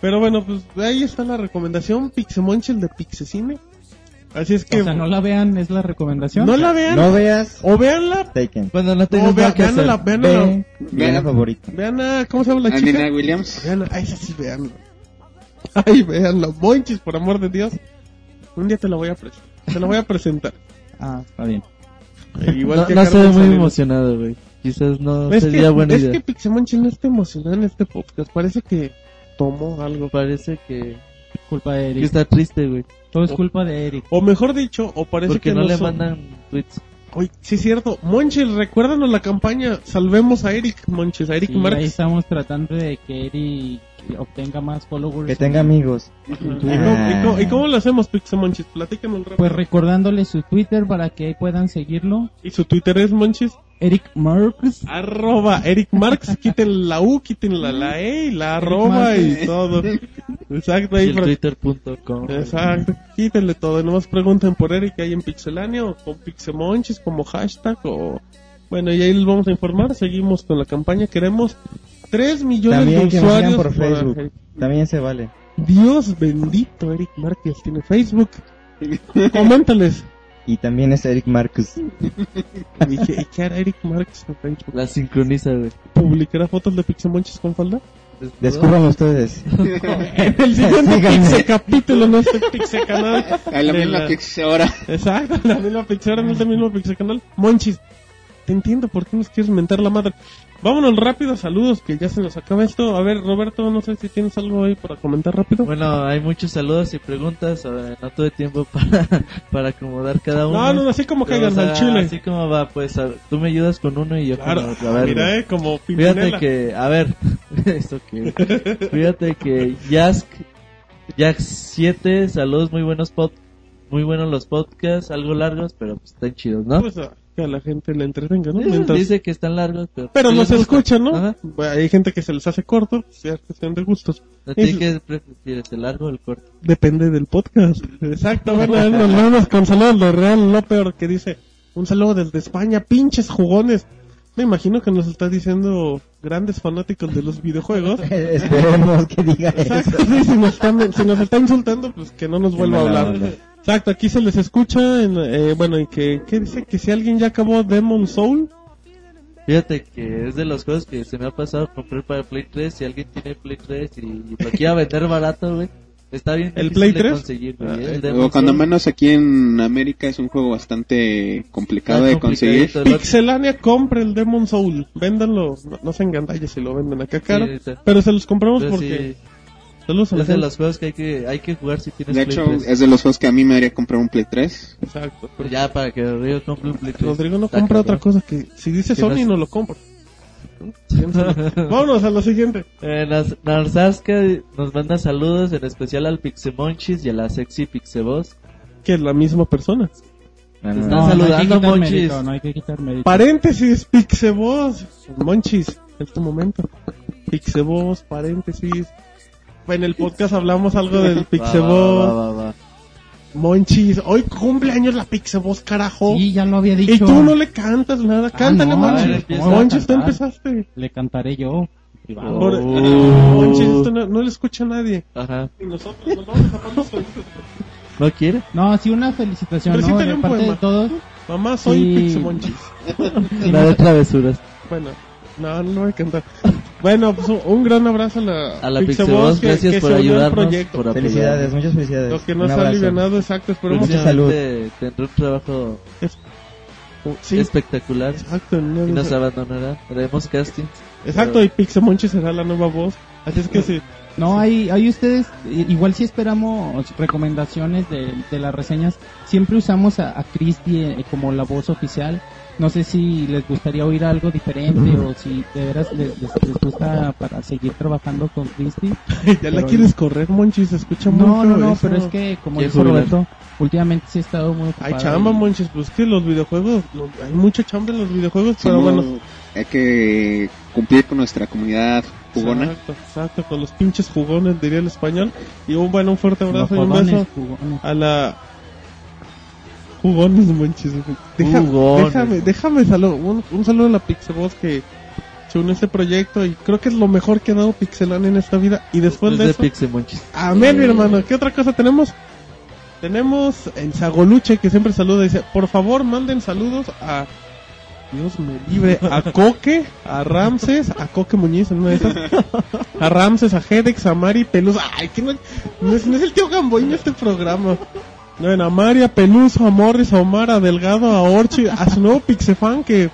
Pero bueno, pues ahí está la recomendación Pixemonchel de Pixecine. Así es que O sea, no la vean, es la recomendación. no la vean No veas o veanla. Taken. Cuando no O tengas nada que hacer. la, vean a la, Ve, ve la favorita. vean a, ¿cómo se llama la chica? Nina Williams. Vean a, esa sí, veanla. Ay, veanla, Monchis, por amor de Dios. Un día te la voy a presentar. Te la voy a presentar. Ah, está bien. Igual No, que no a se ve Carmen muy emocionado, güey. Quizás no Es sería que, buena es idea. que Pixemonchis no está emocionado en este podcast. Parece que tomó algo. Parece que, Culpa de que Eric. está triste, güey. Todo es culpa de Eric. O mejor dicho, o parece Porque que no no le son- mandan tweets. Oye, sí es cierto. Monchis, recuérdanos la campaña. Salvemos a Eric, Monchis, a Eric ahí Marx. estamos tratando de que Eric obtenga más followers. Que tenga amigos. ¿Y cómo, y cómo- y cómo lo hacemos, Pixemonchis? Platícanos rápido. Pues recordándole su Twitter para que ahí puedan seguirlo. ¿Y su Twitter es Monchis? Eric Marx. Arroba Eric Marx. quiten la U, quiten la, la E la arroba y todo. Exacto, Y ahí el para- twitter.com. Exacto, quítenle todo. Y nomás pregunten por Eric ahí en Pixelania o con Pixemonchis como hashtag o... Bueno, y ahí les vamos a informar. Seguimos con la campaña. Queremos 3 millones También de que usuarios. por Facebook. También se vale. Dios bendito, Eric Márquez tiene Facebook. Coméntales. Y también es Eric Marcus. ¿Y qué, y qué hará Eric Márquez en Facebook? La sincroniza, güey. ¿Publicará fotos de Pixemonchis con falda? Descubran ustedes. En el siguiente. Pixe capítulo, no este Pixe canal. A la misma la- Pix ahora. Exacto, la misma pixera no es el mismo pixel canal. Monchis, te entiendo por qué nos quieres mentar la madre. Vámonos rápido, saludos, que ya se nos acaba esto. A ver, Roberto, no sé si tienes algo ahí para comentar rápido. Bueno, hay muchos saludos y preguntas. eh, no tuve tiempo para, para acomodar cada uno. no, no, así como caigan o sea, al chile. Así como va, pues a- tú me ayudas con uno y yo Claro, con otro. A ver, mira, eh, como Fíjate que, a ver, Eso que. Fíjate que Jask, Jack 7, saludos, muy buenos pod, muy buenos los podcasts, algo largos, pero pues están chidos, ¿no? Pues, que a la gente le entretenga, ¿no? Sí, Mientras- Dice que están largos, pero. Pero sí no se gusta. escucha, ¿no? Ajá. Bueno, Hay gente que se les hace corto, pues, ya es cuestión de gustos. ¿A ti Es- qué prefieres, el largo o el corto? Depende del podcast. Exacto, bueno, nos vamos con saludos lo real, lo peor que dice. Un saludo desde España, pinches jugones. Me imagino que nos está diciendo grandes fanáticos de los videojuegos. Esperemos que diga Exacto, eso. sí, si, nos está, si nos está insultando, pues que no nos vuelva a hablar. Exacto, aquí se les escucha, en, eh, bueno, y que, ¿qué dice? Que si alguien ya acabó Demon Soul, Fíjate que es de los juegos que se me ha pasado comprar para Play 3. Si alguien tiene Play 3 y lo quiera vender barato, güey, está bien. ¿El Play de 3? conseguir, güey, Ah, eh, O cuando menos aquí en América es un juego bastante complicado Está de conseguir. Pixelania compre el Demon Soul, véndanlo, no, no se engandalle si lo venden acá caro, Sí, pero se los compramos Pero porque... sí, Saludos a la es de gente. los juegos que hay que, hay que jugar si tienes De Play hecho, 3. es de los juegos que a mí me haría comprar un Play 3. Exacto. Pues ya para que Rodrigo compre un Play 3. Rodrigo no Está compra cabrón. otra cosa que si dice ¿Qué Sony no lo compra. Vámonos a lo siguiente. Eh, Narzaska nos manda saludos, en especial al Pixemonchis y a la sexy Pixeboss. Que es la misma persona. Te están No, no hay que saludando, quitar Monchis. mérito, no hay que quitar mérito. Paréntesis, Pixeboss. Monchis, en este momento. Pixeboss, paréntesis. En el podcast hablamos algo del va. Monchis, hoy cumpleaños la Pixeboss, carajo. Sí, ya lo había dicho. y tú no le cantas nada. Cántale, no, Monchis. ver, Monchis, tú empezaste. Le cantaré yo. privado. Por- Oh. Monchis, esto no, no le escucha a nadie. Ajá. Y nosotros nos vamos a tapar los oídos. ¿No quiere? No, sí, una felicitación, ¿no? De un parte poema. de todos. Mamá, soy Sí. Pixemonchis. Sí, La de travesuras. Bueno, no, no voy a cantar. Bueno, pues un, gran abrazo a la, A la Pixeboss, que, gracias que por ayudarnos. Por Felicidades, muchas felicidades. Lo que nos ha abrazo. alivianado, exacto, esperemos Mucha que... salud. Tendrá un trabajo Sí, espectacular exacto, no, y no nos sé. abandonará. Haremos castings. exacto, y Pixemonchis será la nueva voz. Así es que sí. No, hay, hay ustedes, igual si esperamos recomendaciones de, de las reseñas, siempre usamos a, a Christy eh, como la voz oficial. No sé si les gustaría oír algo diferente o si de veras les, les- les gusta para seguir trabajando con Christy. ya la Pero- quieres correr, Monchis, se escucha muy No, no, no, eso. pero es que como ¿Quieres dijo? Roberto, últimamente sí he estado muy Hay ocupado. chamba, y- Monchis, pues que los videojuegos, lo- hay mucha chamba en los videojuegos, pero Somos- bueno. Hay que cumplir con nuestra comunidad jugona. Exacto, exacto, con los pinches jugones, diría el español. Y un, bueno, un fuerte Los abrazo y un beso jugones. a la... Jugones, Monchis. Deja- Jugones. Déjame, déjame saludo, un, un saludo a la Pixeboss que se unió a este proyecto y creo que es lo mejor que ha dado Pixelania en esta vida. Y después Es de de eso... Amén, mi hermano. ¿Qué otra cosa tenemos? Tenemos el Sagoluche que siempre saluda. Dice, por favor, manden saludos a... Dios me libre. A Coque, a Ramses, a Coque Muñiz, en una de esas. A Ramses, a Hedex, a Mari Peluso. Ay, que no, no es, no es el tío Gamboín este programa. Bueno, a Mari, a Peluso, a Morris, a Omar, a Delgado, a Orchi, a nuevo Pixefan que...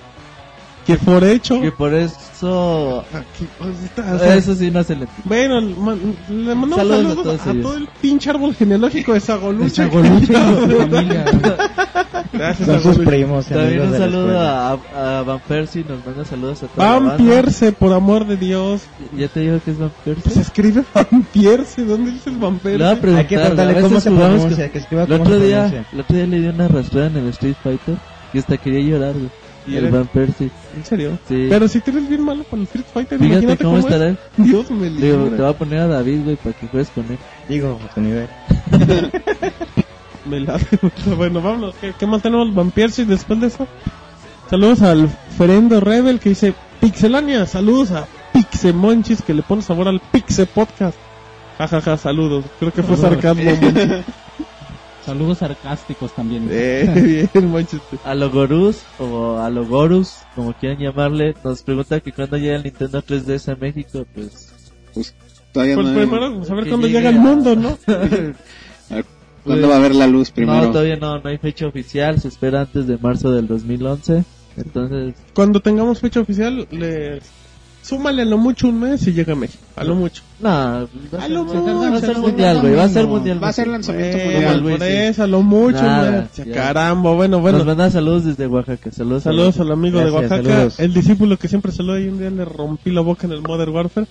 Que por hecho... Que por eso... Pues, Eso sí no se le... bueno, man- le mandamos Saludos a todos todo el pinche árbol genealógico de familia. Gracias, Son sus primos. También un saludo a, a Van Persie, nos manda saludos a toda la Van. Pierce, por amor de Dios. Ya te digo que es Van Se Persie. escribe Van Pierce. ¿Dónde dice el Van Hay que preguntarle cómo se pronuncia, que escriba El cómo otro se día, pronuncia. el otro día le di una arrastrada en el Street Fighter y hasta quería llorar, güey. ¿Y El Van Persie. ¿En serio? Sí. Pero si tú eres bien malo para el Street Fighter, Fíjate imagínate cómo cómo, estará. es. Dios me Digo, libre. te voy a poner a David, güey, para que juegues con él. Digo, a su nivel. Me late. bueno, vámonos. ¿Qué, qué más tenemos? Van y después de eso. Saludos al Ferendo Rebel que dice Pixelania. Saludos a Pixemonchis que le pone sabor al Pixe Podcast. Jajaja, saludos. Creo que fue sarcasmo. Saludos sarcásticos también. Eh, bien, Monchis. A Logorus o a Logorus, como quieran llamarle, nos pregunta que cuando llega el Nintendo 3DS a México, pues... Pues todavía Pues no. primero, pues, a ver cuándo llega el a- mundo, ¿no? A ver, ¿Cuándo va a ver la luz primero? No, todavía no, no hay fecha oficial, se espera antes de marzo del 2011. Entonces, Cuando tengamos fecha oficial, le súmale a lo mucho un mes y llega a México. A lo mucho. no, va a lo va a ser mucho, a lo mundial, güey, va a ser mucho. mundial. Va a ser güey. lanzamiento mundial. güey, por eso, a lo mucho, ya. Caramba, bueno, bueno. Nos manda saludos desde Oaxaca, saludos. a- Saludos al amigo de Oaxaca, saludos. el discípulo que siempre saluda y un día le rompí la boca en el Modern Warfare.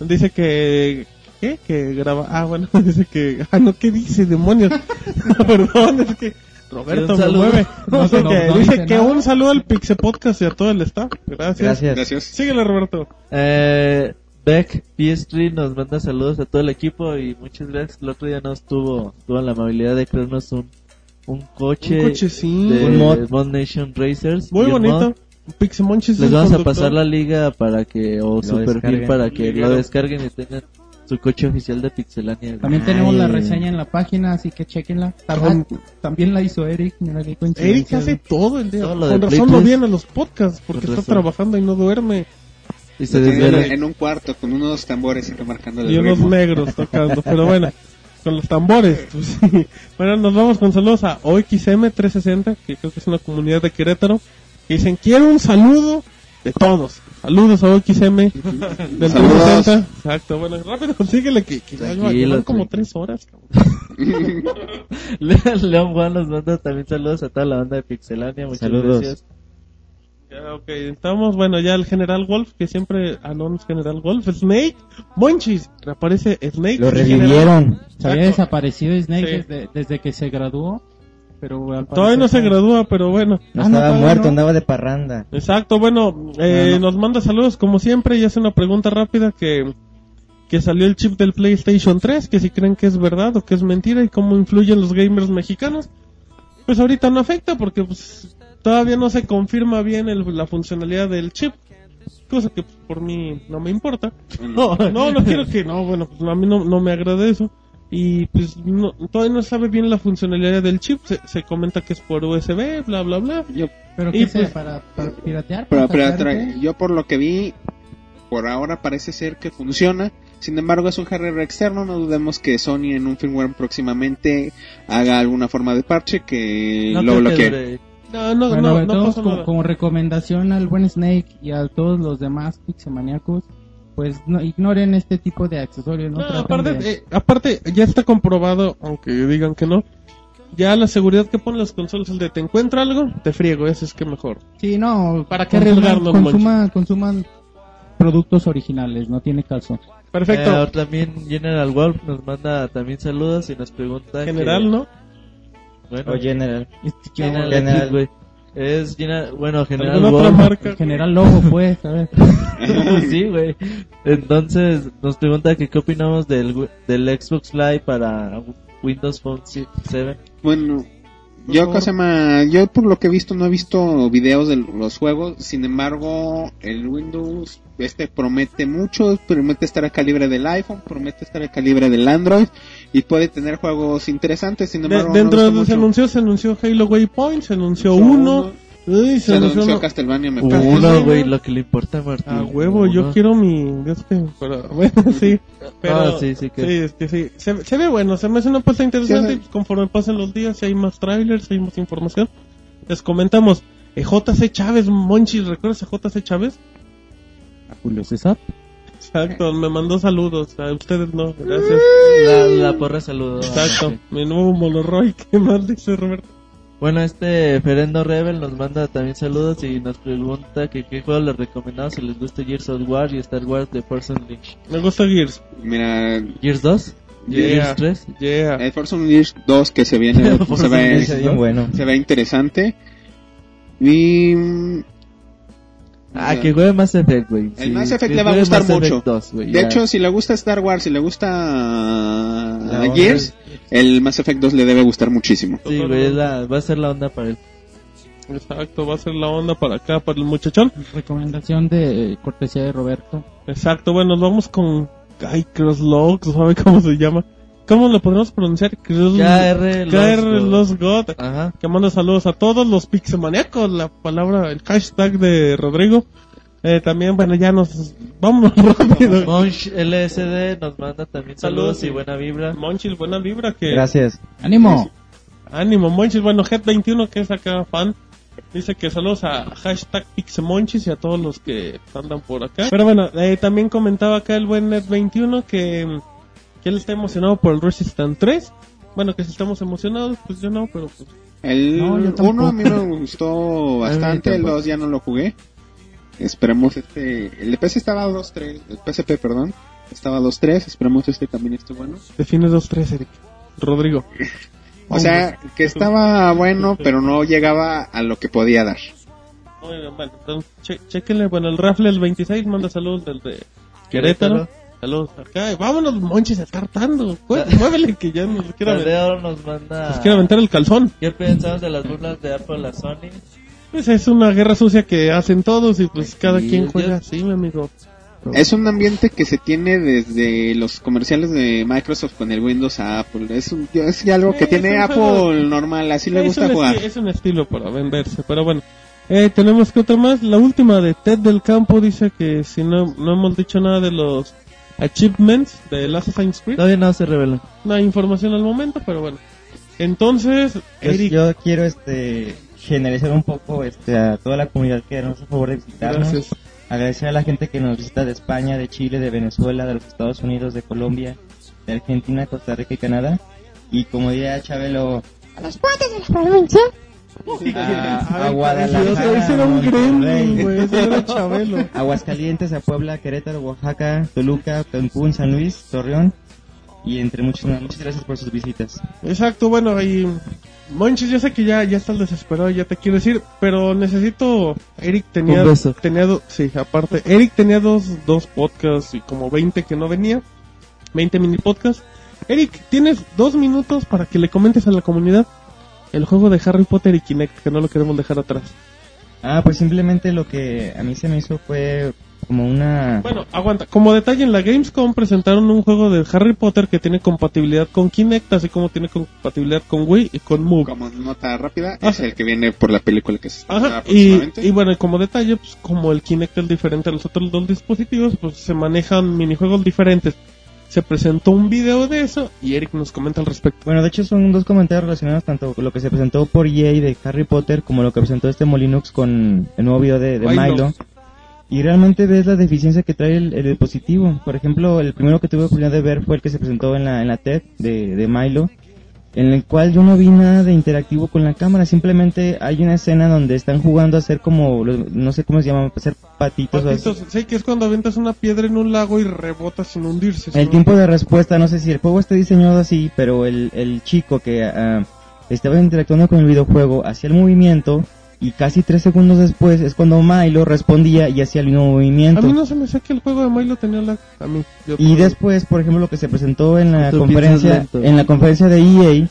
Dice que... ¿Qué? Que graba... Ah, bueno, dice que... Ah, no, ¿qué dice, demonios? No, perdón, es que... Roberto me mueve. No, Dice no, que, no dice dice que nada. un saludo al Pixe Podcast y a todo el staff. Gracias. Gracias. Gracias. Síguele, Roberto. Eh, Beck PS3 nos manda saludos a todo el equipo y muchas gracias. El otro día nos tuvo, tuvo la amabilidad de crearnos un, un coche, Un coche, sí. de Un mod. Mod Nation Racers. Muy bonito. Pixemonchis Les vamos a pasar la liga para que, o su perfil descarguen. para que Liga. lo descarguen y tengan su coche oficial de Pixelania. También Ay. tenemos la reseña en la página, así que chequenla. Tam- Con- También la hizo Eric, mira qué Eric hace todo el día. Todo lo Con razón Play no 3. viene a los podcasts porque está razón. trabajando y no duerme. Y se Lo desvela. en un cuarto con unos tambores y marcando el Y unos ritmo. negros tocando. Pero bueno, con los tambores. pues. Bueno, nos vamos con saludos a OXM360, que creo que es una comunidad de Querétaro. Que dicen, quiero un saludo de todos. Saludos a OXM del Saludos. 360. Exacto, bueno, rápido, consíguele que, que ya Tranquilo, llevan como tranquilo. tres horas. cabrón. León Juan nos manda también saludos a toda la banda de Pixelania. Muchas Saludos. gracias. Ya, ok, estamos, bueno, ya el General Wolf, que siempre, ah, no, no es General Wolf, Snake, Monchis, reaparece Snake. Lo el general. revivieron. Se había Exacto. desaparecido Snake Sí. desde, desde que se graduó, pero al Todavía no se gradúa, pero bueno. No Ah, estaba muerto, no. andaba de parranda. Exacto, bueno, eh, nos manda saludos como siempre y hace una pregunta rápida que, que salió el chip del PlayStation 3, que si creen que es verdad o que es mentira y cómo influyen los gamers mexicanos. Pues ahorita no afecta porque pues, todavía no se confirma bien el- la funcionalidad del chip. Cosa que pues, por mí no me importa. No, no, no quiero que, no, bueno, pues a mí no, no me agrada eso. Y pues no, todavía no sabe bien la funcionalidad del chip. Se, se comenta que es por USB, bla, bla, bla. Yo, ¿Pero Y qué sé? pues- ¿Para, para piratear? pero- ¿Para pero hackear, tra- yo por lo que vi, por ahora parece ser que funciona. Sin embargo, es un hardware externo. No dudemos que Sony en un firmware próximamente haga alguna forma de parche que No lo bloquee. No, no, Bueno, no, no como, nada. como recomendación al buen Snake y a todos los demás pixemaniacos, pues no ignoren este tipo de accesorios. No, No, aparte, de- eh, aparte, ya está comprobado, aunque digan que no. Ya la seguridad que ponen las consolas es de te encuentra algo, te friego, eso es que mejor. Sí, no, ¿Para qué consuman- arriesgarnos, consuma- consuman productos originales, no tiene caso. Perfecto. Eh, también General Wolf nos manda también saludos y nos pregunta. General, que- ¿no? Bueno, O General. General, General. Es General, bueno, General ¿Alguna otra marca? General Lobo, pues, a ver. sí, güey. Entonces nos pregunta que qué opinamos del, del Xbox Live para Windows Phone 7. Bueno, yo, favor. cosa ma- yo por lo que he visto no he visto videos de los juegos, sin embargo el Windows este promete mucho, promete estar al calibre del iPhone, promete estar al calibre del Android y puede tener juegos interesantes, sin embargo no dentro de visto los mucho. anuncios se anunció Halo Waypoint, se anunció Anunció uno, uno. uy, se, Se anunció anunció. Castlevania me parece. Uno, güey, lo que le importa a Martín. A huevo, yo Uno. quiero mi... Este, pero, bueno, sí. Pero, Ah, sí, sí, que- sí, es que sí. Se, se ve bueno, se me hace una apuesta interesante. Sí, y conforme pasen los días, si hay más trailers, si hay más información, les comentamos. Eh, JC Chávez, Monchi, ¿recuerdas a JC Chávez? Julio César. Exacto, me mandó saludos. A ustedes no, gracias. La, la porra saludo. Exacto, mi nuevo Moloroy, ¿qué más dice Roberto? Bueno, este Ferendo Rebel nos manda también saludos y nos pregunta que qué juego les recomendamos si les gusta Gears of War y Star Wars de Force Unleashed. Me gusta Gears. Mira, ¿Gears 2? Yeah. ¿Gears 3? Yeah. el Force Unleashed 2 que se viene se, ve. Es bien bueno. se ve interesante y mm, Ah, que juegue Mass Effect, güey. El Sí, Mass Effect que le va a gustar Mass mucho. 2, güey, de ya. hecho si le gusta Star Wars, si le gusta. Gears, el Mass Effect 2 le debe gustar muchísimo. Sí, güey, va a ser la onda para él. Exacto, va a ser la onda para acá, para el muchachón. Recomendación de eh, cortesía de Roberto. Exacto, bueno, nos vamos con Guy Crosslog, ¿sabe cómo se llama? ¿Cómo lo podemos pronunciar? KR KR God. Lost God. Ajá. Que manda saludos a todos los pixemaniacos, la palabra, el hashtag de Rodrigo. Eh, también, bueno, ya nos... Vámonos rápido. Monch LSD nos manda también saludos, Saludos, y buena vibra. Monchil, buena vibra que... Gracias. ¡Ánimo! Ánimo, Monchis. Bueno, Head21, que es acá fan, dice que saludos a hashtag Pixemonchis y a todos los que andan por acá. Pero bueno, eh, también comentaba acá el buen Net21 que, que él está emocionado por el Resistance 3. Bueno, que si estamos emocionados, pues yo no, pero pues... El No, yo tampoco. 1 a mí me gustó bastante, el tampoco. 2 ya no lo jugué. Esperemos este... El de PC estaba 2.3, el PSP, perdón, estaba 2.3, esperemos este también esté bueno. Define 2-3, Eric. Rodrigo. O sea, que estaba bueno, pero no llegaba a lo que podía dar. Bueno, bueno, entonces, che- chequenle. Bueno, el Rafle el 26 manda saludos desde Querétaro. Saludos acá. Vámonos, monches, a estar Muévele que ya nos quiere aventar, nos manda... nos quiere aventar el calzón. ¿Qué pensamos de las burlas de Apple a Sony? Pues es una guerra sucia que hacen todos y pues cada Sí, quien yo- juega así, mi amigo. Es un ambiente que se tiene desde los comerciales de Microsoft con el Windows a Apple. Es, un- es algo que Es tiene Apple juego- normal, así le es, gusta un jugar. es un estilo para venderse, pero bueno. Eh, tenemos que otra más. La última de Ted del Campo dice que si no, no hemos dicho nada de los achievements de Last Assassin's Creed. Todavía no se revela. No hay información al momento, pero bueno. Entonces, Yo, Eric, yo quiero este generalizar un poco este a toda la comunidad que nos hace favor de visitarnos. gracias. Agradecer a la gente que nos visita de España, de Chile, de Venezuela, de los Estados Unidos, de Colombia, de Argentina, Costa Rica y Canadá. Y como diría Chabelo, a los puentes de la provincia. A, a Guadalajara, Ese era un gremlin, Monterrey, güey. Ese era Chabelo. Aguascalientes, a Puebla, Querétaro, Oaxaca, Toluca, Cancún, San Luis, Torreón. Y entre muchos más. Muchas gracias por sus visitas. Exacto, bueno, y Monchis, yo sé que ya, ya estás desesperado, ya te quiero decir, pero necesito, Eric tenía, Un beso. tenía, do- sí, aparte, Eric tenía dos, dos podcasts y como 20 que no venía, 20 mini podcasts. Eric, tienes dos minutos para que le comentes a la comunidad el juego de Harry Potter y Kinect, que no lo queremos dejar atrás. Ah, pues simplemente lo que a mí se me hizo fue como una... Bueno, aguanta. Como detalle, en la Gamescom presentaron un juego de Harry Potter que tiene compatibilidad con Kinect, así como tiene compatibilidad con Wii y con Move. Como nota rápida, Ajá. es el que viene por la película que se Ajá, está y, y bueno, y como detalle, pues como el Kinect es diferente a los otros dos dispositivos, pues se manejan minijuegos diferentes. Se presentó un video de eso y Eric nos comenta al respecto. Bueno, de hecho son dos comentarios relacionados tanto con lo que se presentó por EA de Harry Potter como lo que presentó este Molinux con el nuevo video de, de Milo. Milo. Y realmente ves la deficiencia que trae el, el dispositivo. Por ejemplo, el primero que tuve oportunidad de ver fue el que se presentó en la, en la TED de, de Milo, en el cual yo no vi nada de interactivo con la cámara. Simplemente hay una escena donde están jugando a hacer como, no sé cómo se llama, hacer patitos. o. Patitos, sí, que es cuando aventas una piedra en un lago y rebota sin hundirse. El ¿no? tiempo de respuesta, no sé si el juego está diseñado así, pero el, el chico que ah, estaba interactuando con el videojuego hacía el movimiento y casi tres segundos después es cuando Milo respondía y hacía el mismo A movimiento. mí no se me sé que el juego de Milo tenía la... A mí. yo- Y después, por ejemplo, lo que se presentó en la conferencia, en la conferencia de EA,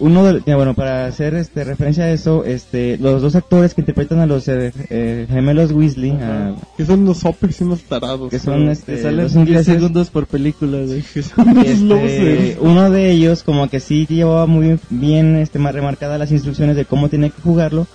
uno de, bueno, para hacer este referencia a eso, este, los dos actores que interpretan a los eh, eh, gemelos Weasley, Ajá. ah, Que son unos hoppers y unos tarados. que son ¿no? este, Te salen los 10 ingleses, segundos por película, güey. Que son Este, uno de ellos como que sí llevaba muy bien este más remarcadas las instrucciones de cómo tenía que jugarlo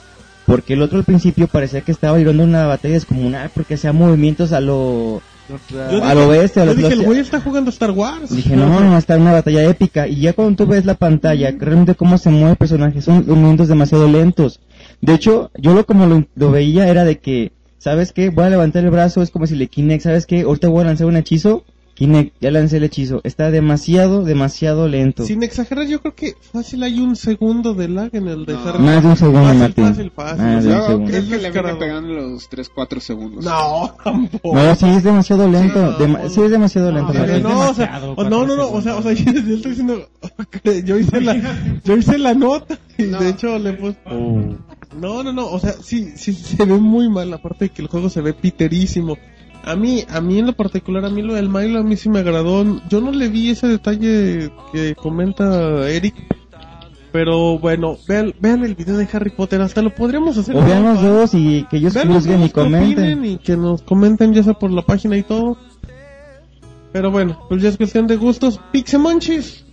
porque el otro al principio parecía que estaba librando una batalla descomunal porque hacía movimientos a lo Yo a lo bestia a Yo lo- dije, lo- el güey está jugando Star Wars. dije no no está en una batalla épica y ya cuando tú ves la pantalla realmente cómo se mueve el personaje son movimientos demasiado lentos. De hecho yo lo como lo, lo veía era de que sabes qué voy a levantar el brazo es como si le Kinect sabes qué ahorita voy a lanzar un hechizo Kinect ya lancé el hechizo está demasiado demasiado lento Sin exagerar, yo creo que fácil hay un segundo de lag en el de No. Harry Más de un segundo, Fácil, Martín. fácil, fácil. Más de un segundo. Creo es que le viene pegando los 3-4 segundos. No, tampoco. No, sí es demasiado lento. Sí, dema- no, sí es demasiado No, lento. pero Martín. no, o sea, no, no, no, o sea, o sea, yo yo estoy diciendo, yo hice la, yo hice la nota y No. de hecho le puse, Oh. no, no, no, o sea, sí, sí se ve muy mal, aparte de que el juego se ve piterísimo. A mí, a mí en lo particular, a mí lo del Milo a mí sí me agradó. Yo no le vi ese detalle que comenta Eric. Pero bueno, vean, vean el video de Harry Potter, hasta lo podríamos hacer. O vean los dos y que ellos juzguen y comenten. y que nos comenten ya sea por la página y todo. Pero bueno, pues ya es cuestión de gustos. Pixemonchis,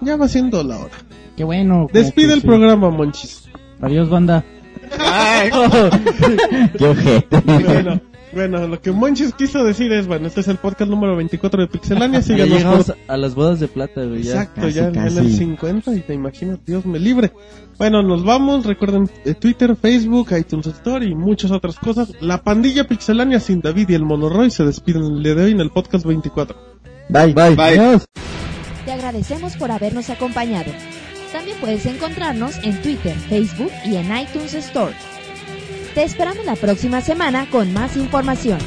ya va siendo la hora. Qué bueno. Despide el sí. programa, Monchis. Adiós, banda. Qué ojete. Bueno, bueno, lo que Monchis quiso decir es, bueno, este es el podcast número 24 de Pixelania, Ya síganos llegamos por... a las bodas de plata, güey. Ya. Exacto, Casi, ya en- el 50 y te imaginas, Dios me libre. Bueno, nos vamos, recuerden eh, Twitter, Facebook, iTunes Store y muchas otras cosas. La pandilla Pixelania sin David y el Monoroy se despiden el día de hoy en el podcast 24. Bye. Bye. Bye. Adiós. Te agradecemos por habernos acompañado. También puedes encontrarnos en Twitter, Facebook y en iTunes Store. Te esperamos la próxima semana con más información.